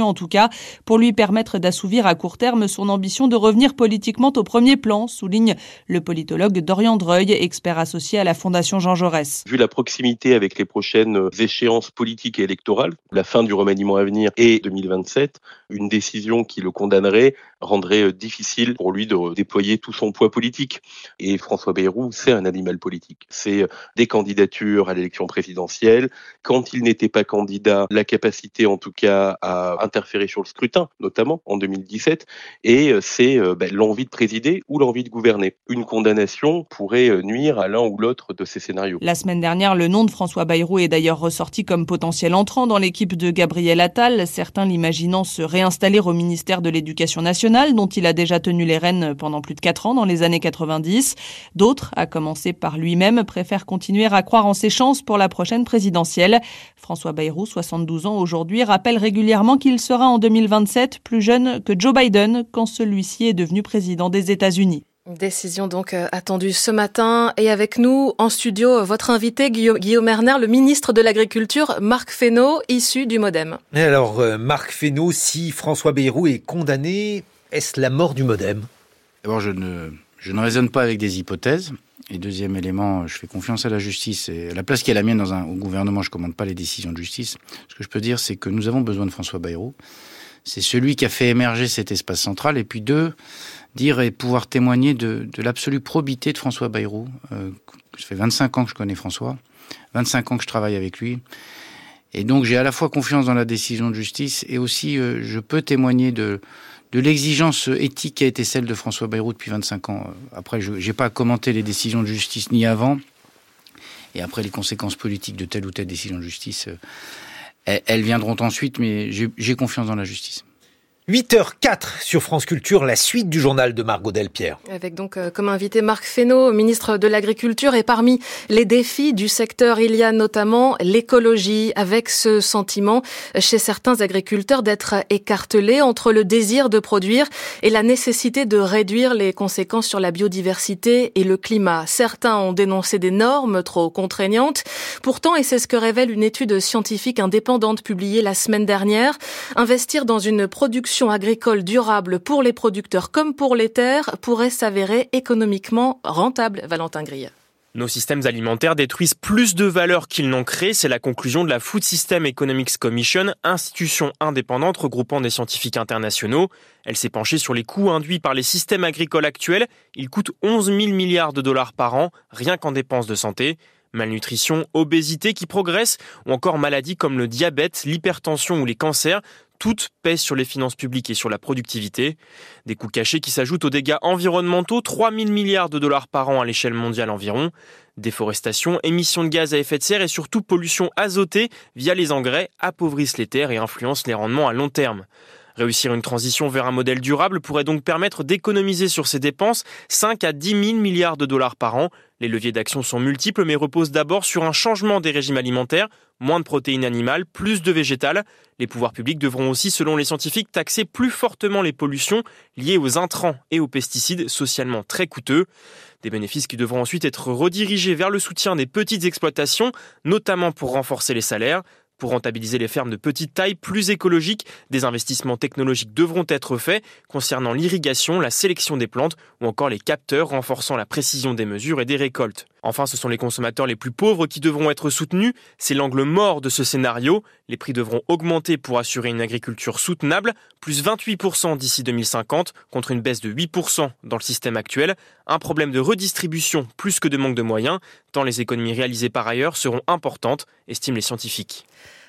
En tout cas, pour lui permettre d'assouvir à court terme son ambition de revenir politiquement au premier plan, souligne le politologue Dorian Dreuil, expert associé à la Fondation Jean Jaurès. Vu la proximité avec les prochaines échéances politiques et électorales, la fin du remaniement à venir et 2027, une décision qui le condamnerait rendrait euh, difficile pour lui de déployer tout son poids politique. Et François Bayrou, c'est un animal politique. C'est euh, des candidatures à l'élection présidentielle. Quand il n'était pas candidat, la capacité en tout cas à interférer sur le scrutin, notamment en 2017. Et euh, c'est ben, l'envie de présider ou l'envie de gouverner. Une condamnation pourrait nuire à l'un ou l'autre de ces scénarios. La semaine dernière, le nom de François Bayrou est d'ailleurs ressorti comme potentiel entrant dans l'équipe de Gabriel Attal, certains l'imaginant se réinstaller au ministère de l'Éducation nationale dont il a déjà tenu les rênes pendant plus de 4 ans dans les années 90. D'autres, à commencer par lui-même, préfèrent continuer à croire en ses chances pour la prochaine présidentielle. François Bayrou, 72 ans aujourd'hui, rappelle régulièrement qu'il sera en 2027 plus jeune que Joe Biden quand celui-ci est devenu président des États-Unis. Décision donc euh, attendue ce matin et avec nous en studio votre invité Guillaume Erner, le ministre de l'Agriculture, Marc Fesneau, issu du MoDem. Et alors euh, Marc Fesneau, si François Bayrou est condamné, est-ce la mort du modem? D'abord, je ne, je ne raisonne pas avec des hypothèses. Et deuxième élément, je fais confiance à la justice. Et à la place qui est la mienne dans un, au gouvernement, je commande pas les décisions de justice. Ce que je peux dire, c'est que nous avons besoin de François Bayrou. C'est celui qui a fait émerger cet espace central. Et puis deux, dire et pouvoir témoigner de, de l'absolue probité de François Bayrou. Euh, ça fait 25 ans que je connais François, 25 ans que je travaille avec lui. Et donc j'ai à la fois confiance dans la décision de justice et aussi euh, je peux témoigner de, de l'exigence éthique qui a été celle de François Bayrou depuis 25 ans. Après, je n'ai pas à commenter les décisions de justice ni avant, et après les conséquences politiques de telle ou telle décision de justice, euh, elles viendront ensuite, mais j'ai confiance dans la justice. 8h04 sur France Culture, la suite du journal de Margot Delpierre. Avec donc euh, comme invité Marc Fesneau, ministre de l'Agriculture. Et parmi les défis du secteur, il y a notamment l'écologie, avec ce sentiment chez certains agriculteurs d'être écartelés entre le désir de produire et la nécessité de réduire les conséquences sur la biodiversité et le climat. Certains ont dénoncé des normes trop contraignantes. Pourtant, et c'est ce que révèle une étude scientifique indépendante publiée la semaine dernière, investir dans une production agricole durable pour les producteurs comme pour les terres pourrait s'avérer économiquement rentable, Valentin Grille. Nos systèmes alimentaires détruisent plus de valeur qu'ils n'ont créé, c'est la conclusion de la Food System Economics Commission, institution indépendante regroupant des scientifiques internationaux. Elle s'est penchée sur les coûts induits par les systèmes agricoles actuels. Ils coûtent 11 000 milliards de dollars par an, rien qu'en dépenses de santé. Malnutrition, obésité qui progresse ou encore maladies comme le diabète, l'hypertension ou les cancers toutes pèsent sur les finances publiques et sur la productivité. Des coûts cachés qui s'ajoutent aux dégâts environnementaux, 3 000 milliards de dollars par an à l'échelle mondiale environ. Déforestation, émissions de gaz à effet de serre et surtout pollution azotée via les engrais appauvrissent les terres et influencent les rendements à long terme. Réussir une transition vers un modèle durable pourrait donc permettre d'économiser sur ces dépenses 5 à 10 000 milliards de dollars par an. Les leviers d'action sont multiples mais reposent d'abord sur un changement des régimes alimentaires, moins de protéines animales, plus de végétales. Les pouvoirs publics devront aussi, selon les scientifiques, taxer plus fortement les pollutions liées aux intrants et aux pesticides socialement très coûteux. Des bénéfices qui devront ensuite être redirigés vers le soutien des petites exploitations, notamment pour renforcer les salaires. Pour rentabiliser les fermes de petite taille plus écologiques, des investissements technologiques devront être faits concernant l'irrigation, la sélection des plantes ou encore les capteurs renforçant la précision des mesures et des récoltes. Enfin, ce sont les consommateurs les plus pauvres qui devront être soutenus. C'est l'angle mort de ce scénario. Les prix devront augmenter pour assurer une agriculture soutenable, plus 28% d'ici 2050 contre une baisse de 8% dans le système actuel. Un problème de redistribution plus que de manque de moyens, tant les économies réalisées par ailleurs seront importantes, estiment les scientifiques.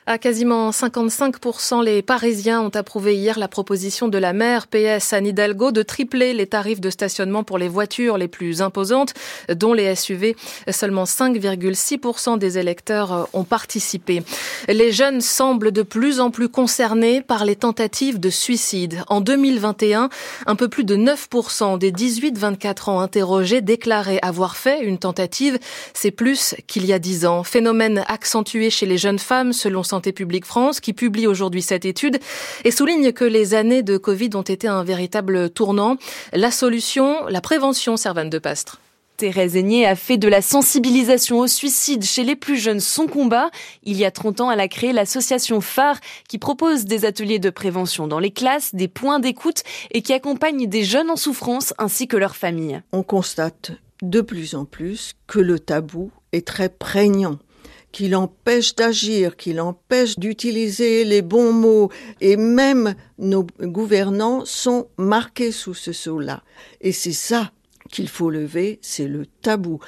À quasiment 55%, les Parisiens ont approuvé hier la proposition de la maire PS Anne Hidalgo de tripler les tarifs de stationnement pour les voitures les plus imposantes, dont les SUV. Seulement 5,6% des électeurs ont participé. Les jeunes semblent de plus en plus concernés par les tentatives de suicide. En 2021, un peu plus de 9% des 18-24 ans interrogés déclaraient avoir fait une tentative. C'est plus qu'il y a 10 ans. Phénomène accentué chez les jeunes femmes selon Santé publique France qui publie aujourd'hui cette étude et souligne que les années de Covid ont été un véritable tournant. La solution, la prévention, Servane de Pastre. Thérèse Aigné a fait de la sensibilisation au suicide chez les plus jeunes son combat. Il y a 30 ans, elle a créé l'association Phare qui propose des ateliers de prévention dans les classes, des points d'écoute et qui accompagne des jeunes en souffrance ainsi que leurs familles. On constate de plus en plus que le tabou est très prégnant qui l'empêche d'agir, qui l'empêche d'utiliser les bons mots. Et même nos gouvernants sont marqués sous ce sceau-là. Et c'est ça qu'il faut lever, c'est le tabou.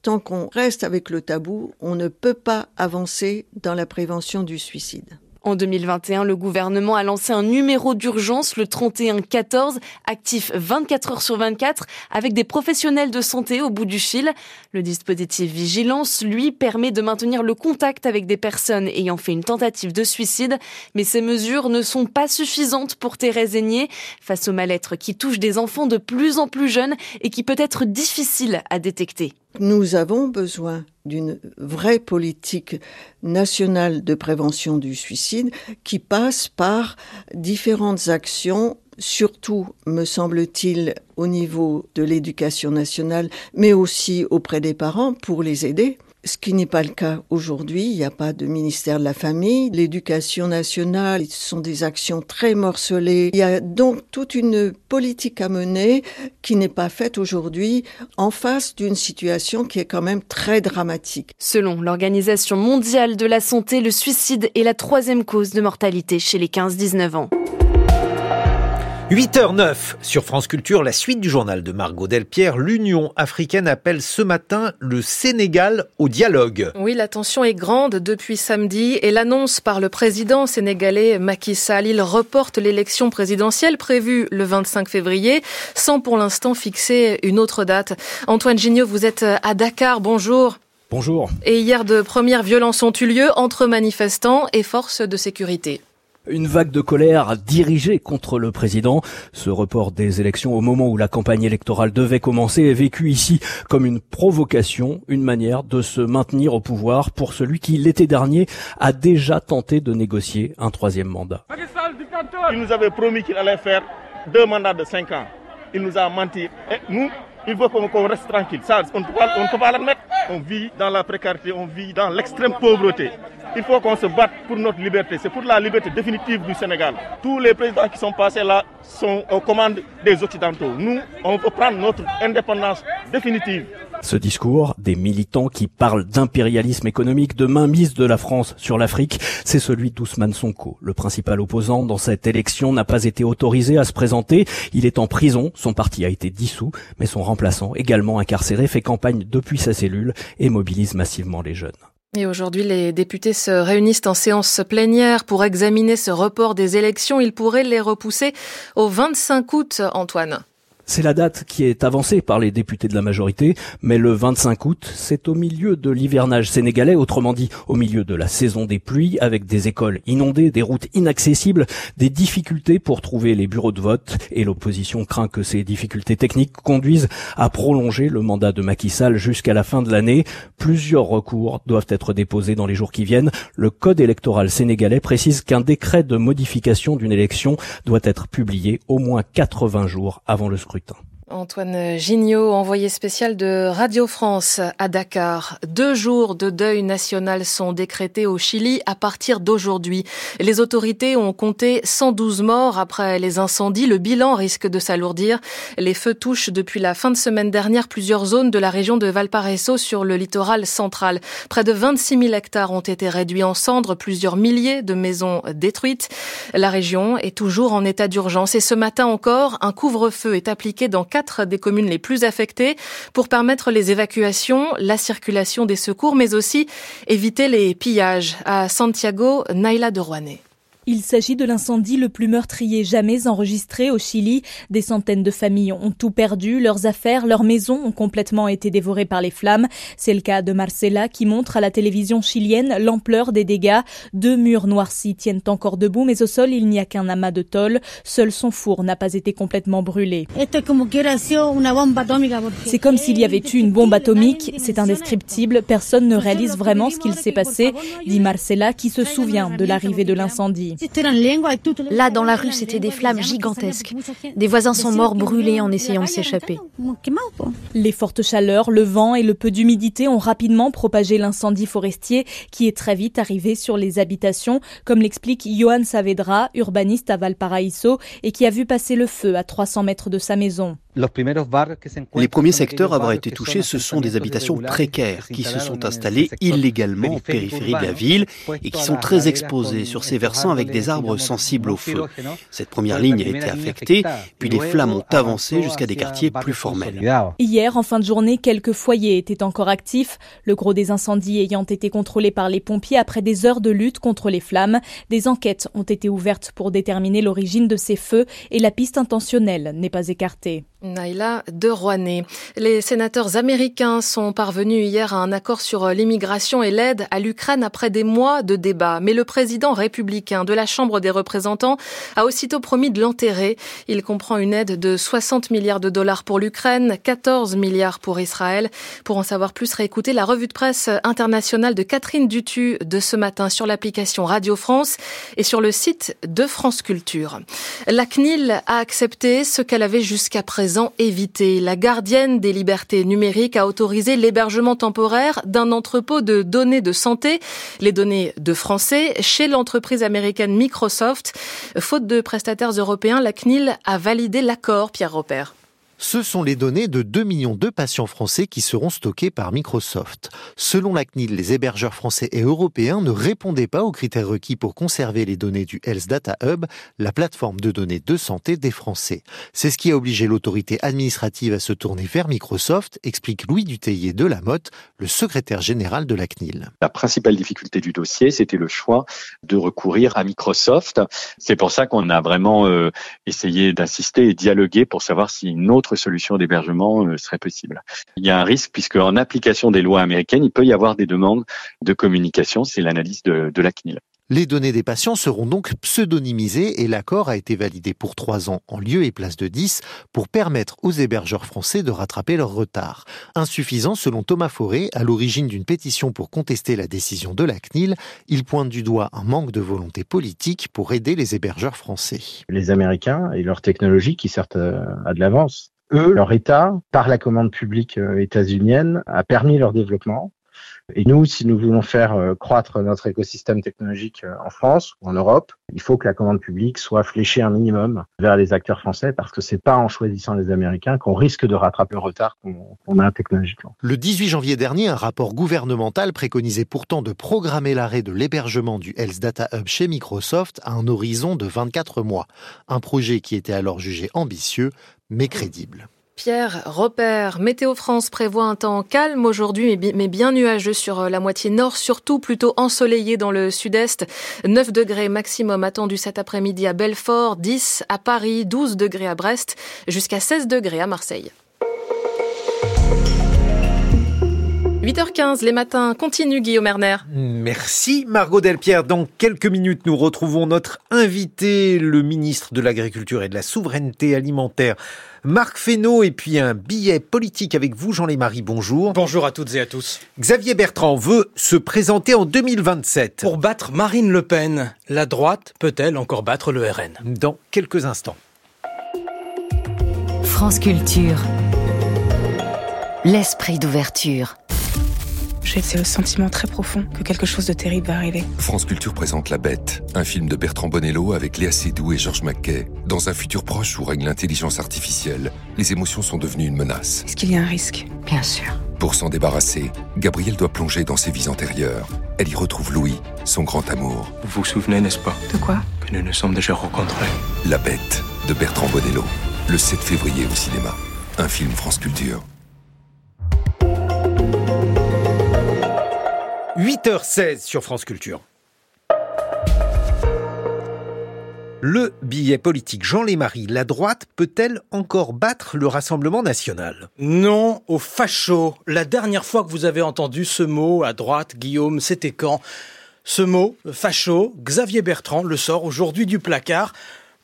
Tant qu'on reste avec le tabou, on ne peut pas avancer dans la prévention du suicide. En 2021, le gouvernement a lancé un numéro d'urgence, le 3114, actif 24 heures sur 24, avec des professionnels de santé au bout du fil. Le dispositif Vigilance, lui, permet de maintenir le contact avec des personnes ayant fait une tentative de suicide, mais ces mesures ne sont pas suffisantes pour Thérèse face au mal-être qui touche des enfants de plus en plus jeunes et qui peut être difficile à détecter. Nous avons besoin d'une vraie politique nationale de prévention du suicide qui passe par différentes actions surtout, me semble-t-il, au niveau de l'éducation nationale, mais aussi auprès des parents pour les aider. Ce qui n'est pas le cas aujourd'hui, il n'y a pas de ministère de la famille, l'éducation nationale, ce sont des actions très morcelées. Il y a donc toute une politique à mener qui n'est pas faite aujourd'hui en face d'une situation qui est quand même très dramatique. Selon l'Organisation mondiale de la santé, le suicide est la troisième cause de mortalité chez les 15-19 ans. 8h09 sur France Culture, la suite du journal de Margot Delpierre. L'Union africaine appelle ce matin le Sénégal au dialogue. Oui, la tension est grande depuis samedi et l'annonce par le président sénégalais Macky Sall. Il reporte l'élection présidentielle prévue le 25 février sans pour l'instant fixer une autre date. Antoine Gignot, vous êtes à Dakar. Bonjour. Bonjour. Et hier, de premières violences ont eu lieu entre manifestants et forces de sécurité. Une vague de colère dirigée contre le président. Ce report des élections au moment où la campagne électorale devait commencer est vécu ici comme une provocation, une manière de se maintenir au pouvoir pour celui qui l'été dernier a déjà tenté de négocier un troisième mandat. Il nous avait promis qu'il allait faire deux mandats de cinq ans. Il nous a menti. Et nous, il veut qu'on reste tranquille. On ne peut pas l'admettre. On vit dans la précarité, on vit dans l'extrême pauvreté. Il faut qu'on se batte pour notre liberté. C'est pour la liberté définitive du Sénégal. Tous les présidents qui sont passés là sont aux commandes des Occidentaux. Nous, on veut prendre notre indépendance définitive. Ce discours des militants qui parlent d'impérialisme économique, de mainmise de la France sur l'Afrique, c'est celui d'Ousmane Sonko. Le principal opposant dans cette élection n'a pas été autorisé à se présenter. Il est en prison, son parti a été dissous, mais son remplaçant, également incarcéré, fait campagne depuis sa cellule et mobilise massivement les jeunes. Et aujourd'hui, les députés se réunissent en séance plénière pour examiner ce report des élections. Ils pourraient les repousser au 25 août, Antoine. C'est la date qui est avancée par les députés de la majorité, mais le 25 août, c'est au milieu de l'hivernage sénégalais, autrement dit au milieu de la saison des pluies, avec des écoles inondées, des routes inaccessibles, des difficultés pour trouver les bureaux de vote, et l'opposition craint que ces difficultés techniques conduisent à prolonger le mandat de Macky Sall jusqu'à la fin de l'année. Plusieurs recours doivent être déposés dans les jours qui viennent. Le code électoral sénégalais précise qu'un décret de modification d'une élection doit être publié au moins 80 jours avant le scrutin scrutin. Antoine Gignot, envoyé spécial de Radio France à Dakar. Deux jours de deuil national sont décrétés au Chili à partir d'aujourd'hui. Les autorités ont compté 112 morts après les incendies. Le bilan risque de s'alourdir. Les feux touchent depuis la fin de semaine dernière plusieurs zones de la région de Valparaiso sur le littoral central. Près de 26 000 hectares ont été réduits en cendres, plusieurs milliers de maisons détruites. La région est toujours en état d'urgence et ce matin encore, un couvre-feu est appliqué dans des communes les plus affectées pour permettre les évacuations, la circulation des secours, mais aussi éviter les pillages. À Santiago, Naila de Rouanet. Il s'agit de l'incendie le plus meurtrier jamais enregistré au Chili. Des centaines de familles ont tout perdu, leurs affaires, leurs maisons ont complètement été dévorées par les flammes. C'est le cas de Marcela qui montre à la télévision chilienne l'ampleur des dégâts. Deux murs noircis tiennent encore debout, mais au sol il n'y a qu'un amas de tôle. Seul son four n'a pas été complètement brûlé. C'est comme s'il y avait eu une bombe atomique. C'est indescriptible. Personne ne réalise vraiment ce qu'il s'est passé, dit Marcela qui se souvient de l'arrivée de l'incendie. Là, dans la rue, c'était des flammes gigantesques. Des voisins sont morts brûlés en essayant de s'échapper. Les fortes chaleurs, le vent et le peu d'humidité ont rapidement propagé l'incendie forestier qui est très vite arrivé sur les habitations, comme l'explique Johan Saavedra, urbaniste à Valparaiso et qui a vu passer le feu à 300 mètres de sa maison. Les premiers secteurs à avoir été touchés, ce sont des habitations précaires qui se sont installées illégalement en périphérie de la ville et qui sont très exposées sur ces versants avec des arbres sensibles au feu. Cette première ligne a été affectée, puis les flammes ont avancé jusqu'à des quartiers plus formels. Hier, en fin de journée, quelques foyers étaient encore actifs, le gros des incendies ayant été contrôlé par les pompiers après des heures de lutte contre les flammes. Des enquêtes ont été ouvertes pour déterminer l'origine de ces feux et la piste intentionnelle n'est pas écartée. Naila de Rouanet. Les sénateurs américains sont parvenus hier à un accord sur l'immigration et l'aide à l'Ukraine après des mois de débats. Mais le président républicain de la Chambre des représentants a aussitôt promis de l'enterrer. Il comprend une aide de 60 milliards de dollars pour l'Ukraine, 14 milliards pour Israël. Pour en savoir plus, réécoutez la revue de presse internationale de Catherine Dutu de ce matin sur l'application Radio France et sur le site de France Culture. La CNIL a accepté ce qu'elle avait jusqu'à présent éviter. La gardienne des libertés numériques a autorisé l'hébergement temporaire d'un entrepôt de données de santé, les données de français, chez l'entreprise américaine Microsoft. Faute de prestataires européens, la CNIL a validé l'accord, Pierre Robert. Ce sont les données de 2 millions de patients français qui seront stockées par Microsoft. Selon la CNIL, les hébergeurs français et européens ne répondaient pas aux critères requis pour conserver les données du Health Data Hub, la plateforme de données de santé des Français. C'est ce qui a obligé l'autorité administrative à se tourner vers Microsoft, explique Louis Dutheillet de la Motte, le secrétaire général de la CNIL. La principale difficulté du dossier, c'était le choix de recourir à Microsoft. C'est pour ça qu'on a vraiment euh, essayé d'insister et dialoguer pour savoir si une autre solution d'hébergement euh, serait possible. Il y a un risque puisque en application des lois américaines, il peut y avoir des demandes de communication. C'est l'analyse de, de la CNIL. Les données des patients seront donc pseudonymisées et l'accord a été validé pour trois ans en lieu et place de 10 pour permettre aux hébergeurs français de rattraper leur retard. Insuffisant selon Thomas Fauré, à l'origine d'une pétition pour contester la décision de la CNIL, il pointe du doigt un manque de volonté politique pour aider les hébergeurs français. Les Américains et leur technologie qui certes a de l'avance eux, leur État, par la commande publique euh, états-unienne, a permis leur développement. Et nous, si nous voulons faire euh, croître notre écosystème technologique euh, en France ou en Europe, il faut que la commande publique soit fléchée un minimum vers les acteurs français parce que c'est pas en choisissant les Américains qu'on risque de rattraper le retard qu'on a technologiquement. Le 18 janvier dernier, un rapport gouvernemental préconisait pourtant de programmer l'arrêt de l'hébergement du Health Data Hub chez Microsoft à un horizon de 24 mois. Un projet qui était alors jugé ambitieux mais crédible. Pierre Repère, Météo France prévoit un temps calme aujourd'hui, mais bien nuageux sur euh, la moitié nord, surtout plutôt ensoleillé dans le sud-est. 9 degrés maximum attendus cet après-midi à Belfort, 10 à Paris, 12 degrés à Brest, jusqu'à 16 degrés à Marseille. 8h15, les matins continuent, Guillaume Erner. Merci, Margot Delpierre. Dans quelques minutes, nous retrouvons notre invité, le ministre de l'Agriculture et de la Souveraineté alimentaire, Marc Fesneau, et puis un billet politique avec vous, Jean-Lémarie. Bonjour. Bonjour à toutes et à tous. Xavier Bertrand veut se présenter en 2027. Pour battre Marine Le Pen, la droite peut-elle encore battre le RN Dans quelques instants. France Culture. L'esprit d'ouverture. J'ai le sentiment très profond que quelque chose de terrible va arriver. France Culture présente La Bête, un film de Bertrand Bonello avec Léa Seydoux et Georges Mackay. Dans un futur proche où règne l'intelligence artificielle, les émotions sont devenues une menace. Est-ce qu'il y a un risque? Bien sûr. Pour s'en débarrasser, Gabrielle doit plonger dans ses vies antérieures. Elle y retrouve Louis, son grand amour. Vous vous souvenez, n'est-ce pas? De quoi? Que nous nous sommes déjà rencontrés. La Bête, de Bertrand Bonello. Le 7 février au cinéma. Un film France Culture. 8h16 sur France Culture. Le billet politique Jean Lémarie, la droite peut-elle encore battre le Rassemblement national? Non au facho. La dernière fois que vous avez entendu ce mot à droite, Guillaume, c'était quand? Ce mot, facho, Xavier Bertrand le sort aujourd'hui du placard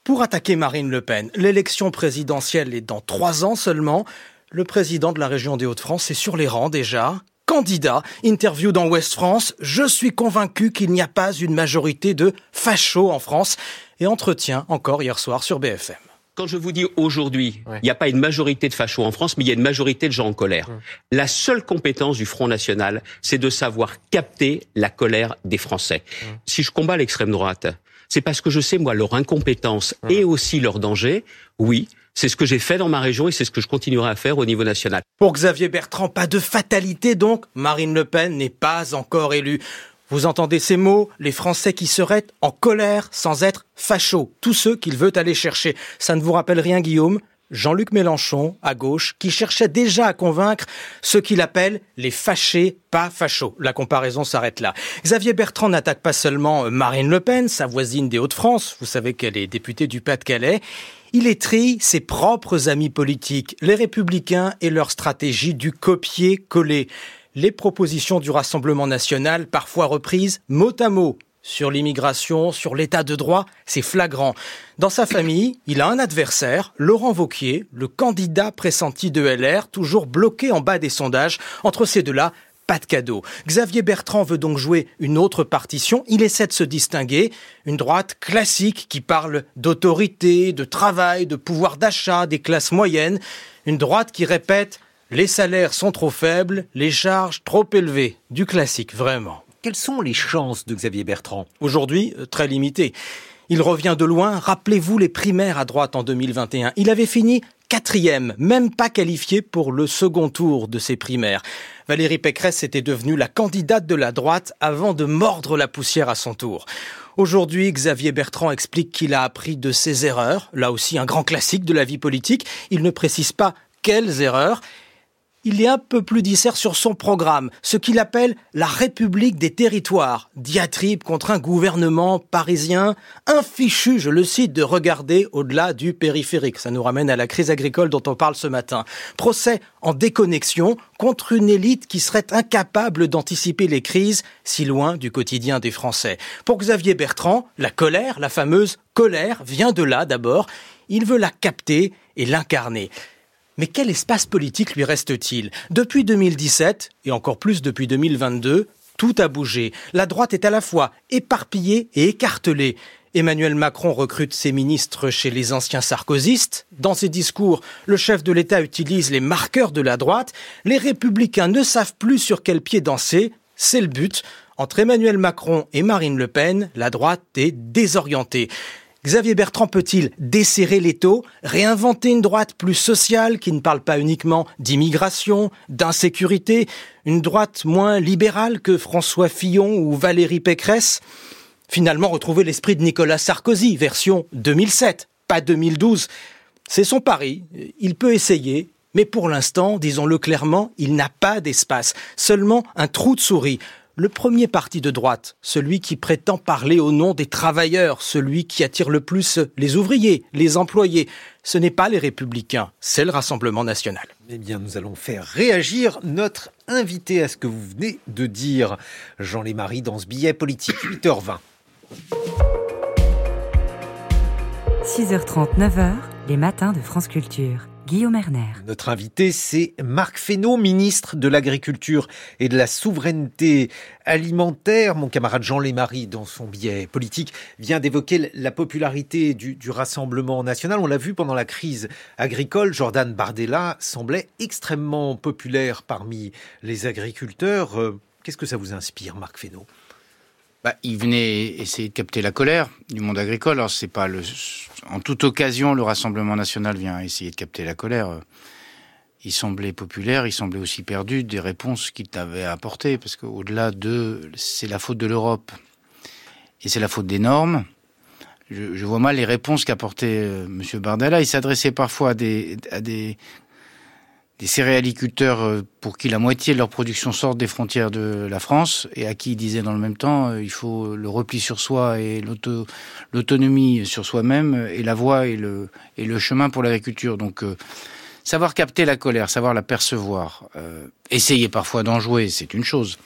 pour attaquer Marine Le Pen. L'élection présidentielle est dans trois ans seulement. Le président de la région des Hauts-de-France est sur les rangs déjà candidat. Interview dans Ouest France. Je suis convaincu qu'il n'y a pas une majorité de fachos en France. Et entretien encore hier soir sur BFM. Quand je vous dis aujourd'hui, il n'y a pas une majorité de fachos en France, mais il y a une majorité de gens en colère. La seule compétence du Front National, c'est de savoir capter la colère des Français. Si je combats l'extrême droite, c'est parce que je sais, moi, leur incompétence et aussi leur danger. Oui, c'est ce que j'ai fait dans ma région et c'est ce que je continuerai à faire au niveau national. Pour Xavier Bertrand, pas de fatalité donc. Marine Le Pen n'est pas encore élue. Vous entendez ces mots Les Français qui seraient en colère sans être fachos. Tous ceux qu'il veut aller chercher. Ça ne vous rappelle rien, Guillaume? Jean-Luc Mélenchon, à gauche, qui cherchait déjà à convaincre ceux qu'il appelle les fâchés, pas fachos. La comparaison s'arrête là. Xavier Bertrand n'attaque pas seulement Marine Le Pen, sa voisine des Hauts-de-France, vous savez qu'elle est députée du Pas-de-Calais, il étrille ses propres amis politiques, les républicains et leur stratégie du copier-coller. Les propositions du Rassemblement national, parfois reprises mot à mot, sur l'immigration, sur l'état de droit, c'est flagrant. Dans sa famille, il a un adversaire, Laurent Vauquier, le candidat pressenti de LR, toujours bloqué en bas des sondages. Entre ces deux-là, pas de cadeau. Xavier Bertrand veut donc jouer une autre partition. Il essaie de se distinguer. Une droite classique qui parle d'autorité, de travail, de pouvoir d'achat, des classes moyennes. Une droite qui répète les salaires sont trop faibles, les charges trop élevées. Du classique, vraiment. Quelles sont les chances de Xavier Bertrand? Aujourd'hui, euh, très limitées. Il revient de loin. Rappelez-vous les primaires à droite en 2021. Il avait fini quatrième, même pas qualifié pour le second tour de ces primaires. Valérie Pécresse était devenue la candidate de la droite avant de mordre la poussière à son tour. Aujourd'hui, Xavier Bertrand explique qu'il a appris de ses erreurs, là aussi un grand classique de la vie politique. Il ne précise pas quelles erreurs il est un peu plus dissert sur son programme, ce qu'il appelle la République des territoires, diatribe contre un gouvernement parisien infichu, je le cite, de regarder au-delà du périphérique. Ça nous ramène à la crise agricole dont on parle ce matin. Procès en déconnexion contre une élite qui serait incapable d'anticiper les crises si loin du quotidien des Français. Pour Xavier Bertrand, la colère, la fameuse colère, vient de là d'abord. Il veut la capter et l'incarner. Mais quel espace politique lui reste-t-il? Depuis 2017, et encore plus depuis 2022, tout a bougé. La droite est à la fois éparpillée et écartelée. Emmanuel Macron recrute ses ministres chez les anciens sarkozystes. Dans ses discours, le chef de l'État utilise les marqueurs de la droite. Les républicains ne savent plus sur quel pied danser. C'est le but. Entre Emmanuel Macron et Marine Le Pen, la droite est désorientée. Xavier Bertrand peut-il desserrer les taux, réinventer une droite plus sociale qui ne parle pas uniquement d'immigration, d'insécurité, une droite moins libérale que François Fillon ou Valérie Pécresse? Finalement retrouver l'esprit de Nicolas Sarkozy, version 2007, pas 2012. C'est son pari, il peut essayer, mais pour l'instant, disons-le clairement, il n'a pas d'espace, seulement un trou de souris. Le premier parti de droite, celui qui prétend parler au nom des travailleurs, celui qui attire le plus les ouvriers, les employés, ce n'est pas les républicains, c'est le Rassemblement national. Eh bien, nous allons faire réagir notre invité à ce que vous venez de dire, Jean Lémarie, dans ce billet politique 8h20. 6h30, 9h, les matins de France Culture. Guillaume Erner. Notre invité, c'est Marc Fesneau, ministre de l'Agriculture et de la Souveraineté alimentaire. Mon camarade Jean Lémarie, dans son billet politique, vient d'évoquer la popularité du, du Rassemblement national. On l'a vu pendant la crise agricole, Jordan Bardella semblait extrêmement populaire parmi les agriculteurs. Euh, qu'est-ce que ça vous inspire, Marc Fesneau? Bah, il venait essayer de capter la colère du monde agricole. Alors, c'est pas en toute occasion, le Rassemblement national vient essayer de capter la colère. Il semblait populaire, il semblait aussi perdu des réponses qu'il avait apportées, parce qu'au-delà de, c'est la faute de l'Europe et c'est la faute des normes. Je, je vois mal les réponses qu'apportait euh, M. Bardella. Il s'adressait parfois à des, à des des céréaliculteurs euh, pour qui la moitié de leur production sort des frontières de la France et à qui ils disaient dans le même temps euh, il faut le repli sur soi et l'autonomie sur soi-même et la voie et le, et le chemin pour l'agriculture. Donc euh, savoir capter la colère, savoir la percevoir, essayer parfois d'en jouer, c'est une chose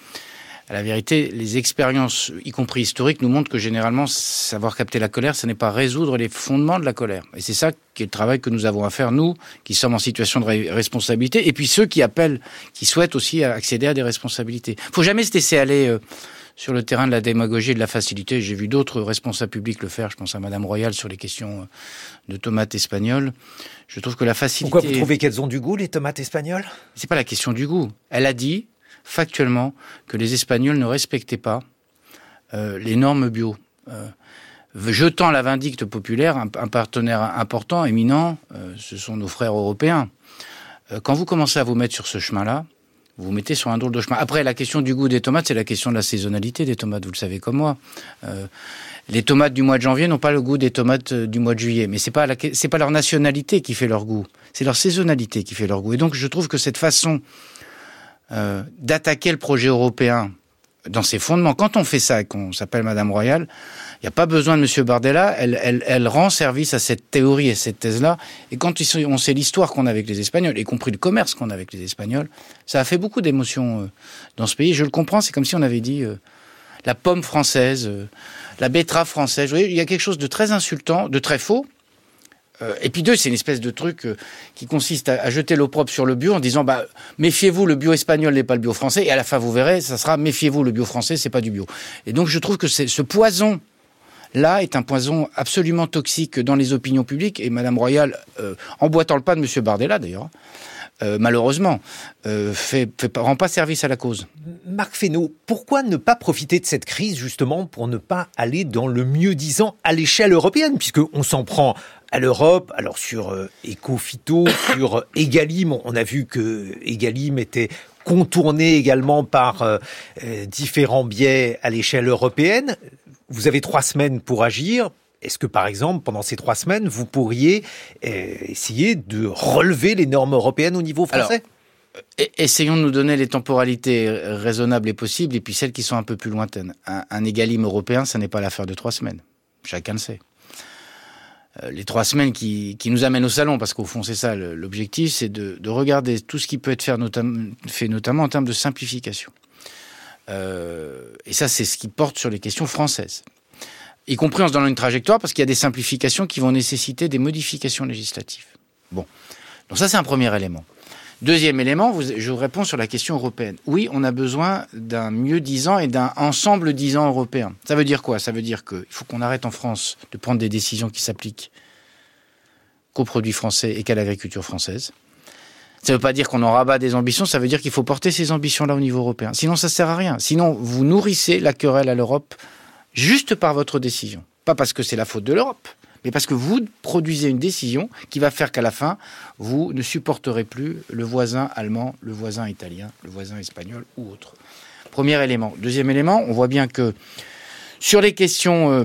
à la vérité, les expériences, y compris historiques, nous montrent que généralement, savoir capter la colère, ce n'est pas résoudre les fondements de la colère. Et c'est ça qui est le travail que nous avons à faire, nous, qui sommes en situation de responsabilité, et puis ceux qui appellent, qui souhaitent aussi accéder à des responsabilités. Il faut jamais se laisser aller euh, sur le terrain de la démagogie et de la facilité. J'ai vu d'autres responsables publics le faire. Je pense à Madame Royal sur les questions euh, de tomates espagnoles. Je trouve que la facilité. Pourquoi vous trouvez qu'elles ont du goût, les tomates espagnoles? C'est pas la question du goût. Elle a dit factuellement que les Espagnols ne respectaient pas euh, les normes bio. Euh, jetant la vindicte populaire, un, partenaire important, éminent, euh, ce sont nos frères européens. quand vous commencez à vous mettre sur ce chemin-là, vous vous mettez sur un drôle de chemin. Après, la question du goût des tomates, c'est la question de la saisonnalité des tomates, vous le savez comme moi. les tomates du mois de janvier n'ont pas le goût des tomates du mois de juillet, mais c'est pas pas leur nationalité qui fait leur goût, c'est leur saisonnalité qui fait leur goût. Et donc, je trouve que cette façon euh, d'attaquer le projet européen dans ses fondements. Quand on fait ça et qu'on s'appelle Madame Royal, il n'y a pas besoin de Monsieur Bardella. Elle, rend service à cette théorie et cette thèse-là. Et quand on sait l'histoire qu'on a avec les Espagnols, y compris le commerce qu'on a avec les Espagnols, ça a fait beaucoup d'émotions euh, dans ce pays. Je le comprends. C'est comme si on avait dit euh, la pomme française, la betterave française. Il y a quelque chose de très insultant, de très faux. Euh, et puis deux, c'est une espèce de truc euh, qui consiste à, jeter l'opprobre sur le bio en disant bah méfiez-vous, le bio espagnol n'est pas le bio français. Et à la fin, vous verrez, ça sera méfiez-vous, le bio français, c'est pas du bio. Et donc je trouve que ce poison là est un poison absolument toxique dans les opinions publiques. Et Madame Royal, euh, emboîtant le pas de Monsieur Bardella d'ailleurs, euh, malheureusement, euh, fait, rend pas service à la cause. Marc Fesneau, pourquoi ne pas profiter de cette crise justement pour ne pas aller dans le mieux-disant à l'échelle européenne, puisqu'on s'en prend à l'Europe, alors sur euh, Ecofito, sur Egalim, on a vu que Egalim était contourné également par euh, différents biais à l'échelle européenne. Vous avez trois semaines pour agir. Est-ce que, par exemple, pendant ces trois semaines, vous pourriez euh, essayer de relever les normes européennes au niveau français? Euh, Essayons de nous donner les temporalités raisonnables et possibles, et puis celles qui sont un peu plus lointaines. Un, un européen, ce n'est pas l'affaire de trois semaines. Chacun le sait. Euh, les trois semaines qui, nous amènent au salon, parce qu'au fond c'est ça l'objectif, c'est de, regarder tout ce qui peut être fait, fait notamment en termes de simplification. et ça, c'est ce qui porte sur les questions françaises y compris en se donnant une trajectoire, parce qu'il y a des simplifications qui vont nécessiter des modifications législatives. Bon. Donc ça, c'est un premier élément. Deuxième élément, je vous réponds sur la question européenne. Oui, on a besoin d'un mieux disant et d'un ensemble disant européen. Ça veut dire quoi? Ça veut dire qu'il faut qu'on arrête en France de prendre des décisions qui s'appliquent qu'aux produits français et qu'à l'agriculture française. Ça ne veut pas dire qu'on en rabat des ambitions, ça veut dire qu'il faut porter ces ambitions-là au niveau européen. Sinon, ça ne sert à rien. Sinon, vous nourrissez la querelle à l'Europe juste par votre décision. Pas parce que c'est la faute de l'Europe, mais parce que vous produisez une décision qui va faire qu'à la fin, vous ne supporterez plus le voisin allemand, le voisin italien, le voisin espagnol ou autre. Premier élément. Deuxième élément, on voit bien que sur les questions, euh,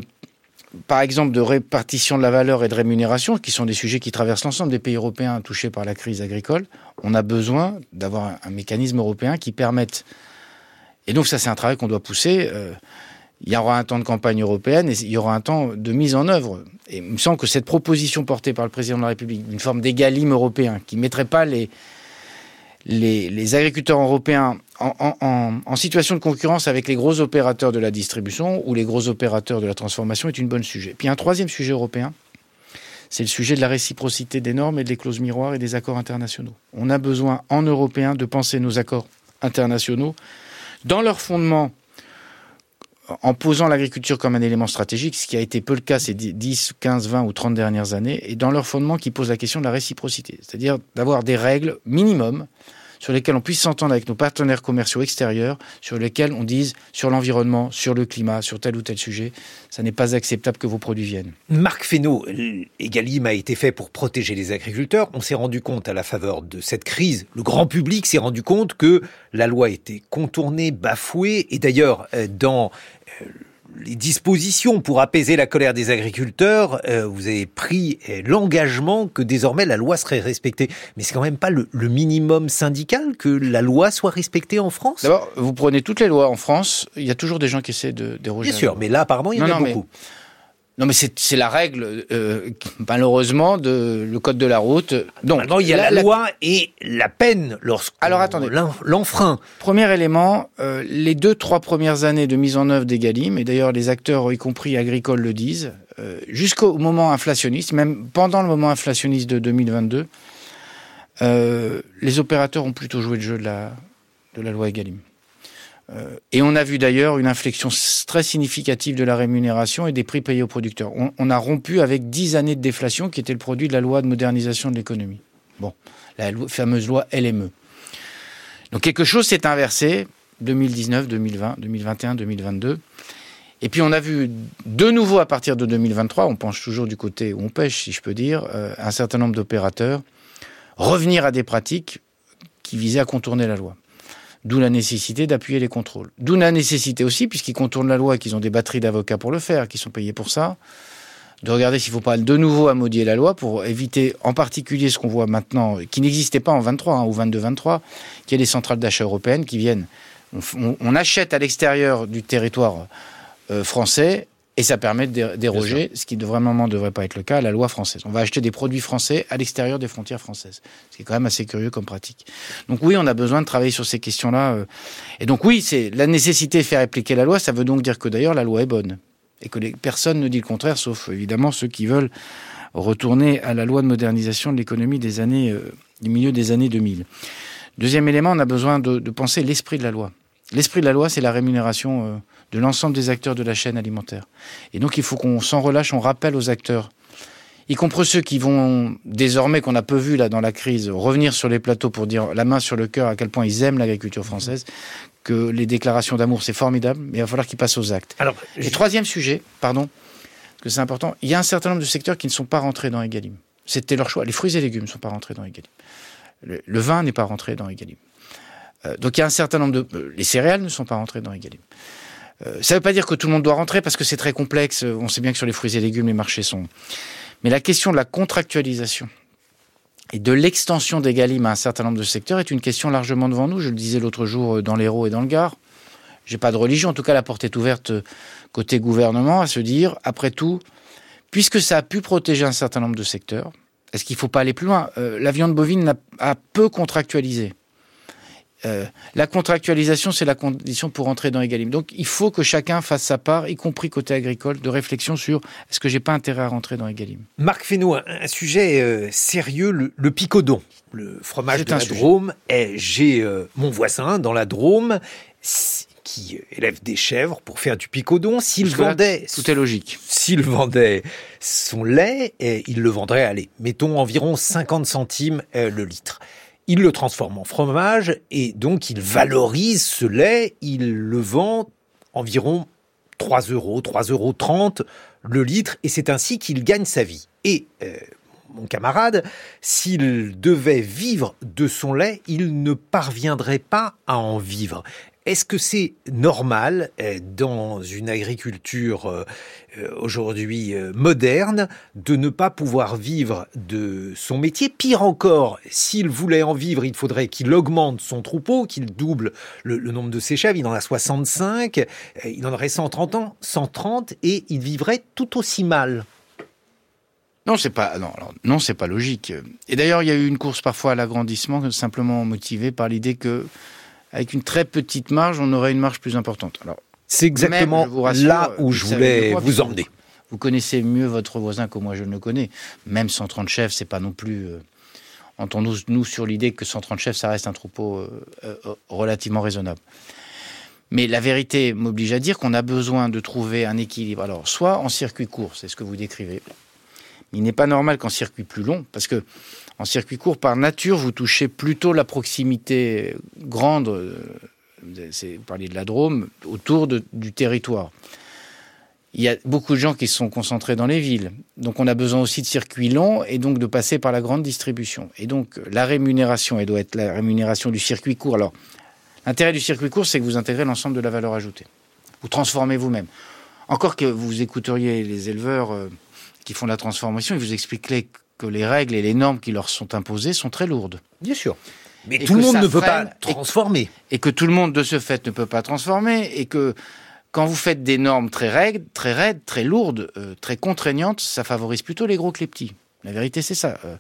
par exemple, de répartition de la valeur et de rémunération, qui sont des sujets qui traversent l'ensemble des pays européens touchés par la crise agricole, on a besoin d'avoir un, mécanisme européen qui permette, et donc ça c'est un travail qu'on doit pousser, euh, il y aura un temps de campagne européenne et il y aura un temps de mise en œuvre. Et il me semble que cette proposition portée par le président de la République, une forme d'égalime européen, qui ne mettrait pas les, les, agriculteurs européens en, situation de concurrence avec les gros opérateurs de la distribution ou les gros opérateurs de la transformation, est une bonne sujet. Puis un troisième sujet européen, c'est le sujet de la réciprocité des normes et des clauses miroirs et des accords internationaux. On a besoin, en européen, de penser nos accords internationaux dans leur fondement en posant l'agriculture comme un élément stratégique, ce qui a été peu le cas ces 10, 15, 20 ou 30 dernières années, et dans leur fondement qui pose la question de la réciprocité, c'est-à-dire d'avoir des règles minimum sur lesquelles on puisse s'entendre avec nos partenaires commerciaux extérieurs, sur lesquels on dise sur l'environnement, sur le climat, sur tel ou tel sujet, ça n'est pas acceptable que vos produits viennent. Marc Fesneau, Egalim a été fait pour protéger les agriculteurs. On s'est rendu compte à la faveur de cette crise, le grand public s'est rendu compte que la loi était contournée, bafouée, et d'ailleurs euh, dans euh, les dispositions pour apaiser la colère des agriculteurs, euh, vous avez pris euh, l'engagement que désormais la loi serait respectée. Mais c'est quand même pas le, minimum syndical que la loi soit respectée en France? D'abord, vous prenez toutes les lois en France, il y a toujours des gens qui essaient de déroger. Bien sûr, mais là apparemment il y en a beaucoup. Non, mais c'est la règle, euh, malheureusement, de le code de la route. Donc, il y a la, loi et la peine lorsqu'on Alors attendez, l'enfreint. Premier élément, euh, les deux trois premières années de mise en œuvre des Galim, et d'ailleurs les acteurs, y compris agricoles, le disent, euh, jusqu'au moment inflationniste, même pendant le moment inflationniste de 2022, les opérateurs ont plutôt joué le jeu de la de la loi Egalim. Euh, et on a vu d'ailleurs une inflexion très significative de la rémunération et des prix payés aux producteurs. On, a rompu avec dix années de déflation qui était le produit de la loi de modernisation de l'économie. Bon, la fameuse loi LME. Donc quelque chose s'est inversé 2019, 2020, 2021, 2022. Et puis on a vu de nouveau à partir de 2023, on penche toujours du côté où on pêche, si je peux dire, euh, un certain nombre d'opérateurs revenir à des pratiques qui visaient à contourner la loi. D'où la nécessité d'appuyer les contrôles. D'où la nécessité aussi, puisqu'ils contournent la loi et qu'ils ont des batteries d'avocats pour le faire, qui sont payés pour ça, de regarder s'il ne faut pas de nouveau amodier la loi pour éviter en particulier ce qu'on voit maintenant, qui n'existait pas en 23 hein, ou 22-23, qui est les centrales d'achat européennes qui viennent. On, achète à l'extérieur du territoire euh, français et ça permet de déroger, ce qui vraiment ne devrait pas être le cas, à la loi française. On va acheter des produits français à l'extérieur des frontières françaises. Ce qui est quand même assez curieux comme pratique. Donc oui, on a besoin de travailler sur ces questions-là. Euh. Et donc oui, c'est la nécessité de faire appliquer la loi. Ça veut donc dire que d'ailleurs la loi est bonne. Et que les, personne ne dit le contraire, sauf évidemment ceux qui veulent retourner à la loi de modernisation de l'économie des années, euh, du milieu des années 2000. Deuxième élément, on a besoin de, de penser l'esprit de la loi. L'esprit de la loi, c'est la rémunération euh, de l'ensemble des acteurs de la chaîne alimentaire. Et donc il faut qu'on s'en relâche, on rappelle aux acteurs, y compris ceux qui vont désormais, qu'on a peu vu là dans la crise, revenir sur les plateaux pour dire la main sur le cœur à quel point ils aiment l'agriculture française, que les déclarations d'amour c'est formidable, mais il va falloir qu'ils passent aux actes. Alors, Et troisième sujet, pardon, que c'est important, il y a un certain nombre de secteurs qui ne sont pas rentrés dans Egalim. C'était leur choix. Les fruits et légumes ne sont pas rentrés dans Egalim. Le, vin n'est pas rentré dans Egalim. Euh, donc il y a un certain nombre de... Euh, les céréales ne sont pas rentrées dans Egalim. Euh, ça ne veut pas dire que tout le monde doit rentrer parce que c'est très complexe. On sait bien que sur les fruits et légumes, les marchés sont. Mais la question de la contractualisation et de l'extension des Galim à un certain nombre de secteurs est une question largement devant nous. Je le disais l'autre jour euh, dans l'Hérault et dans le Gard. J'ai pas de religion. En tout cas, la porte est ouverte euh, côté gouvernement à se dire, après tout, puisque ça a pu protéger un certain nombre de secteurs, est-ce qu'il ne faut pas aller plus loin? La viande bovine a peu contractualisé. Euh, la contractualisation, c'est la condition pour entrer dans Egalim. Donc, il faut que chacun fasse sa part, y compris côté agricole, de réflexion sur est-ce que j'ai pas intérêt à rentrer dans Egalim. Marc Fesneau, un, sujet euh, sérieux, le, picodon, le fromage de la Drôme. J'ai euh, mon voisin dans la Drôme qui élève des chèvres pour faire du picodon. S'il vendait, tout est logique. S'il vendait son lait, il le vendrait, allez, mettons environ 50 centimes le litre il le transforme en fromage et donc il valorise ce lait, il le vend environ 3 euros, 3 euros 30 le litre et c'est ainsi qu'il gagne sa vie. Et euh, mon camarade, s'il devait vivre de son lait, il ne parviendrait pas à en vivre. Est-ce que c'est normal euh, dans une agriculture euh, euh, aujourd'hui moderne de ne pas pouvoir vivre de son métier? Pire encore, s'il voulait en vivre, il faudrait qu'il augmente son troupeau, qu'il double le, nombre de ses chèvres. Il en a 65, il en aurait 130 ans, 130 et il vivrait tout aussi mal. Non, c'est pas pas logique. Et d'ailleurs, il y a eu une course parfois à l'agrandissement simplement motivée par l'idée que avec une très petite marge, on aurait une marge plus importante. Alors, c'est exactement là où je voulais vous emmener. Vous, connaissez mieux votre voisin que moi je ne le connais. Même 130 chefs, c'est pas non plus. Euh, entendons-nous sur l'idée que 130 chefs, ça reste un troupeau euh, euh, relativement raisonnable. Mais la vérité m'oblige à dire qu'on a besoin de trouver un équilibre. Alors, soit en circuit court, c'est ce que vous décrivez. Il n'est pas normal qu'en circuit plus long, parce que en circuit court, par nature, vous touchez plutôt la proximité grande, euh, vous parlez de la Drôme, autour du territoire. Il y a beaucoup de gens qui sont concentrés dans les villes. Donc on a besoin aussi de circuits longs et donc de passer par la grande distribution. Et donc la rémunération, elle doit être la rémunération du circuit court. Alors l'intérêt du circuit court, c'est que vous intégrez l'ensemble de la valeur ajoutée. Vous transformez vous-même. Encore que vous écouteriez les éleveurs euh, qui font la transformation, ils vous expliqueraient que les règles et les normes qui leur sont imposées sont très lourdes. Bien sûr. Mais tout le monde ne peut pas transformer. Et que, tout le monde, de ce fait, ne peut pas transformer. Et que quand vous faites des normes très raides, très, raides, très lourdes, euh, très contraignantes, ça favorise plutôt les gros que les petits. La vérité, c'est ça. Euh,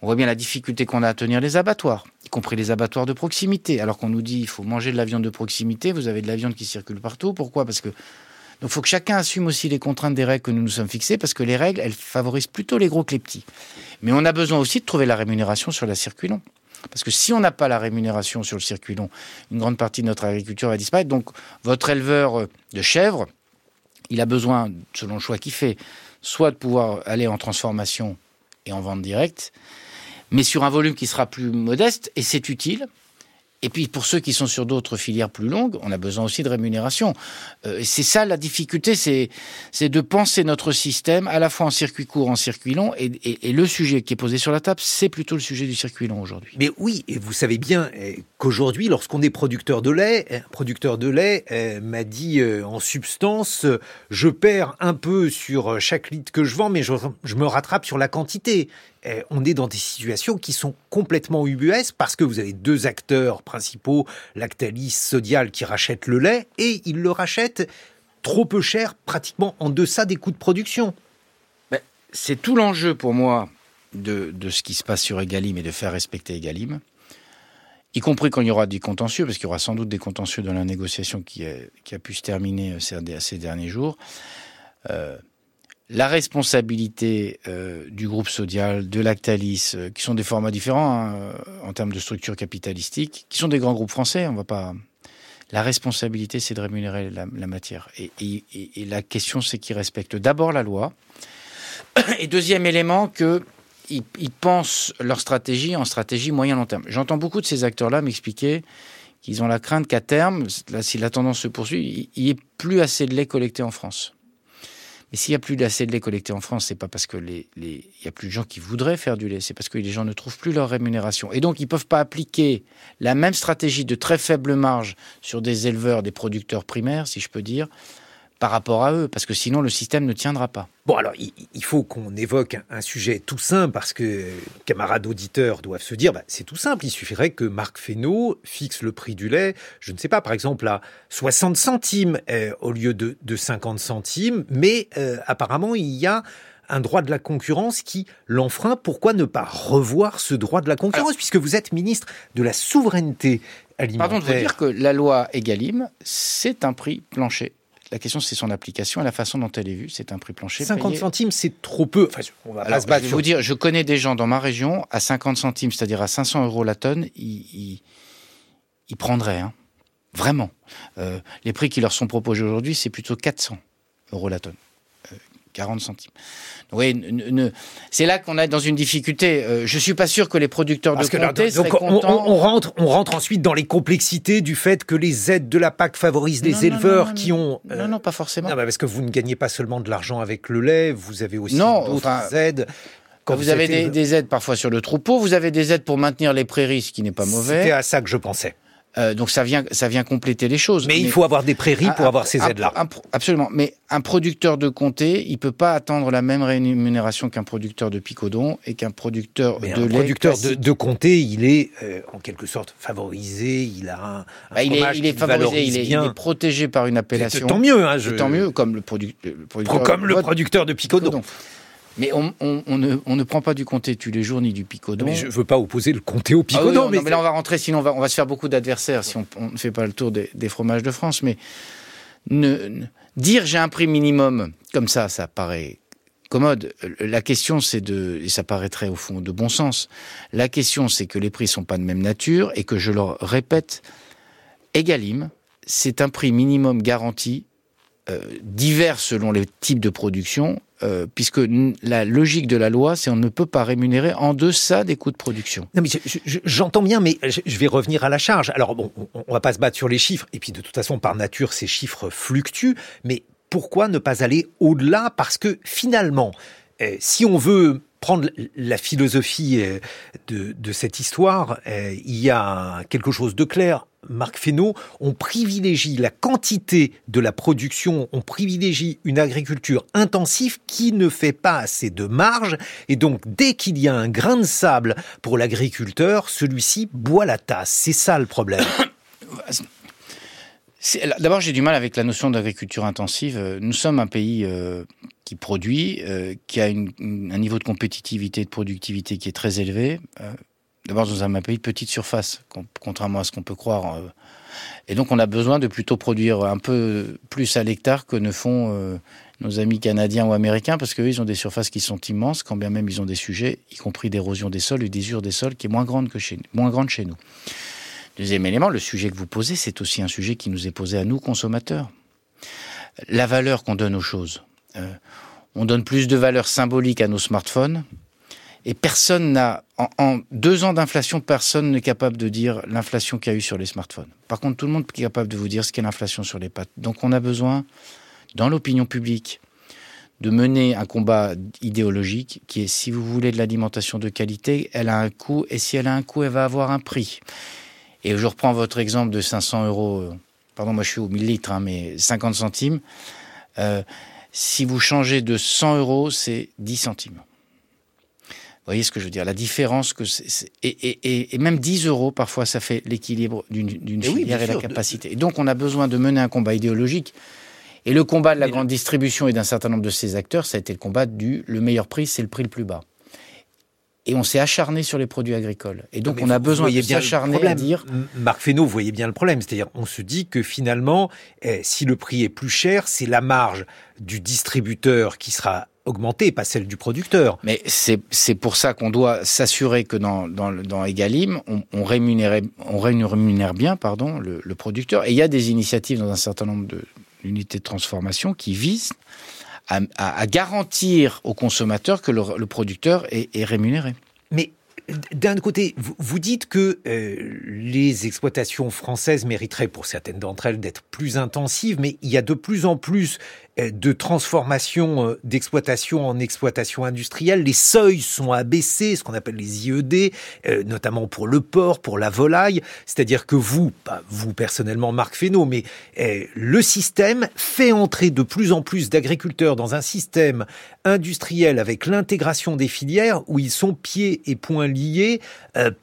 on voit bien la difficulté qu'on a à tenir les abattoirs, y compris les abattoirs de proximité. Alors qu'on nous dit il faut manger de la viande de proximité, vous avez de la viande qui circule partout. Pourquoi? Parce que donc il faut que chacun assume aussi les contraintes des règles que nous nous sommes fixées, parce que les règles, elles favorisent plutôt les gros que les petits. Mais on a besoin aussi de trouver la rémunération sur la circuit long. Parce que si on n'a pas la rémunération sur le circuit long, une grande partie de notre agriculture va disparaître. Donc votre éleveur de chèvres, il a besoin, selon le choix qu'il fait, soit de pouvoir aller en transformation et en vente directe, mais sur un volume qui sera plus modeste, et c'est utile, et puis pour ceux qui sont sur d'autres filières plus longues, on a besoin aussi de rémunération. Euh, c'est ça la difficulté, c'est de penser notre système à la fois en circuit court, en circuit long, et, le sujet qui est posé sur la table, c'est plutôt le sujet du circuit long aujourd'hui. Mais oui, et vous savez bien eh, qu'aujourd'hui, lorsqu'on est producteur de lait, un producteur de lait eh, m'a dit euh, en substance, je perds un peu sur chaque litre que je vends, mais je me rattrape sur la quantité. Eh, on est dans des situations qui sont complètement ubuesques parce que vous avez deux acteurs principaux, Lactalis, Sodial, qui rachètent le lait et ils le rachètent trop peu cher, pratiquement en deçà des coûts de production. C'est tout l'enjeu pour moi de, ce qui se passe sur Egalim et de faire respecter Egalim, y compris quand il y aura des contentieux, parce qu'il y aura sans doute des contentieux dans la négociation qui a, pu se terminer euh, ces, derniers jours. Euh, la responsabilité euh, du groupe Sodial, de Lactalis, euh, qui sont des formats différents hein, euh, en termes de structure capitalistique, qui sont des grands groupes français, on va pas. La responsabilité, c'est de rémunérer la, matière. Et, la question, c'est qu'ils respectent d'abord la loi. Et deuxième élément, qu'ils ils pensent leur stratégie en stratégie moyen-long terme. J'entends beaucoup de ces acteurs-là m'expliquer qu'ils ont la crainte qu'à terme, si la tendance se poursuit, il n'y ait plus assez de lait collecté en France. Et s'il n'y a plus d'assez de lait collecté en France, c'est pas parce que les, a plus de gens qui voudraient faire du lait, c'est parce que les gens ne trouvent plus leur rémunération. Et donc, ils peuvent pas appliquer la même stratégie de très faible marge sur des éleveurs, des producteurs primaires, si je peux dire, par rapport à eux, parce que sinon le système ne tiendra pas. Bon, alors il faut qu'on évoque un sujet tout simple, parce que camarades auditeurs doivent se dire, bah, c'est tout simple, il suffirait que Marc Fesneau fixe le prix du lait, je ne sais pas, par exemple à 60 centimes euh, au lieu de, 50 centimes, mais euh, apparemment il y a un droit de la concurrence qui l'enfreint. Pourquoi ne pas revoir ce droit de la concurrence, puisque vous êtes ministre de la souveraineté alimentaire Pardon de vous dire que la loi Egalim, c'est un prix plancher. La question, c'est son application et la façon dont elle est vue. C'est un prix plancher. 50 payé. centimes, c'est trop peu. Enfin, on va pas se je vais vous dire, je connais des gens dans ma région à 50 centimes, c'est-à-dire à 500 euros la tonne, ils, ils, ils prendraient. hein. Vraiment. Euh, les prix qui leur sont proposés aujourd'hui, c'est plutôt 400 euros la tonne. Euh, 40 centimes. Oui, c'est là qu'on est dans une difficulté. Euh, je suis pas sûr que les producteurs Parce de comté donc, seraient on, contents. on- on rentre, on rentre ensuite dans les complexités du fait que les aides de la PAC favorisent les Non, éleveurs non, qui ont. euh, Non, non, pas forcément. Non, parce que vous ne gagnez pas seulement de l'argent avec le lait, vous avez aussi d'autres enfin, aides. Quand vous, avez des, éleveur. des aides parfois sur le troupeau, vous avez des aides pour maintenir les prairies, ce qui n'est pas mauvais. C'était à ça que je pensais. Euh, donc ça vient, ça vient compléter les choses. Mais il faut avoir des prairies pour Un- avoir ces aides-là. absolument. Mais un producteur de comté, il peut pas attendre la même rémunération qu'un producteur de picodon et qu'un producteur Mais de un lait. producteur de, comté, il est euh, en quelque sorte favorisé, il a un, un Bah, il, est, il est favorisé, il est, il bien. est protégé par une appellation. tant mieux, hein, je- Tant mieux, comme le, produ- le producteur. Comme le producteur de picodon. Mais on, on- on ne, on ne prend pas du comté tous les jours ni du picodon. Mais je veux pas opposer le comté au Ah oui, picodon. non, mais non, mais là, on va rentrer, sinon on va, on va se faire beaucoup d'adversaires si on ne fait pas le tour des, des fromages de France. Mais ne, ne- dire j'ai un prix minimum, comme ça, ça paraît commode. La question, c'est de, et ça paraîtrait au fond de bon sens, la question, c'est que les prix sont pas de même nature et que je leur répète, Egalim, c'est un prix minimum garanti, euh, divers selon les types de production, euh, puisque la logique de la loi, c'est on ne peut pas rémunérer en deçà des coûts de production. Non, mais je- je- je- j'entends bien, mais je, vais revenir à la charge. Alors, bon, on, on va pas se battre sur les chiffres, et puis de toute façon, par nature, ces chiffres fluctuent, mais pourquoi ne pas aller au-delà? Parce que finalement, euh, si on veut prendre la philosophie euh, de, cette histoire, euh, il y a quelque chose de clair. Marc Fesneau, on privilégie la quantité de la production, on privilégie une agriculture intensive qui ne fait pas assez de marge, et donc dès qu'il y a un grain de sable pour l'agriculteur, celui-ci boit la tasse. C'est ça le problème. D'abord, j'ai du mal avec la notion d'agriculture intensive. Nous sommes un pays euh, qui produit, euh, qui a un niveau de compétitivité et de productivité qui est très élevé. Euh, D'abord, nous sommes un pays de petite surface, contrairement à ce qu'on peut croire. euh. Et donc, on a besoin de plutôt produire un peu plus à l'hectare que ne font euh, nos amis canadiens ou américains, parce qu'eux, ils ont des surfaces qui sont immenses, quand bien même ils ont des sujets, y compris d'érosion des sols et d'usure des sols, qui est moins grande que chez nous. Deuxième élément, le sujet que vous posez, c'est aussi un sujet qui nous est posé à nous, consommateurs. La valeur qu'on donne aux choses. Euh, on donne plus de valeur symbolique à nos smartphones. Et personne n'a, en, deux ans d'inflation, personne n'est capable de dire l'inflation qu'il y a eu sur les smartphones. Par contre, tout le monde est capable de vous dire ce qu'est l'inflation sur les pâtes. Donc on a besoin, dans l'opinion publique, de mener un combat idéologique qui est, si vous voulez de l'alimentation de qualité, elle a un coût, et si elle a un coût, elle va avoir un prix. Et je reprends votre exemple de 500 euros, euh, pardon, moi je suis au 1000 litres, hein, mais 50 centimes. Euh, si vous changez de 100 euros, c'est 10 centimes. Vous voyez ce que je veux dire? La différence que c'est, et, et- et- et même 10 euros parfois ça fait l'équilibre d'une, d'une Eh filière et la capacité. Et donc on a besoin de mener un combat idéologique. Et le combat de la grande distribution et d'un certain nombre de ses acteurs, ça a été le combat du le meilleur prix, c'est le prix le plus bas. Et on s'est acharné sur les produits agricoles. Et donc on a besoin de s'acharner à dire Marc Fesneau, vous voyez bien le problème. C'est-à-dire, on se dit que finalement, eh, si le prix est plus cher, c'est la marge du distributeur qui sera augmentée, pas celle du producteur. Mais c'est pour ça qu'on doit s'assurer que dans, dans, dans Egalim, on, on, rémunérait, on rémunère bien pardon, le, le producteur. Et il y a des initiatives dans un certain nombre d'unités de transformation qui visent à, à- à garantir aux consommateurs que le, le producteur est, est rémunéré. Mais d'un côté, vous, dites que euh, les exploitations françaises mériteraient, pour certaines d'entre elles, d'être plus intensives, mais il y a de plus en plus de transformation euh, d'exploitation en exploitation industrielle. Les seuils sont abaissés, ce qu'on appelle les IED, euh, notamment pour le porc, pour la volaille. C'est-à-dire que vous, pas vous personnellement, Marc Fesneau, mais euh, le système fait entrer de plus en plus d'agriculteurs dans un système industriel avec l'intégration des filières où ils sont pieds et poings liés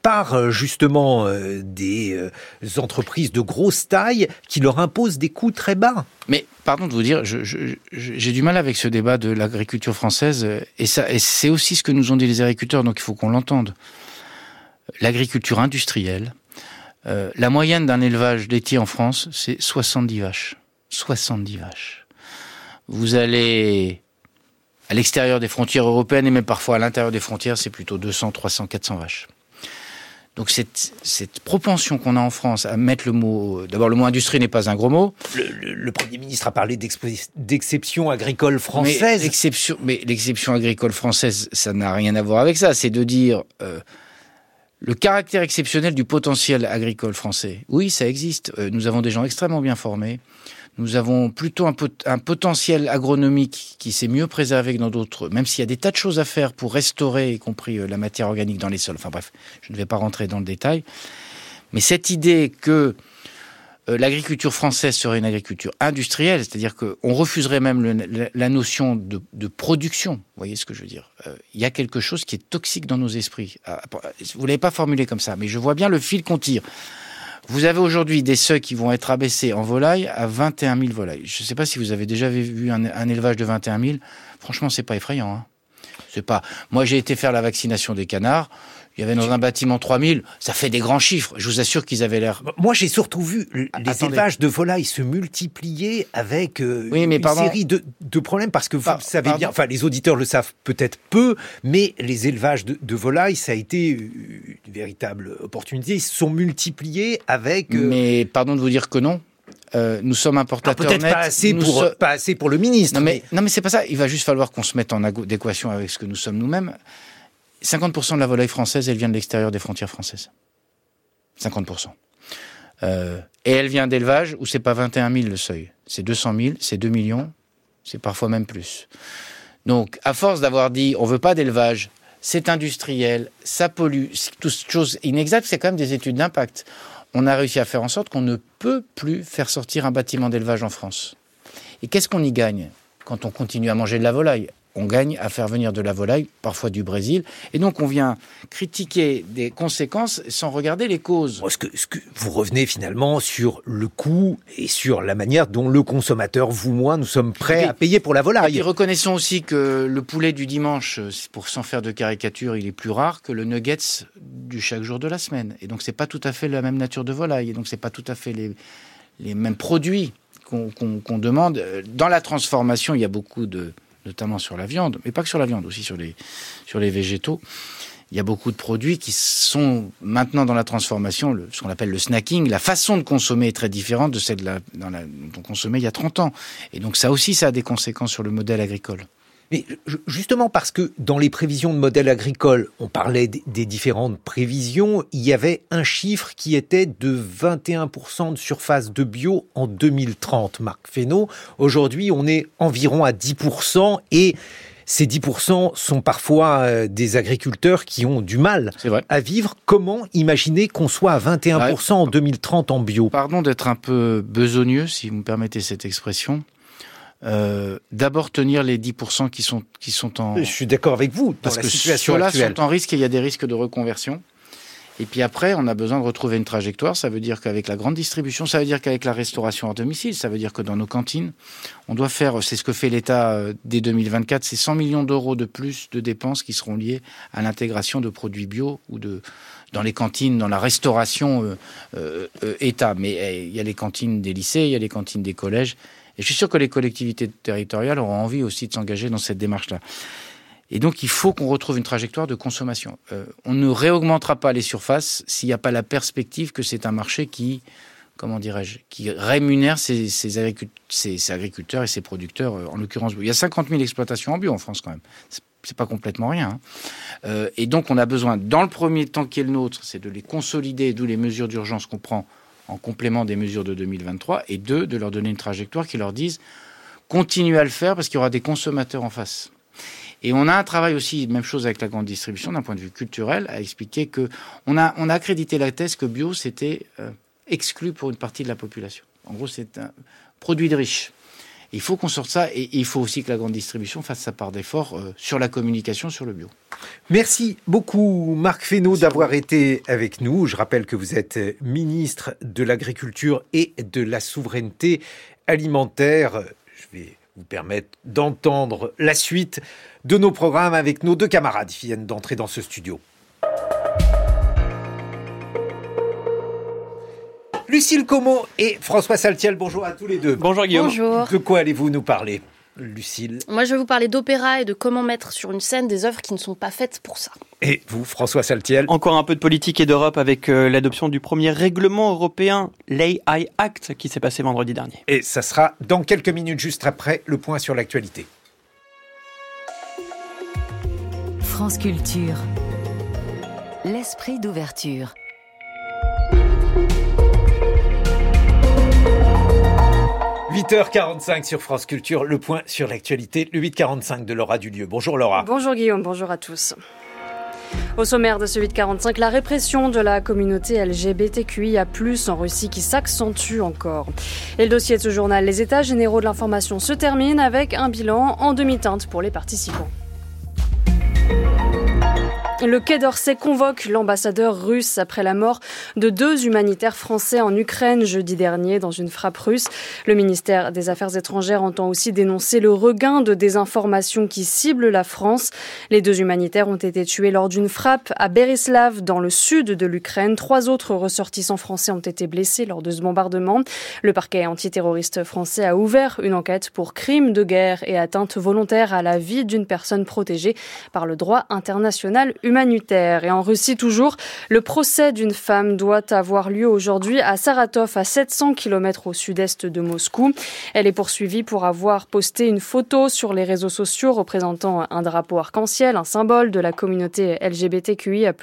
par justement des entreprises de grosse taille qui leur imposent des coûts très bas. Mais pardon de vous dire, j'ai du mal avec ce débat de l'agriculture française, et, ça, et c'est aussi ce que nous ont dit les agriculteurs, donc il faut qu'on l'entende. L'agriculture industrielle, euh, la moyenne d'un élevage laitier en France, c'est 70 vaches. 70 vaches. Vous allez à l'extérieur des frontières européennes et même parfois à l'intérieur des frontières, c'est plutôt 200, 300, 400 vaches. Donc cette, cette propension qu'on a en France à mettre le mot... D'abord, le mot industrie n'est pas un gros mot. Le, Premier ministre a parlé d'exception agricole française. Mais l'exception agricole française, ça n'a rien à voir avec ça. C'est de dire... Euh, le caractère exceptionnel du potentiel agricole français, oui, ça existe. Euh, nous avons des gens extrêmement bien formés. Nous avons plutôt un, potentiel agronomique qui s'est mieux préservé que dans d'autres, même s'il y a des tas de choses à faire pour restaurer, y compris euh, la matière organique dans les sols. Enfin bref, je ne vais pas rentrer dans le détail. Mais cette idée que euh, l'agriculture française serait une agriculture industrielle, c'est-à-dire qu'on refuserait même la, notion de, production. Vous voyez ce que je veux dire euh, Il y a quelque chose qui est toxique dans nos esprits. Ah, vous l'avez pas formulé comme ça, mais je vois bien le fil qu'on tire. Vous avez aujourd'hui des seuils qui vont être abaissés en volaille à 21 000 volailles. Je ne sais pas si vous avez déjà vu un, élevage de 21 000. Franchement, c'est pas effrayant. Hein. C'est pas. Moi, j'ai été faire la vaccination des canards. Il y avait dans un bâtiment 3000, ça fait des grands chiffres. Je vous assure qu'ils avaient l'air. Moi, j'ai surtout vu les élevages de volailles se multiplier avec euh, une série de, problèmes parce que vous savez bien, enfin, les auditeurs le savent peut-être peu, mais les élevages de, volailles, ça a été euh, une véritable opportunité. Ils se sont multipliés avec. Euh, mais pardon de vous dire que non. nous sommes importateurs Peut-être pas assez pour pas assez pour le ministre. Non mais, non mais c'est pas ça. Il va juste falloir qu'on se mette en adéquation avec ce que nous sommes nous-mêmes. 50% de la volaille française, elle vient de l'extérieur des frontières françaises. 50%. Euh, et elle vient d'élevage où c'est pas 21 000 le seuil, c'est 200 000, c'est 2 millions, c'est parfois même plus. Donc, à force d'avoir dit on veut pas d'élevage, c'est industriel, ça pollue, toutes choses inexactes, c'est quand même des études d'impact. On a réussi à faire en sorte qu'on ne peut plus faire sortir un bâtiment d'élevage en France. Et qu'est-ce qu'on y gagne quand on continue à manger de la volaille? On gagne à faire venir de la volaille, parfois du Brésil. Et donc, on vient critiquer des conséquences sans regarder les causes. Que, que, vous revenez finalement sur le coût et sur la manière dont le consommateur, vous, moi, nous sommes prêts à payer pour la volaille. Et reconnaissons aussi que le poulet du dimanche, pour s'en faire de caricature, il est plus rare que le nuggets du chaque jour de la semaine. Et donc, c'est pas tout à fait la même nature de volaille. Et donc, c'est pas tout à fait les, les mêmes produits qu'on demande. Dans la transformation, il y a beaucoup de notamment sur la viande, mais pas que sur la viande, aussi sur les, sur les végétaux. Il y a beaucoup de produits qui sont maintenant dans la transformation, ce qu'on appelle le snacking. La façon de consommer est très différente de celle dont on consommait il y a 30 ans. Et donc ça aussi, ça a des conséquences sur le modèle agricole. Mais justement parce que dans les prévisions de modèle agricole, on parlait des différentes prévisions, il y avait un chiffre qui était de 21% de surface de bio en 2030, Marc Fesneau. Aujourd'hui, on est environ à 10% et ces 10% sont parfois euh, des agriculteurs qui ont du mal à vivre. Comment imaginer qu'on soit à 21% en 2030 en bio? Pardon d'être un peu besogneux, si vous me permettez cette expression. Euh, d'abord tenir les 10% qui sont, qui sont en... Je suis d'accord avec vous, parce que ceux-là sont en risque et il y a des risques de reconversion. Et puis après, on a besoin de retrouver une trajectoire. Ça veut dire qu'avec la grande distribution, ça veut dire qu'avec la restauration à domicile, ça veut dire que dans nos cantines, on doit faire, c'est ce que fait l'État euh, dès 2024, c'est 100 millions d'euros de plus de dépenses qui seront liées à l'intégration de produits bio ou de dans les cantines, dans la restauration euh, État. Mais eh, il y a les cantines des lycées, il y a les cantines des collèges. Et je suis sûr que les collectivités territoriales auront envie aussi de s'engager dans cette démarche-là. Et donc, il faut qu'on retrouve une trajectoire de consommation. Euh, on ne réaugmentera pas les surfaces s'il n'y a pas la perspective que c'est un marché qui, comment dirais-je, qui rémunère ses, agriculteurs et ses producteurs, euh, en l'occurrence. Il y a 50 000 exploitations en bio en France quand même. C'est pas complètement rien. Hein. Euh, et donc, on a besoin, dans le premier temps qui est le nôtre, c'est de les consolider, d'où les mesures d'urgence qu'on prend en complément des mesures de 2023, et deux, de leur donner une trajectoire qui leur dise continuez à le faire parce qu'il y aura des consommateurs en face. Et on a un travail aussi, même chose avec la grande distribution, d'un point de vue culturel, à expliquer que on a, on a accrédité la thèse que bio, c'était euh, exclu pour une partie de la population. En gros, c'est un produit de riche. Il faut qu'on sorte ça et il faut aussi que la grande distribution fasse sa part d'effort euh, sur la communication sur le bio. Merci beaucoup Marc Fesneau d'avoir été avec nous. Je rappelle que vous êtes ministre de l'Agriculture et de la Souveraineté alimentaire. Je vais vous permettre d'entendre la suite de nos programmes avec nos deux camarades qui viennent d'entrer dans ce studio. Lucille Como et François Saltiel, bonjour à tous les deux. Bonjour Guillaume. Bonjour. De quoi allez-vous nous parler Lucille? Moi, je vais vous parler d'opéra et de comment mettre sur une scène des œuvres qui ne sont pas faites pour ça. Et vous, François Saltiel? Encore un peu de politique et d'Europe avec euh, l'adoption du premier règlement européen, l'AI Act, qui s'est passé vendredi dernier. Et ça sera dans quelques minutes, juste après le point sur l'actualité. France Culture. L'esprit d'ouverture. 8h45 sur France Culture, le point sur l'actualité, le 8h45 de Laura Dulieu. Bonjour Laura. Bonjour Guillaume, bonjour à tous. Au sommaire de ce 845, la répression de la communauté LGBTQIA+, en Russie qui s'accentue encore. Et le dossier de ce journal, les états généraux de l'information, se termine avec un bilan en demi-teinte pour les participants. Le Quai d'Orsay convoque l'ambassadeur russe après la mort de deux humanitaires français en Ukraine jeudi dernier dans une frappe russe. Le ministère des Affaires étrangères entend aussi dénoncer le regain de désinformation qui cible la France. Les deux humanitaires ont été tués lors d'une frappe à Berislav dans le sud de l'Ukraine. Trois autres ressortissants français ont été blessés lors de ce bombardement. Le parquet antiterroriste français a ouvert une enquête pour crime de guerre et atteinte volontaire à la vie d'une personne protégée par le droit international humanitaire. Et en Russie toujours, le procès d'une femme doit avoir lieu aujourd'hui à Saratov, à 700 km au sud-est de Moscou. Elle est poursuivie pour avoir posté une photo sur les réseaux sociaux représentant un drapeau arc-en-ciel, un symbole de la communauté LGBTQIA+,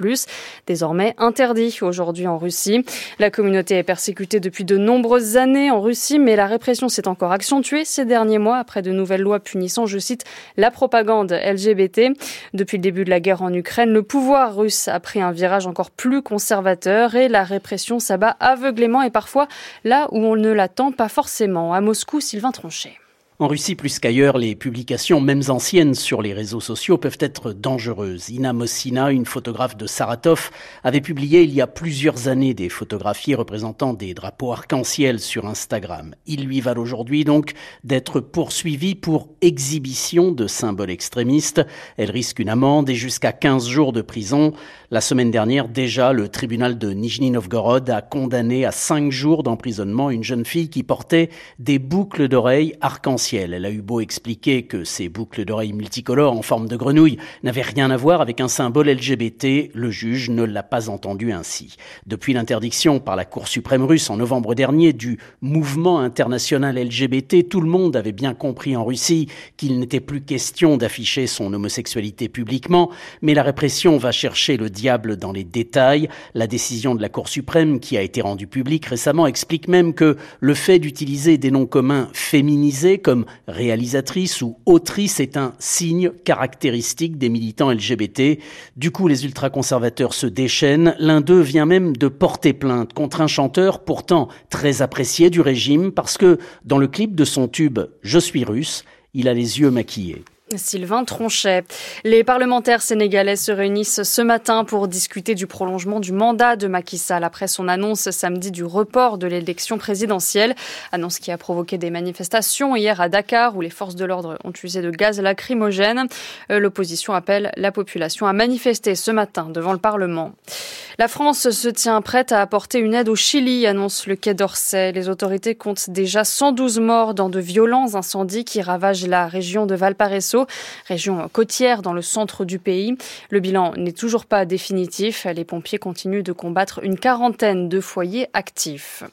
désormais interdit aujourd'hui en Russie. La communauté est persécutée depuis de nombreuses années en Russie, mais la répression s'est encore accentuée ces derniers mois après de nouvelles lois punissant, je cite, la propagande LGBT. Depuis le début de la guerre en Ukraine, le pouvoir russe a pris un virage encore plus conservateur et la répression s'abat aveuglément et parfois là où on ne l'attend pas forcément. À Moscou, Sylvain Tronchet. En Russie, plus qu'ailleurs, les publications, même anciennes, sur les réseaux sociaux peuvent être dangereuses. Ina Mossina, une photographe de Saratov, avait publié il y a plusieurs années des photographies représentant des drapeaux arc-en-ciel sur Instagram. Il lui valent aujourd'hui donc d'être poursuivie pour exhibition de symboles extrémistes. Elle risque une amende et jusqu'à 15 jours de prison. La semaine dernière, déjà, le tribunal de Nijni Novgorod a condamné à 5 jours d'emprisonnement une jeune fille qui portait des boucles d'oreilles arc-en-ciel elle a eu beau expliquer que ces boucles d'oreilles multicolores en forme de grenouille n'avaient rien à voir avec un symbole LGBT, le juge ne l'a pas entendu ainsi. Depuis l'interdiction par la Cour suprême russe en novembre dernier du mouvement international LGBT, tout le monde avait bien compris en Russie qu'il n'était plus question d'afficher son homosexualité publiquement, mais la répression va chercher le diable dans les détails. La décision de la Cour suprême qui a été rendue publique récemment explique même que le fait d'utiliser des noms communs féminisés comme réalisatrice ou autrice est un signe caractéristique des militants LGBT. Du coup, les ultraconservateurs se déchaînent. L'un d'eux vient même de porter plainte contre un chanteur pourtant très apprécié du régime parce que dans le clip de son tube Je suis russe, il a les yeux maquillés. Sylvain Tronchet. Les parlementaires sénégalais se réunissent ce matin pour discuter du prolongement du mandat de Macky Sall après son annonce samedi du report de l'élection présidentielle. Annonce qui a provoqué des manifestations hier à Dakar où les forces de l'ordre ont usé de gaz lacrymogène. Euh, l'opposition appelle la population à manifester ce matin devant le Parlement. La France se tient prête à apporter une aide au Chili, annonce le Quai d'Orsay. Les autorités comptent déjà 112 morts dans de violents incendies qui ravagent la région de Valparaiso, région côtière dans le centre du pays. Le bilan n'est toujours pas définitif. Les pompiers continuent de combattre une quarantaine de foyers actifs.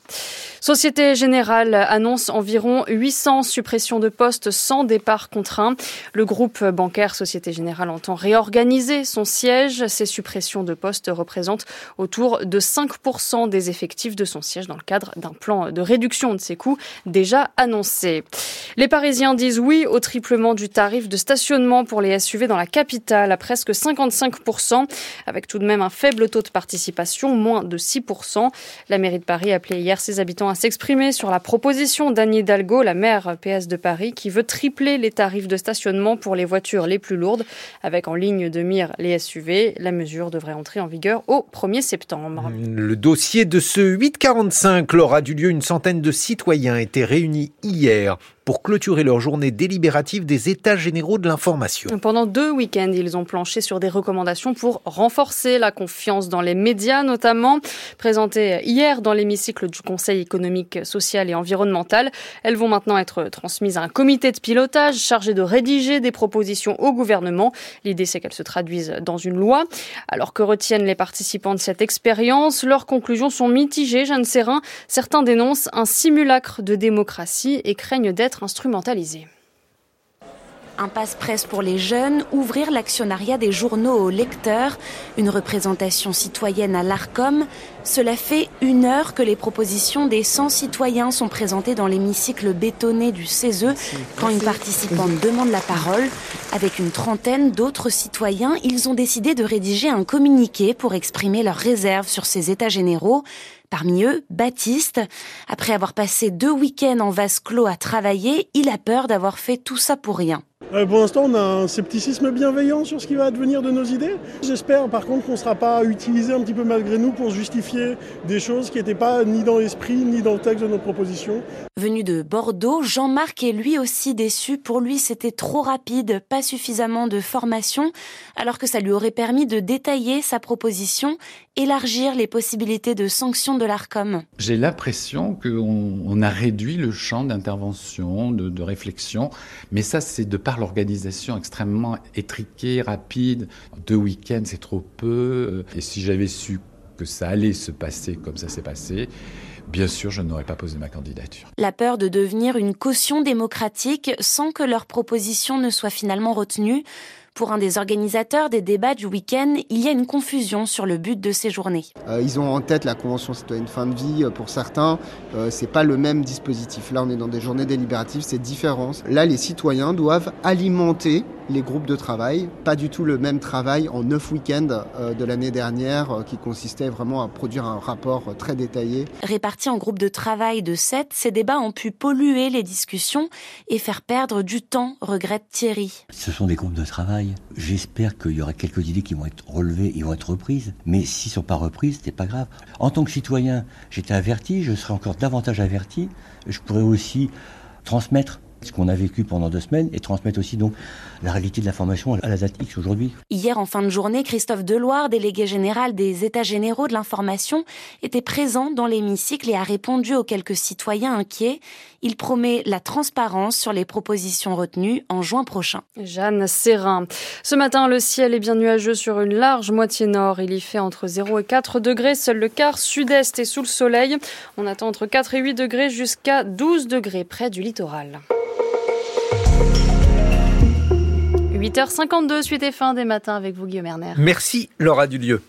Société Générale annonce environ 800 suppressions de postes sans départ contraint. Le groupe bancaire Société Générale entend réorganiser son siège. Ces suppressions de postes représentent autour de 5% des effectifs de son siège dans le cadre d'un plan de réduction de ses coûts déjà annoncé. Les Parisiens disent oui au triplement du tarif de stationnement pour les SUV dans la capitale à presque 55%, avec tout de même un faible taux de participation, moins de 6%. La mairie de Paris a appelé hier ses habitants à s'exprimer sur la proposition d'Anne Hidalgo, la maire PS de Paris, qui veut tripler les tarifs de stationnement pour les voitures les plus lourdes, avec en ligne de mire les SUV. La mesure devrait entrer en vigueur au 1 1er septembre. Le dossier de ce 845 aura du lieu. Une centaine de citoyens étaient réunis hier pour clôturer leur journée délibérative des États généraux de l'information. Pendant deux week-ends, ils ont planché sur des recommandations pour renforcer la confiance dans les médias, notamment présentées hier dans l'hémicycle du Conseil économique, social et environnemental. Elles vont maintenant être transmises à un comité de pilotage chargé de rédiger des propositions au gouvernement. L'idée, c'est qu'elles se traduisent dans une loi. Alors que retiennent les participants de cette expérience? Leurs conclusions sont mitigées, Jeanne Serrin. Certains dénoncent un simulacre de démocratie et craignent d'être instrumentalisé. Un passe-presse pour les jeunes, ouvrir l'actionnariat des journaux aux lecteurs, une représentation citoyenne à l'ARCOM. Cela fait une heure que les propositions des 100 citoyens sont présentées dans l'hémicycle bétonné du CESE quand une participante demande la parole. Avec une trentaine d'autres citoyens, ils ont décidé de rédiger un communiqué pour exprimer leurs réserves sur ces états généraux. Parmi eux, Baptiste. Après avoir passé deux week-ends en vase clos à travailler, il a peur d'avoir fait tout ça pour rien. Euh, pour l'instant, on a un scepticisme bienveillant sur ce qui va advenir de nos idées. J'espère par contre qu'on ne sera pas utilisé un petit peu malgré nous pour justifier des choses qui n'étaient pas ni dans l'esprit ni dans le texte de nos propositions. Venu de Bordeaux, Jean-Marc est lui aussi déçu. Pour lui, c'était trop rapide, pas suffisamment de formation, alors que ça lui aurait permis de détailler sa proposition, élargir les possibilités de sanctions de l'ARCOM. J'ai l'impression qu'on a réduit le champ d'intervention, de, de réflexion, mais ça c'est de par l'organisation extrêmement étriquée, rapide. Deux week-ends, c'est trop peu. Et si j'avais su que ça allait se passer comme ça s'est passé, bien sûr, je n'aurais pas posé ma candidature. La peur de devenir une caution démocratique sans que leurs propositions ne soient finalement retenues. Pour un des organisateurs des débats du week-end, il y a une confusion sur le but de ces journées. Euh, ils ont en tête la Convention citoyenne fin de vie euh, pour certains. Euh, c'est pas le même dispositif. Là, on est dans des journées délibératives, c'est différent. Là, les citoyens doivent alimenter les groupes de travail. Pas du tout le même travail en neuf week-ends euh, de l'année dernière euh, qui consistait vraiment à produire un rapport euh, très détaillé. Répartis en groupes de travail de sept, ces débats ont pu polluer les discussions et faire perdre du temps, regrette Thierry. Ce sont des groupes de travail. J'espère qu'il y aura quelques idées qui vont être relevées et vont être reprises. Mais s'ils ne sont pas reprises, c'est pas grave. En tant que citoyen, j'étais averti, je serai encore davantage averti. Je pourrais aussi transmettre ce qu'on a vécu pendant deux semaines et transmettre aussi donc la réalité de l'information à la date X aujourd'hui. Hier, en fin de journée, Christophe Deloire, délégué général des États généraux de l'information, était présent dans l'hémicycle et a répondu aux quelques citoyens inquiets. Il promet la transparence sur les propositions retenues en juin prochain. Jeanne Serrin. Ce matin, le ciel est bien nuageux sur une large moitié nord. Il y fait entre 0 et 4 degrés. Seul le quart sud-est est sous le soleil. On attend entre 4 et 8 degrés jusqu'à 12 degrés près du littoral. 8h52, suite et fin des matins avec vous, Guillaume Erner. Merci, Laura Dulieu.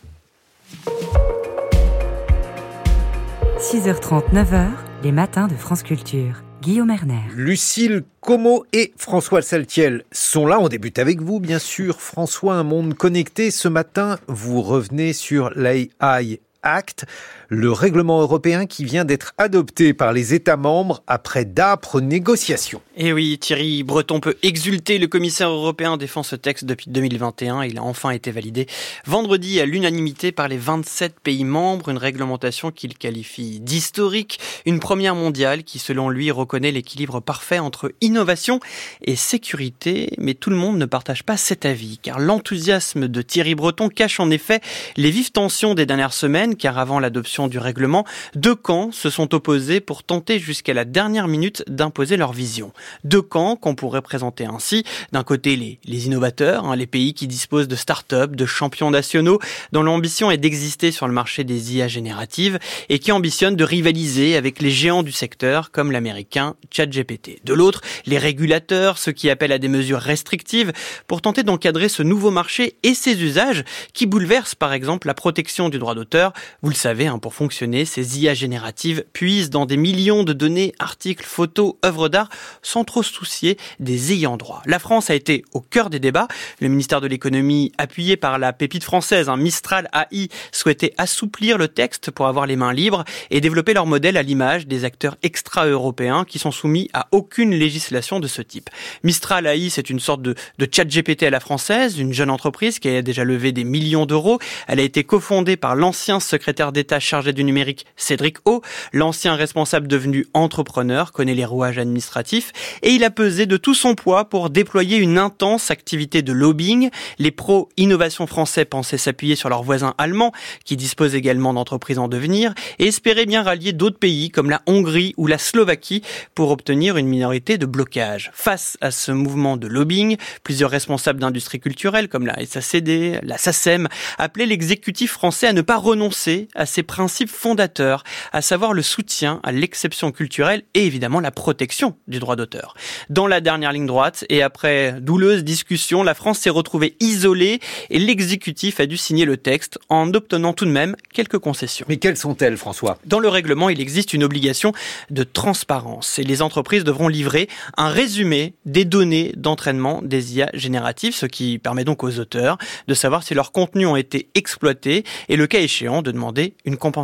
6h30, 9h, les matins de France Culture. Guillaume Erner. Lucille Como et François Saltiel sont là. On débute avec vous, bien sûr. François, un monde connecté. Ce matin, vous revenez sur l'AI Act, le règlement européen qui vient d'être adopté par les États membres après d'âpres négociations. Et eh oui, Thierry Breton peut exulter. Le commissaire européen défend ce texte depuis 2021. Il a enfin été validé vendredi à l'unanimité par les 27 pays membres. Une réglementation qu'il qualifie d'historique. Une première mondiale qui, selon lui, reconnaît l'équilibre parfait entre innovation et sécurité. Mais tout le monde ne partage pas cet avis, car l'enthousiasme de Thierry Breton cache en effet les vives tensions des dernières semaines, car avant l'adoption du règlement, deux camps se sont opposés pour tenter jusqu'à la dernière minute d'imposer leur vision. Deux camps qu'on pourrait présenter ainsi. D'un côté, les, les innovateurs, hein, les pays qui disposent de start-up, de champions nationaux, dont l'ambition est d'exister sur le marché des IA génératives et qui ambitionnent de rivaliser avec les géants du secteur comme l'américain ChatGPT. De l'autre, les régulateurs, ceux qui appellent à des mesures restrictives pour tenter d'encadrer ce nouveau marché et ses usages qui bouleversent par exemple la protection du droit d'auteur Vous le savez, hein, pour fonctionner, ces IA génératives puisent dans des millions de données, articles, photos, œuvres d'art, sans trop se soucier des ayants droit. La France a été au cœur des débats. Le ministère de l'économie, appuyé par la pépite française, Mistral AI, souhaitait assouplir le texte pour avoir les mains libres et développer leur modèle à l'image des acteurs extra-européens qui sont soumis à aucune législation de ce type. Mistral AI, c'est une sorte de, de chat GPT à la française, une jeune entreprise qui a déjà levé des millions d'euros. Elle a été cofondée par l'ancien secrétaire d'État chargé du numérique, Cédric O. L'ancien responsable devenu entrepreneur connaît les rouages administratifs et il a pesé de tout son poids pour déployer une intense activité de lobbying. Les pros innovation français pensaient s'appuyer sur leurs voisins allemands qui disposent également d'entreprises en devenir et espéraient bien rallier d'autres pays comme la Hongrie ou la Slovaquie pour obtenir une minorité de blocage. Face à ce mouvement de lobbying, plusieurs responsables d'industrie culturelle comme la SACD, la SACEM appelaient l'exécutif français à ne pas renoncer à ses principes fondateurs, à savoir le soutien à l'exception culturelle et évidemment la protection du droit d'auteur. Dans la dernière ligne droite et après douleuse discussion, la France s'est retrouvée isolée et l'exécutif a dû signer le texte en obtenant tout de même quelques concessions. Mais quelles sont-elles, François? Dans le règlement, il existe une obligation de transparence et les entreprises devront livrer un résumé des données d'entraînement des IA génératives, ce qui permet donc aux auteurs de savoir si leurs contenus ont été exploités et le cas échéant de demander une compensation.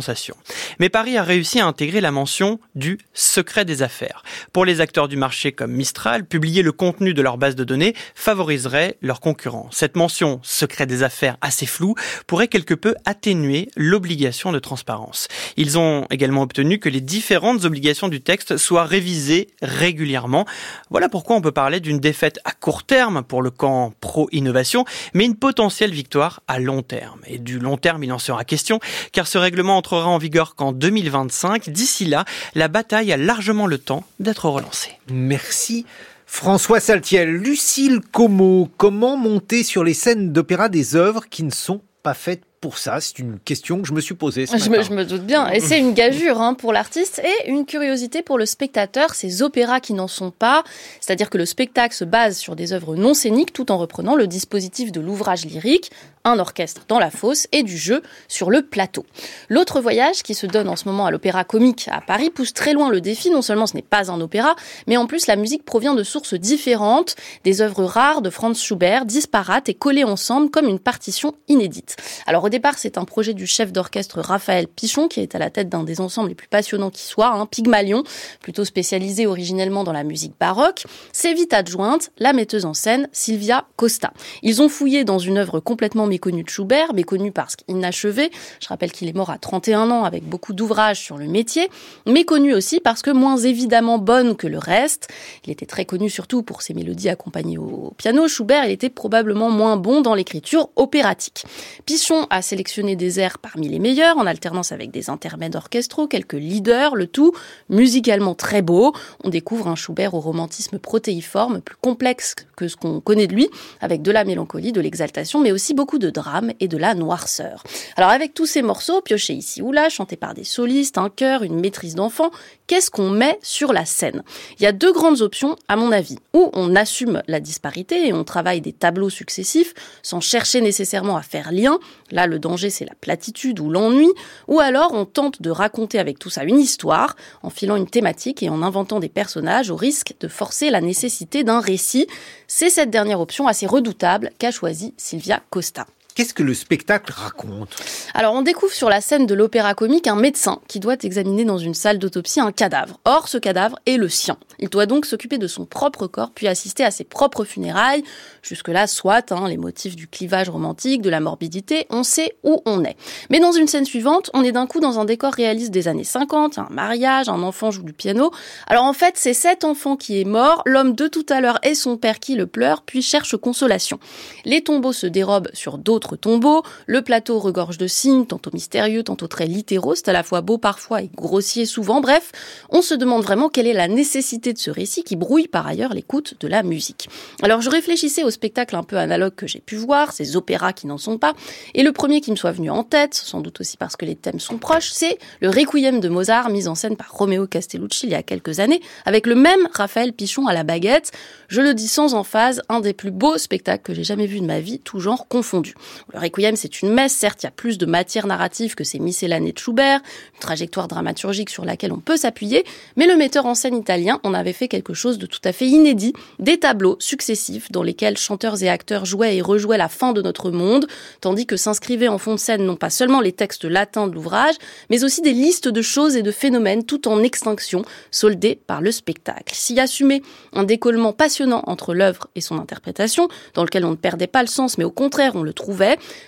Mais Paris a réussi à intégrer la mention du secret des affaires. Pour les acteurs du marché comme Mistral, publier le contenu de leur base de données favoriserait leurs concurrents. Cette mention secret des affaires assez floue pourrait quelque peu atténuer l'obligation de transparence. Ils ont également obtenu que les différentes obligations du texte soient révisées régulièrement. Voilà pourquoi on peut parler d'une défaite à court terme pour le camp pro-innovation, mais une potentielle victoire à long terme. Et du long terme, il en sera question, car ce règlement entrera en vigueur qu'en 2025. D'ici là, la bataille a largement le temps d'être relancée. Merci. François Saltiel, Lucille Como, comment monter sur les scènes d'opéra des œuvres qui ne sont pas faites pour ça? C'est une question que je me suis posée. Ce je, me, je, me, doute bien. Et c'est une gageure hein, pour l'artiste et une curiosité pour le spectateur, ces opéras qui n'en sont pas. C'est-à-dire que le spectacle se base sur des œuvres non scéniques tout en reprenant le dispositif de l'ouvrage lyrique, un orchestre dans la fosse et du jeu sur le plateau. L'autre voyage qui se donne en ce moment à l'opéra comique à Paris pousse très loin le défi. Non seulement ce n'est pas un opéra, mais en plus la musique provient de sources différentes, des œuvres rares de Franz Schubert, disparates et collées ensemble comme une partition inédite. Alors au départ, c'est un projet du chef d'orchestre Raphaël Pichon qui est à la tête d'un des ensembles les plus passionnants qui soit, hein, Pygmalion, plutôt spécialisé originellement dans la musique baroque. C'est vite adjointe la metteuse en scène Sylvia Costa. Ils ont fouillé dans une œuvre complètement méconnu de Schubert, méconnu parce qu'inachevé. Je rappelle qu'il est mort à 31 ans avec beaucoup d'ouvrages sur le métier, méconnu aussi parce que moins évidemment bonne que le reste. Il était très connu surtout pour ses mélodies accompagnées au piano. Schubert, il était probablement moins bon dans l'écriture opératique. Pichon a sélectionné des airs parmi les meilleurs, en alternance avec des intermèdes orchestraux, quelques leaders, le tout musicalement très beau. On découvre un Schubert au romantisme protéiforme, plus complexe que ce qu'on connaît de lui, avec de la mélancolie, de l'exaltation, mais aussi beaucoup de drame et de la noirceur. Alors avec tous ces morceaux, piochés ici ou là, chantés par des solistes, un chœur, une maîtrise d'enfant, qu'est-ce qu'on met sur la scène? Il y a deux grandes options, à mon avis, où on assume la disparité et on travaille des tableaux successifs sans chercher nécessairement à faire lien. Là, le danger, c'est la platitude ou l'ennui. Ou alors, on tente de raconter avec tout ça une histoire, en filant une thématique et en inventant des personnages au risque de forcer la nécessité d'un récit. C'est cette dernière option assez redoutable qu'a choisie Sylvia Costa. Qu'est-ce que le spectacle raconte Alors, on découvre sur la scène de l'opéra comique un médecin qui doit examiner dans une salle d'autopsie un cadavre. Or, ce cadavre est le sien. Il doit donc s'occuper de son propre corps, puis assister à ses propres funérailles. Jusque-là, soit hein, les motifs du clivage romantique, de la morbidité, on sait où on est. Mais dans une scène suivante, on est d'un coup dans un décor réaliste des années 50, un mariage, un enfant joue du piano. Alors en fait, c'est cet enfant qui est mort, l'homme de tout à l'heure et son père qui le pleure, puis cherche consolation. Les tombeaux se dérobent sur d'autres tombeaux, le plateau regorge de signes, tantôt mystérieux, tantôt très littéraux, c'est à la fois beau parfois et grossier souvent, bref, on se demande vraiment quelle est la nécessité de ce récit qui brouille par ailleurs l'écoute de la musique. Alors je réfléchissais au spectacle un peu analogue que j'ai pu voir, ces opéras qui n'en sont pas, et le premier qui me soit venu en tête, sans doute aussi parce que les thèmes sont proches, c'est le Requiem de Mozart mis en scène par Romeo Castellucci il y a quelques années, avec le même Raphaël Pichon à la baguette, je le dis sans emphase, un des plus beaux spectacles que j'ai jamais vu de ma vie, tout genre confondu. Le Requiem, c'est une messe, certes, il y a plus de matière narrative que ces miscellanées de Schubert, une trajectoire dramaturgique sur laquelle on peut s'appuyer, mais le metteur en scène italien en avait fait quelque chose de tout à fait inédit, des tableaux successifs dans lesquels chanteurs et acteurs jouaient et rejouaient la fin de notre monde, tandis que s'inscrivaient en fond de scène non pas seulement les textes latins de l'ouvrage, mais aussi des listes de choses et de phénomènes tout en extinction, soldés par le spectacle. S'y assumait un décollement passionnant entre l'œuvre et son interprétation, dans lequel on ne perdait pas le sens, mais au contraire on le trouvait,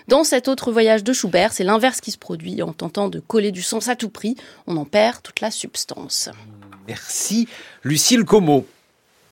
dans cet autre voyage de Schubert, c'est l'inverse qui se produit en tentant de coller du sens à tout prix, on en perd toute la substance. Merci Lucille Como.